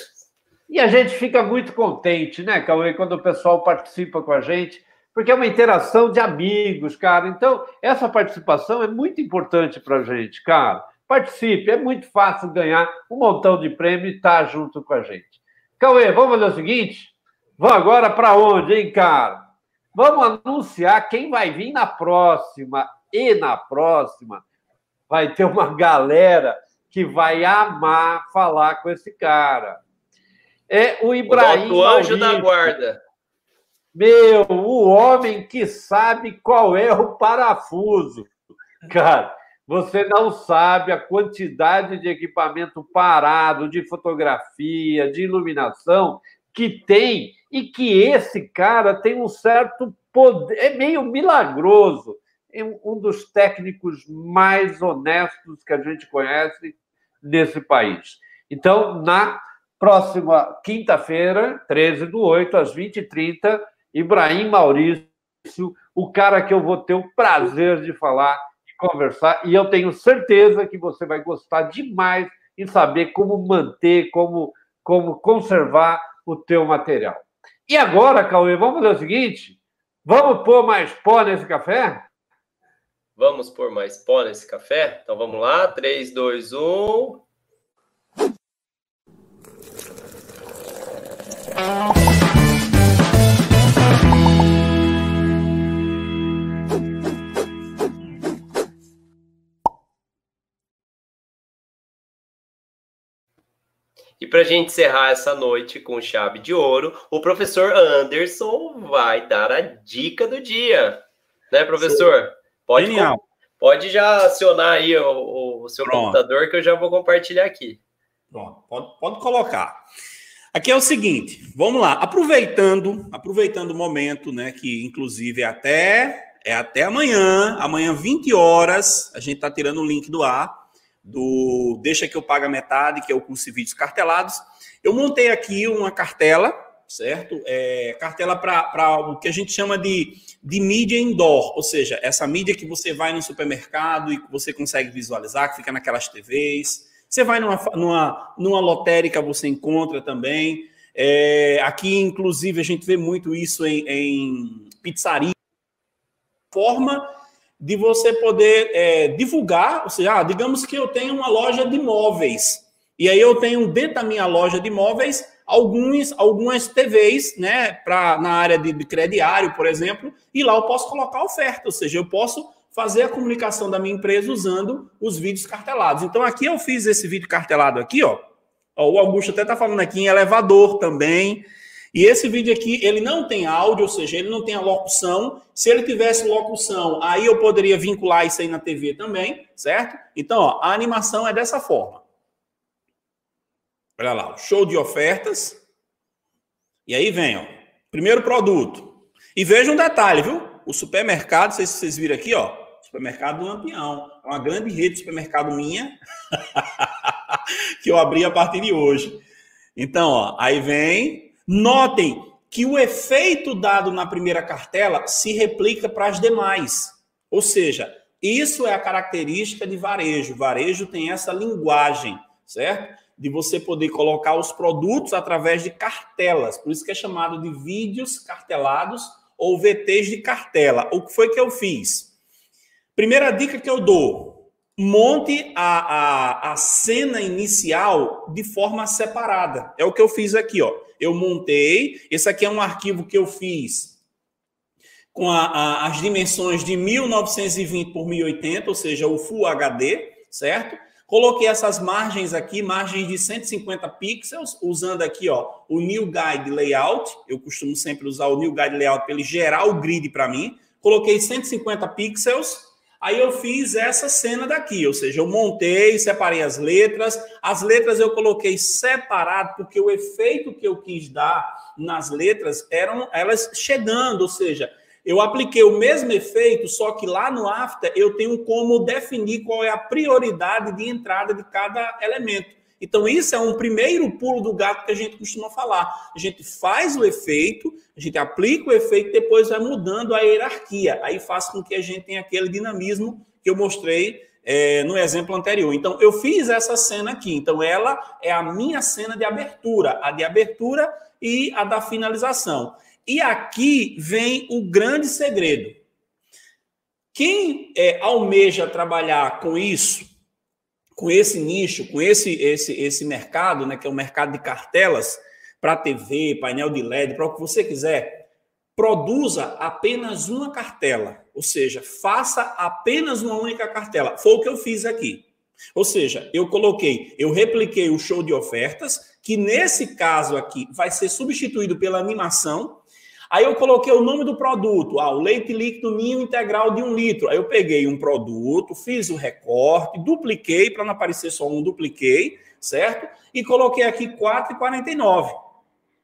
E a gente fica muito contente, né, Cauê, quando o pessoal participa com a gente, porque é uma interação de amigos, cara. Então, essa participação é muito importante para a gente, cara. Participe, é muito fácil ganhar um montão de prêmio e estar tá junto com a gente. Cauê, vamos fazer o seguinte? Vamos agora para onde, hein, cara? Vamos anunciar quem vai vir na próxima e na próxima vai ter uma galera que vai amar falar com esse cara. É o Ibrahim. O anjo da guarda. Meu, o homem que sabe qual é o parafuso. Cara, você não sabe a quantidade de equipamento parado, de fotografia, de iluminação que tem e que esse cara tem um certo poder, é meio milagroso. É um dos técnicos mais honestos que a gente conhece nesse país. Então, na próxima quinta-feira, 13 do 8, às 20h30, Ibrahim Maurício, o cara que eu vou ter o prazer de falar conversar, e eu tenho certeza que você vai gostar demais em saber como manter, como, como conservar o teu material. E agora, Cauê, vamos fazer o seguinte? Vamos pôr mais pó nesse café? Vamos pôr mais pó nesse café? Então vamos lá, 3, 2, 1. Para a gente encerrar essa noite com chave de ouro, o professor Anderson vai dar a dica do dia. Né, professor? Pode, Genial. pode já acionar aí o, o seu Pronto. computador que eu já vou compartilhar aqui. Pronto, pode, pode colocar. Aqui é o seguinte, vamos lá, aproveitando, aproveitando o momento, né, que inclusive é até é até amanhã, amanhã 20 horas, a gente está tirando o link do ar do Deixa que eu pago a metade, que é o curso de vídeos cartelados. Eu montei aqui uma cartela, certo? É, cartela para o que a gente chama de, de mídia indoor, ou seja, essa mídia que você vai no supermercado e você consegue visualizar, que fica naquelas TVs. Você vai numa, numa, numa lotérica, você encontra também. É, aqui, inclusive, a gente vê muito isso em, em pizzaria. Forma de você poder é, divulgar, ou seja, ah, digamos que eu tenho uma loja de móveis, e aí eu tenho dentro da minha loja de móveis alguns, algumas TVs, né, pra, na área de, de crediário, por exemplo, e lá eu posso colocar oferta, ou seja, eu posso fazer a comunicação da minha empresa usando os vídeos cartelados. Então aqui eu fiz esse vídeo cartelado aqui, ó. o Augusto até está falando aqui em elevador também. E esse vídeo aqui, ele não tem áudio, ou seja, ele não tem a locução. Se ele tivesse locução, aí eu poderia vincular isso aí na TV também, certo? Então, ó, a animação é dessa forma. Olha lá, show de ofertas. E aí vem, ó, primeiro produto. E veja um detalhe, viu? O supermercado, não sei se vocês viram aqui, ó, supermercado do Lampião. É uma grande rede de supermercado minha que eu abri a partir de hoje. Então, ó, aí vem Notem que o efeito dado na primeira cartela se replica para as demais. Ou seja, isso é a característica de varejo. Varejo tem essa linguagem, certo? De você poder colocar os produtos através de cartelas. Por isso que é chamado de vídeos cartelados ou VTs de cartela. O que foi que eu fiz? Primeira dica que eu dou: monte a, a, a cena inicial de forma separada. É o que eu fiz aqui, ó eu montei. Esse aqui é um arquivo que eu fiz com a, a, as dimensões de 1920 por 1080, ou seja, o Full HD, certo? Coloquei essas margens aqui, margens de 150 pixels, usando aqui ó, o New Guide Layout. Eu costumo sempre usar o New Guide Layout para ele gerar o grid para mim. Coloquei 150 pixels Aí eu fiz essa cena daqui, ou seja, eu montei, separei as letras. As letras eu coloquei separado porque o efeito que eu quis dar nas letras eram elas chegando, ou seja, eu apliquei o mesmo efeito, só que lá no After eu tenho como definir qual é a prioridade de entrada de cada elemento. Então, isso é um primeiro pulo do gato que a gente costuma falar. A gente faz o efeito, a gente aplica o efeito, depois vai mudando a hierarquia. Aí faz com que a gente tenha aquele dinamismo que eu mostrei é, no exemplo anterior. Então, eu fiz essa cena aqui. Então, ela é a minha cena de abertura, a de abertura e a da finalização. E aqui vem o grande segredo. Quem é, almeja trabalhar com isso, com esse nicho, com esse esse esse mercado, né, que é o mercado de cartelas para TV, painel de LED, para o que você quiser, produza apenas uma cartela, ou seja, faça apenas uma única cartela. Foi o que eu fiz aqui. Ou seja, eu coloquei, eu repliquei o show de ofertas, que nesse caso aqui vai ser substituído pela animação, Aí eu coloquei o nome do produto, ah, o leite líquido ninho integral de um litro. Aí eu peguei um produto, fiz o recorte, dupliquei, para não aparecer só um, dupliquei, certo? E coloquei aqui 4,49.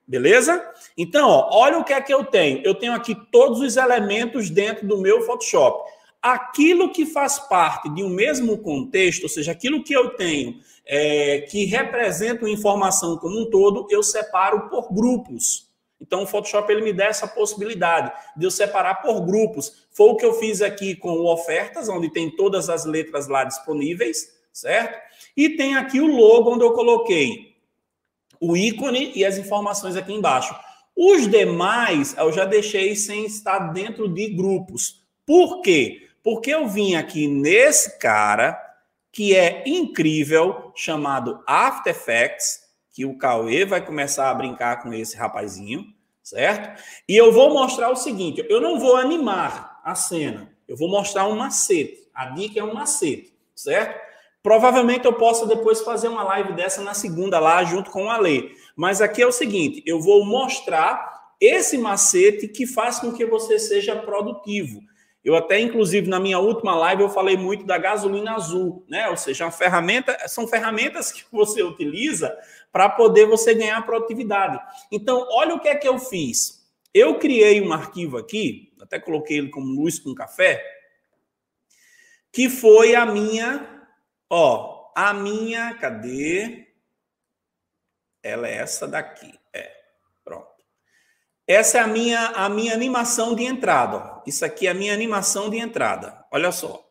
Beleza? Então, ó, olha o que é que eu tenho. Eu tenho aqui todos os elementos dentro do meu Photoshop. Aquilo que faz parte de um mesmo contexto, ou seja, aquilo que eu tenho é, que representa informação como um todo, eu separo por grupos. Então, o Photoshop ele me dá essa possibilidade de eu separar por grupos. Foi o que eu fiz aqui com o ofertas, onde tem todas as letras lá disponíveis, certo? E tem aqui o logo, onde eu coloquei o ícone e as informações aqui embaixo. Os demais eu já deixei sem estar dentro de grupos. Por quê? Porque eu vim aqui nesse cara, que é incrível, chamado After Effects, que o Cauê vai começar a brincar com esse rapazinho, certo? E eu vou mostrar o seguinte: eu não vou animar a cena, eu vou mostrar um macete. A dica é um macete, certo? Provavelmente eu possa depois fazer uma live dessa na segunda lá, junto com o Ale. Mas aqui é o seguinte: eu vou mostrar esse macete que faz com que você seja produtivo. Eu até, inclusive, na minha última live, eu falei muito da gasolina azul, né? Ou seja, ferramenta, são ferramentas que você utiliza para poder você ganhar produtividade. Então, olha o que é que eu fiz. Eu criei um arquivo aqui, até coloquei ele como luz com café, que foi a minha Ó, a minha, cadê? Ela é essa daqui. Essa é a minha, a minha animação de entrada. Isso aqui é a minha animação de entrada. Olha só.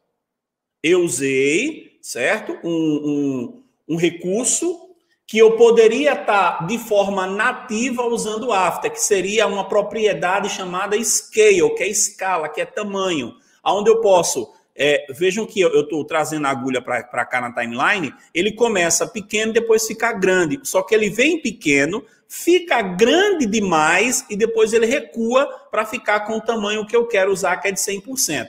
Eu usei, certo? Um, um, um recurso que eu poderia estar de forma nativa usando o After, que seria uma propriedade chamada scale, que é escala, que é tamanho, onde eu posso é, vejam que eu estou trazendo a agulha para cá na timeline, ele começa pequeno, depois fica grande. Só que ele vem pequeno, fica grande demais e depois ele recua para ficar com o tamanho que eu quero usar, que é de 100%.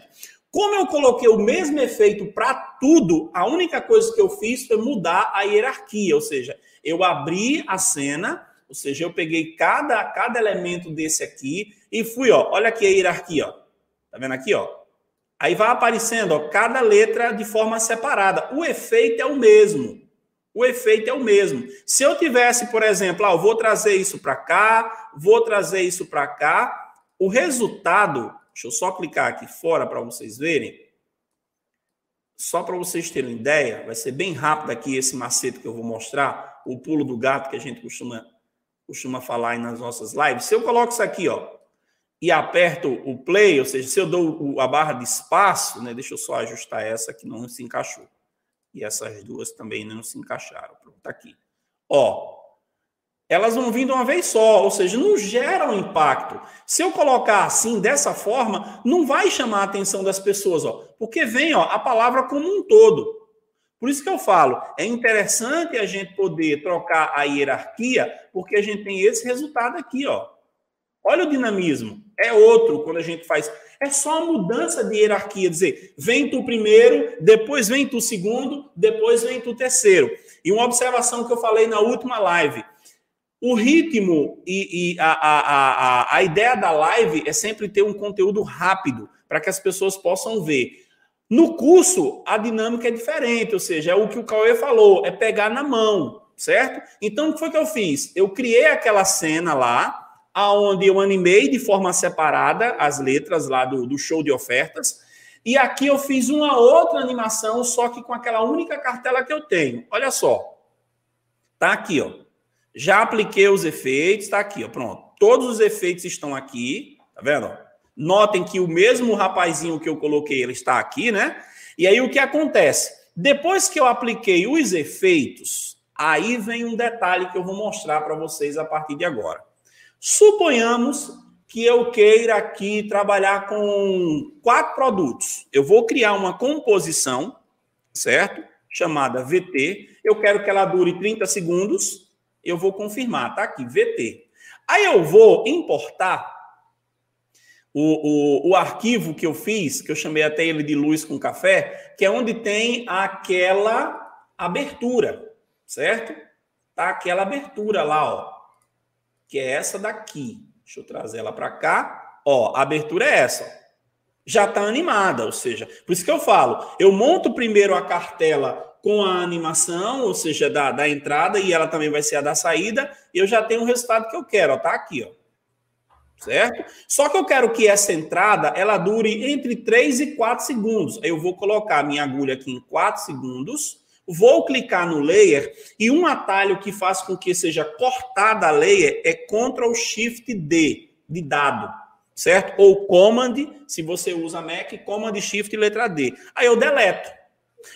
Como eu coloquei o mesmo efeito para tudo, a única coisa que eu fiz foi mudar a hierarquia, ou seja, eu abri a cena, ou seja, eu peguei cada, cada elemento desse aqui e fui, ó, olha aqui a hierarquia, ó. Tá vendo aqui, ó? Aí vai aparecendo ó, cada letra de forma separada. O efeito é o mesmo. O efeito é o mesmo. Se eu tivesse, por exemplo, ah, eu vou trazer isso para cá, vou trazer isso para cá, o resultado, deixa eu só clicar aqui fora para vocês verem. Só para vocês terem ideia, vai ser bem rápido aqui esse macete que eu vou mostrar, o pulo do gato que a gente costuma, costuma falar aí nas nossas lives. Se eu coloco isso aqui, ó, e aperto o play, ou seja, se eu dou a barra de espaço, né, deixa eu só ajustar essa que não se encaixou. E essas duas também não se encaixaram. Pronto, tá aqui. Ó, elas vão vir de uma vez só, ou seja, não geram impacto. Se eu colocar assim, dessa forma, não vai chamar a atenção das pessoas, ó, porque vem ó, a palavra como um todo. Por isso que eu falo, é interessante a gente poder trocar a hierarquia, porque a gente tem esse resultado aqui, ó. Olha o dinamismo. É outro quando a gente faz. É só uma mudança de hierarquia. Dizer, vem tu primeiro, depois vem tu segundo, depois vem tu terceiro. E uma observação que eu falei na última live. O ritmo e, e a, a, a, a ideia da live é sempre ter um conteúdo rápido para que as pessoas possam ver. No curso, a dinâmica é diferente, ou seja, é o que o Cauê falou, é pegar na mão, certo? Então, o que foi que eu fiz? Eu criei aquela cena lá, aonde eu animei de forma separada as letras lá do, do show de ofertas. E aqui eu fiz uma outra animação, só que com aquela única cartela que eu tenho. Olha só. Tá aqui, ó. Já apliquei os efeitos, tá aqui, ó. Pronto. Todos os efeitos estão aqui, tá vendo? Notem que o mesmo rapazinho que eu coloquei, ele está aqui, né? E aí o que acontece? Depois que eu apliquei os efeitos, aí vem um detalhe que eu vou mostrar para vocês a partir de agora. Suponhamos que eu queira aqui trabalhar com quatro produtos. Eu vou criar uma composição, certo? Chamada VT. Eu quero que ela dure 30 segundos. Eu vou confirmar, tá aqui, VT. Aí eu vou importar o, o, o arquivo que eu fiz, que eu chamei até ele de luz com café, que é onde tem aquela abertura, certo? Tá aquela abertura lá, ó que é essa daqui. Deixa eu trazer ela para cá. Ó, a abertura é essa. Já está animada, ou seja, por isso que eu falo, eu monto primeiro a cartela com a animação, ou seja, da, da entrada, e ela também vai ser a da saída, e eu já tenho o resultado que eu quero, ó, tá aqui, ó. Certo? Só que eu quero que essa entrada, ela dure entre 3 e 4 segundos. Eu vou colocar a minha agulha aqui em 4 segundos, vou clicar no layer, e um atalho que faz com que seja cortada a layer é Ctrl Shift D, de dado certo? Ou Command, se você usa Mac, Command Shift letra D. Aí eu deleto.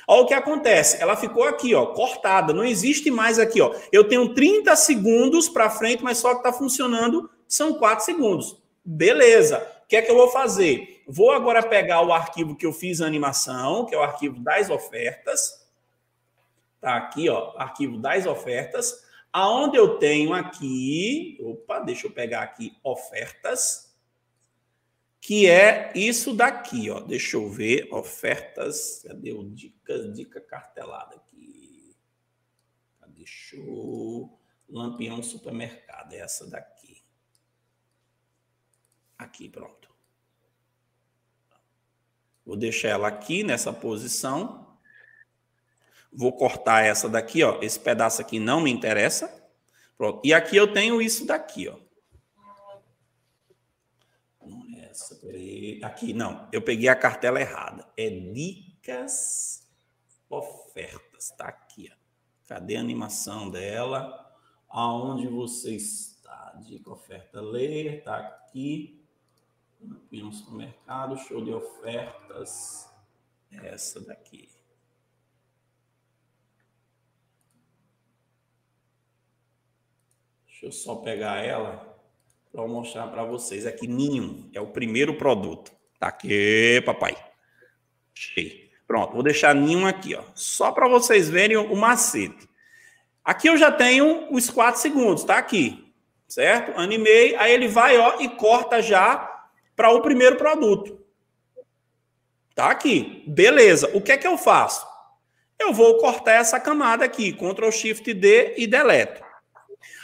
Olha o que acontece. Ela ficou aqui, ó, cortada. Não existe mais aqui, ó. Eu tenho 30 segundos para frente, mas só que está funcionando são 4 segundos. Beleza. O que é que eu vou fazer? Vou agora pegar o arquivo que eu fiz a animação, que é o arquivo das ofertas. Tá aqui, ó, arquivo das ofertas, aonde eu tenho aqui, opa, deixa eu pegar aqui ofertas que é isso daqui, ó. Deixa eu ver, ofertas, cadê o dica, dica cartelada aqui? Cadê show? Lampião supermercado, é essa daqui. Aqui, pronto. Vou deixar ela aqui nessa posição. Vou cortar essa daqui, ó. Esse pedaço aqui não me interessa. Pronto. E aqui eu tenho isso daqui, ó. essa? Aqui, não. Eu peguei a cartela errada. É dicas ofertas. Tá aqui, ó. Cadê a animação dela? Aonde você está? Dica oferta ler, tá aqui. no supermercado, show de ofertas. Essa daqui. Deixa eu só pegar ela para mostrar para vocês aqui. Ninho é o primeiro produto. Tá aqui, papai. Cheio. Pronto, vou deixar Ninho aqui, ó. Só para vocês verem o macete. Aqui eu já tenho os 4 segundos, tá aqui. Certo? Animei, aí ele vai, ó, e corta já para o primeiro produto. Tá aqui. Beleza. O que é que eu faço? Eu vou cortar essa camada aqui, Ctrl Shift D e deleto.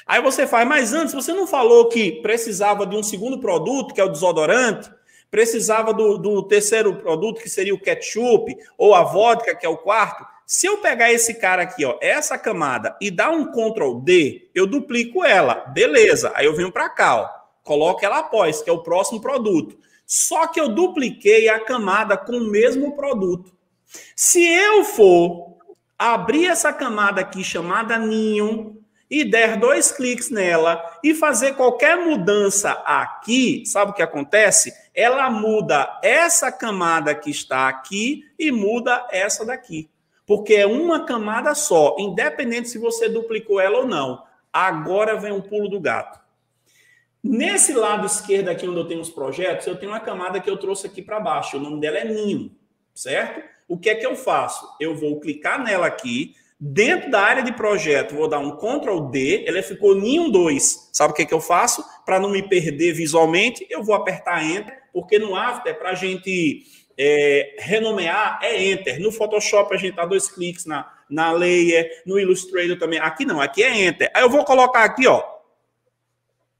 Aí você faz, mas antes você não falou que precisava de um segundo produto, que é o desodorante, precisava do, do terceiro produto, que seria o ketchup, ou a vodka, que é o quarto. Se eu pegar esse cara aqui, ó, essa camada, e dar um Ctrl D, eu duplico ela. Beleza. Aí eu venho para cá, ó, coloco ela após, que é o próximo produto. Só que eu dupliquei a camada com o mesmo produto. Se eu for abrir essa camada aqui chamada ninho, e der dois cliques nela e fazer qualquer mudança aqui, sabe o que acontece? Ela muda essa camada que está aqui e muda essa daqui. Porque é uma camada só, independente se você duplicou ela ou não. Agora vem um pulo do gato. Nesse lado esquerdo aqui, onde eu tenho os projetos, eu tenho uma camada que eu trouxe aqui para baixo. O nome dela é Ninho, certo? O que é que eu faço? Eu vou clicar nela aqui, Dentro da área de projeto, vou dar um Ctrl D, ela ficou Ninho 2. Sabe o que, é que eu faço? Para não me perder visualmente, eu vou apertar Enter, porque no After, para a gente é, renomear, é Enter. No Photoshop, a gente dá dois cliques na, na layer, no Illustrator também. Aqui não, aqui é Enter. Aí eu vou colocar aqui, ó,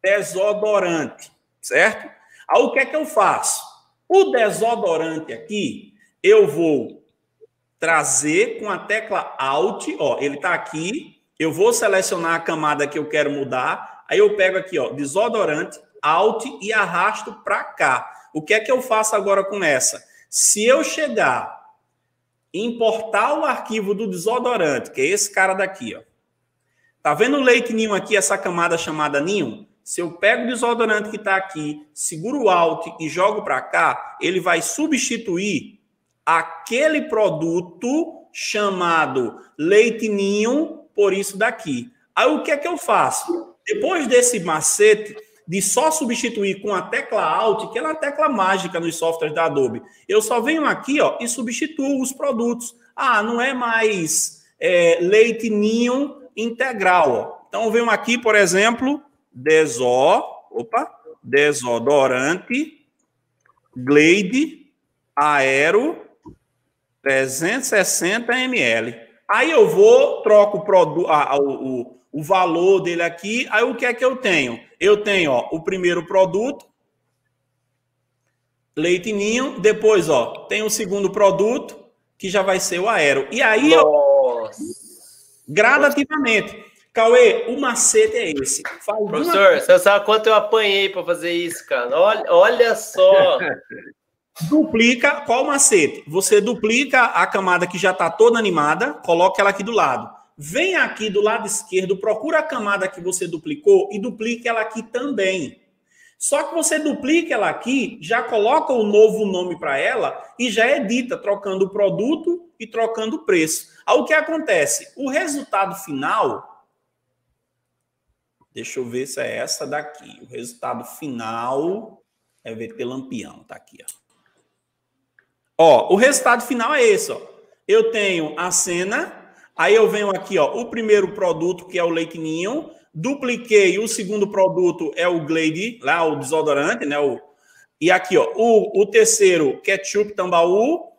desodorante, certo? Aí o que é que eu faço? O desodorante aqui, eu vou trazer com a tecla Alt, ó, ele está aqui, eu vou selecionar a camada que eu quero mudar, aí eu pego aqui, ó, desodorante, Alt e arrasto para cá. O que é que eu faço agora com essa? Se eu chegar importar o arquivo do desodorante, que é esse cara daqui, ó. Tá vendo o leite ninho aqui, essa camada chamada ninho? Se eu pego o desodorante que está aqui, seguro o Alt e jogo para cá, ele vai substituir aquele produto chamado leite ninho por isso daqui. Aí o que é que eu faço? Depois desse macete de só substituir com a tecla Alt, que é uma tecla mágica nos softwares da Adobe, eu só venho aqui ó, e substituo os produtos. Ah, não é mais é, leite ninho integral. Ó. Então eu venho aqui, por exemplo, deso, opa, desodorante, Glade, Aero, 360 ml. Aí eu vou, troco o, produto, o, o valor dele aqui. Aí o que é que eu tenho? Eu tenho ó, o primeiro produto, leite ninho. Depois, ó, tem o segundo produto, que já vai ser o aero. E aí, Nossa, Gradativamente. Cauê, o macete é esse. Faz Professor, uma... você sabe quanto eu apanhei para fazer isso, cara? Olha, olha só. duplica, qual o macete? Você duplica a camada que já está toda animada, coloca ela aqui do lado. Vem aqui do lado esquerdo, procura a camada que você duplicou e duplique ela aqui também. Só que você duplica ela aqui, já coloca o novo nome para ela e já edita, trocando o produto e trocando o preço. Aí o que acontece? O resultado final. Deixa eu ver se é essa daqui. O resultado final é VT Lampião, tá aqui, ó. Ó, o resultado final é esse, ó. Eu tenho a cena, aí eu venho aqui, ó, o primeiro produto que é o Lake Ninho, dupliquei o segundo produto é o Glade, lá o desodorante, né? O, e aqui, ó, o, o terceiro, ketchup tambaú,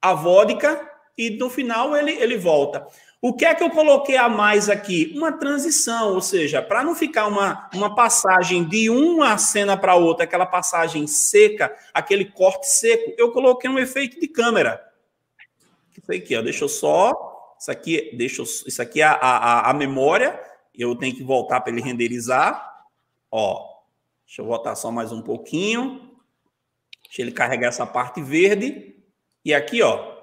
a vodka, e no final ele, ele volta. O que é que eu coloquei a mais aqui? Uma transição, ou seja, para não ficar uma, uma passagem de uma cena para outra, aquela passagem seca, aquele corte seco, eu coloquei um efeito de câmera. Isso aqui, ó, deixa eu só. Isso aqui, deixa eu, isso aqui é a, a, a memória eu tenho que voltar para ele renderizar. Ó, deixa eu voltar só mais um pouquinho. Deixa ele carregar essa parte verde. E aqui, ó,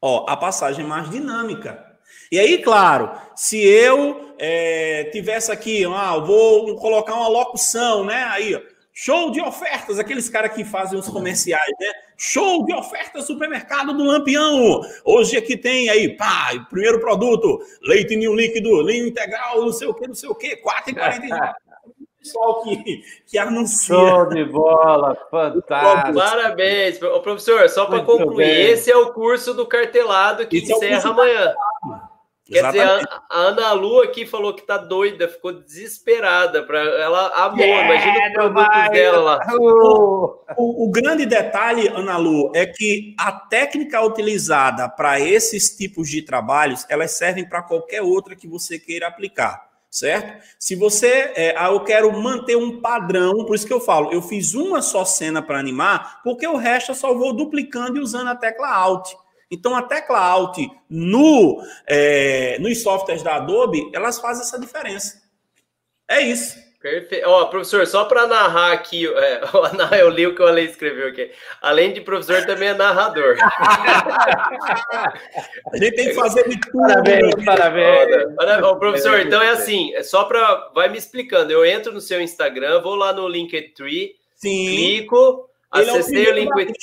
ó, a passagem mais dinâmica. E aí, claro, se eu é, tivesse aqui, ah, vou colocar uma locução, né? Aí, ó, Show de ofertas, aqueles caras que fazem os comerciais, né? Show de ofertas supermercado do Lampião. Hoje aqui tem aí, pá, primeiro produto, leite ninho líquido, linho integral, não sei o que, não sei o que, 4,49. pessoal que, que anuncia. Show de bola, fantástico. Parabéns. Ô, professor, só para concluir, bem. esse é o curso do cartelado que esse encerra é amanhã. Quer Exatamente. dizer, a, Ana Lu aqui falou que tá doida, ficou desesperada. Pra, ela amou, yeah, imagina os produtos dela lá. O, o, o, grande detalhe, Ana Lu, é que a técnica utilizada para esses tipos de trabalhos, elas servem para qualquer outra que você queira aplicar, certo? Se você, é, ah, eu quero manter um padrão, por isso que eu falo, eu fiz uma só cena para animar, porque o resto eu só vou duplicando e usando a tecla Alt. Então, a tecla Alt no, é, nos softwares da Adobe, elas fazem essa diferença. É isso. Perfeito. Ó, professor, só para narrar aqui, é, eu li o que o Ale escreveu aqui. Além de professor, também é narrador. a gente tem que fazer de tudo. Parabéns, parabéns. parabéns. Ó, professor, então é assim, é só para. Vai me explicando. Eu entro no seu Instagram, vou lá no Linktree, Sim. clico, Ele acessei é o, o Linktree.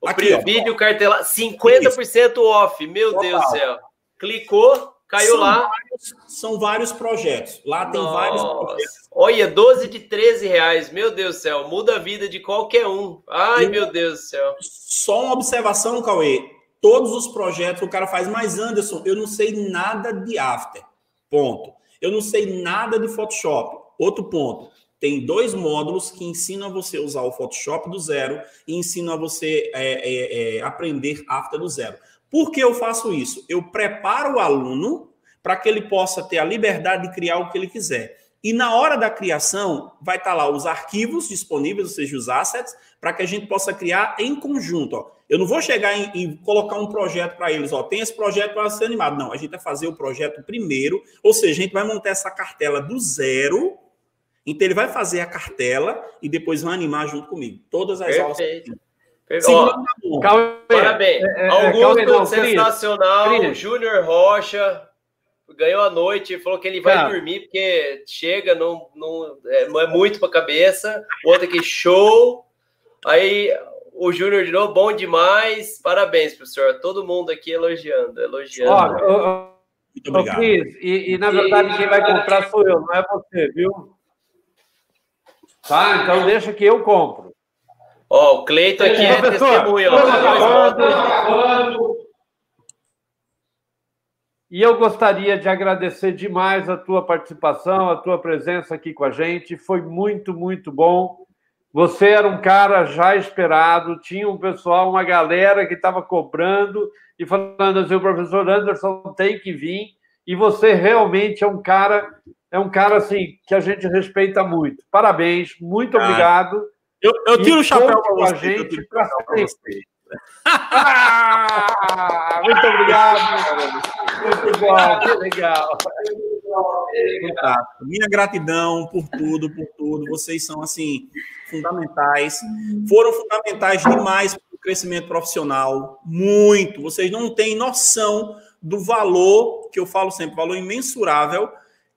O Aqui, vídeo ó. cartela 50% off. Meu Total. Deus do céu. Clicou, caiu são lá. Vários, são vários projetos. Lá tem Nossa. vários projetos. Olha, 12 de 13 reais. Meu Deus do céu. Muda a vida de qualquer um. Ai, e meu Deus do céu. Só uma observação, Cauê. Todos os projetos o cara faz, mas Anderson, eu não sei nada de After. Ponto. Eu não sei nada de Photoshop. Outro ponto tem dois módulos que ensinam a você usar o Photoshop do zero e ensinam a você é, é, é, aprender After do zero. Por que eu faço isso? Eu preparo o aluno para que ele possa ter a liberdade de criar o que ele quiser. E na hora da criação, vai estar tá lá os arquivos disponíveis, ou seja, os assets, para que a gente possa criar em conjunto. Ó. Eu não vou chegar e colocar um projeto para eles, ó, tem esse projeto para ser animado. Não, a gente vai fazer o projeto primeiro, ou seja, a gente vai montar essa cartela do zero então ele vai fazer a cartela e depois vai animar junto comigo. Todas as Perfeito. aulas. Perfeito. Calma, Parabéns. É, é, é Augusto, não, sensacional. Júnior Rocha ganhou a noite, falou que ele vai Cara. dormir porque chega, não, não, é, não é muito para a cabeça. Outro aqui, show. Aí o Júnior de novo, bom demais. Parabéns, professor. Todo mundo aqui elogiando, elogiando. Ó, Muito obrigado. Cris, e, e, na verdade e... quem vai comprar sou eu, não é você, viu? Tá? Então deixa que eu compro. Ó, o Cleito aqui é, testemunha. E eu gostaria de agradecer demais a tua participação, a tua presença aqui com a gente. Foi muito, muito bom. Você era um cara já esperado, tinha um pessoal, uma galera que estava cobrando e falando assim: o professor Anderson tem que vir. E você realmente é um cara é um cara assim que a gente respeita muito. Parabéns, muito ah, obrigado. Eu, eu tiro o chapéu para a gente para sempre. ah, muito obrigado. Muito bom, que legal. Minha gratidão por tudo, por tudo. Vocês são, assim, fundamentais. Foram fundamentais demais para o crescimento profissional. Muito. Vocês não têm noção do valor, que eu falo sempre, valor imensurável,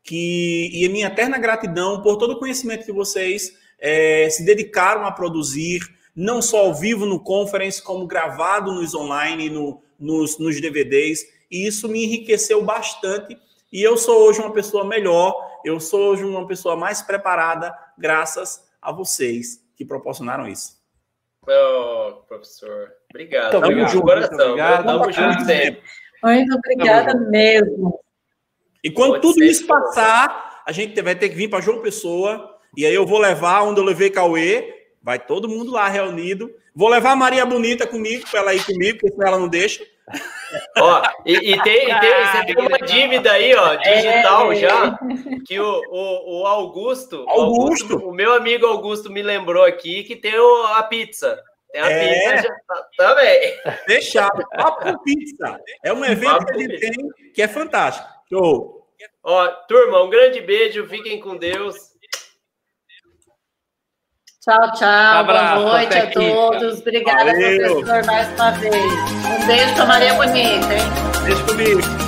que, e a minha eterna gratidão por todo o conhecimento que vocês é, se dedicaram a produzir, não só ao vivo no conference, como gravado nos online, no, nos, nos DVDs. E isso me enriqueceu bastante. E eu sou hoje uma pessoa melhor, eu sou hoje uma pessoa mais preparada, graças a vocês que proporcionaram isso. Oh, professor, obrigado. Tamo obrigado. junto, coração. Obrigado. Tamo junto sempre. Muito obrigada mesmo. E quando Pode tudo isso passar, a gente vai ter que vir para João Pessoa, e aí eu vou levar onde eu levei Cauê, vai todo mundo lá reunido. Vou levar a Maria Bonita comigo, para ela ir comigo, porque senão ela não deixa. Ó, e, e, tem, e tem, você tem uma dívida aí, ó, digital é. já, que o, o, o Augusto, Augusto. Augusto, o meu amigo Augusto me lembrou aqui que tem o, a pizza. Tem a é. pizza já, tá, também. Fechado. Papo Pizza. É um evento Papo que a gente tem que é fantástico. Show. Ó, turma, um grande beijo, fiquem com Deus. Tchau, tchau. Abraço, Boa noite a todos. Obrigada, Valeu. professor, mais uma vez. Um beijo para Maria Bonita, hein? Beijo comigo.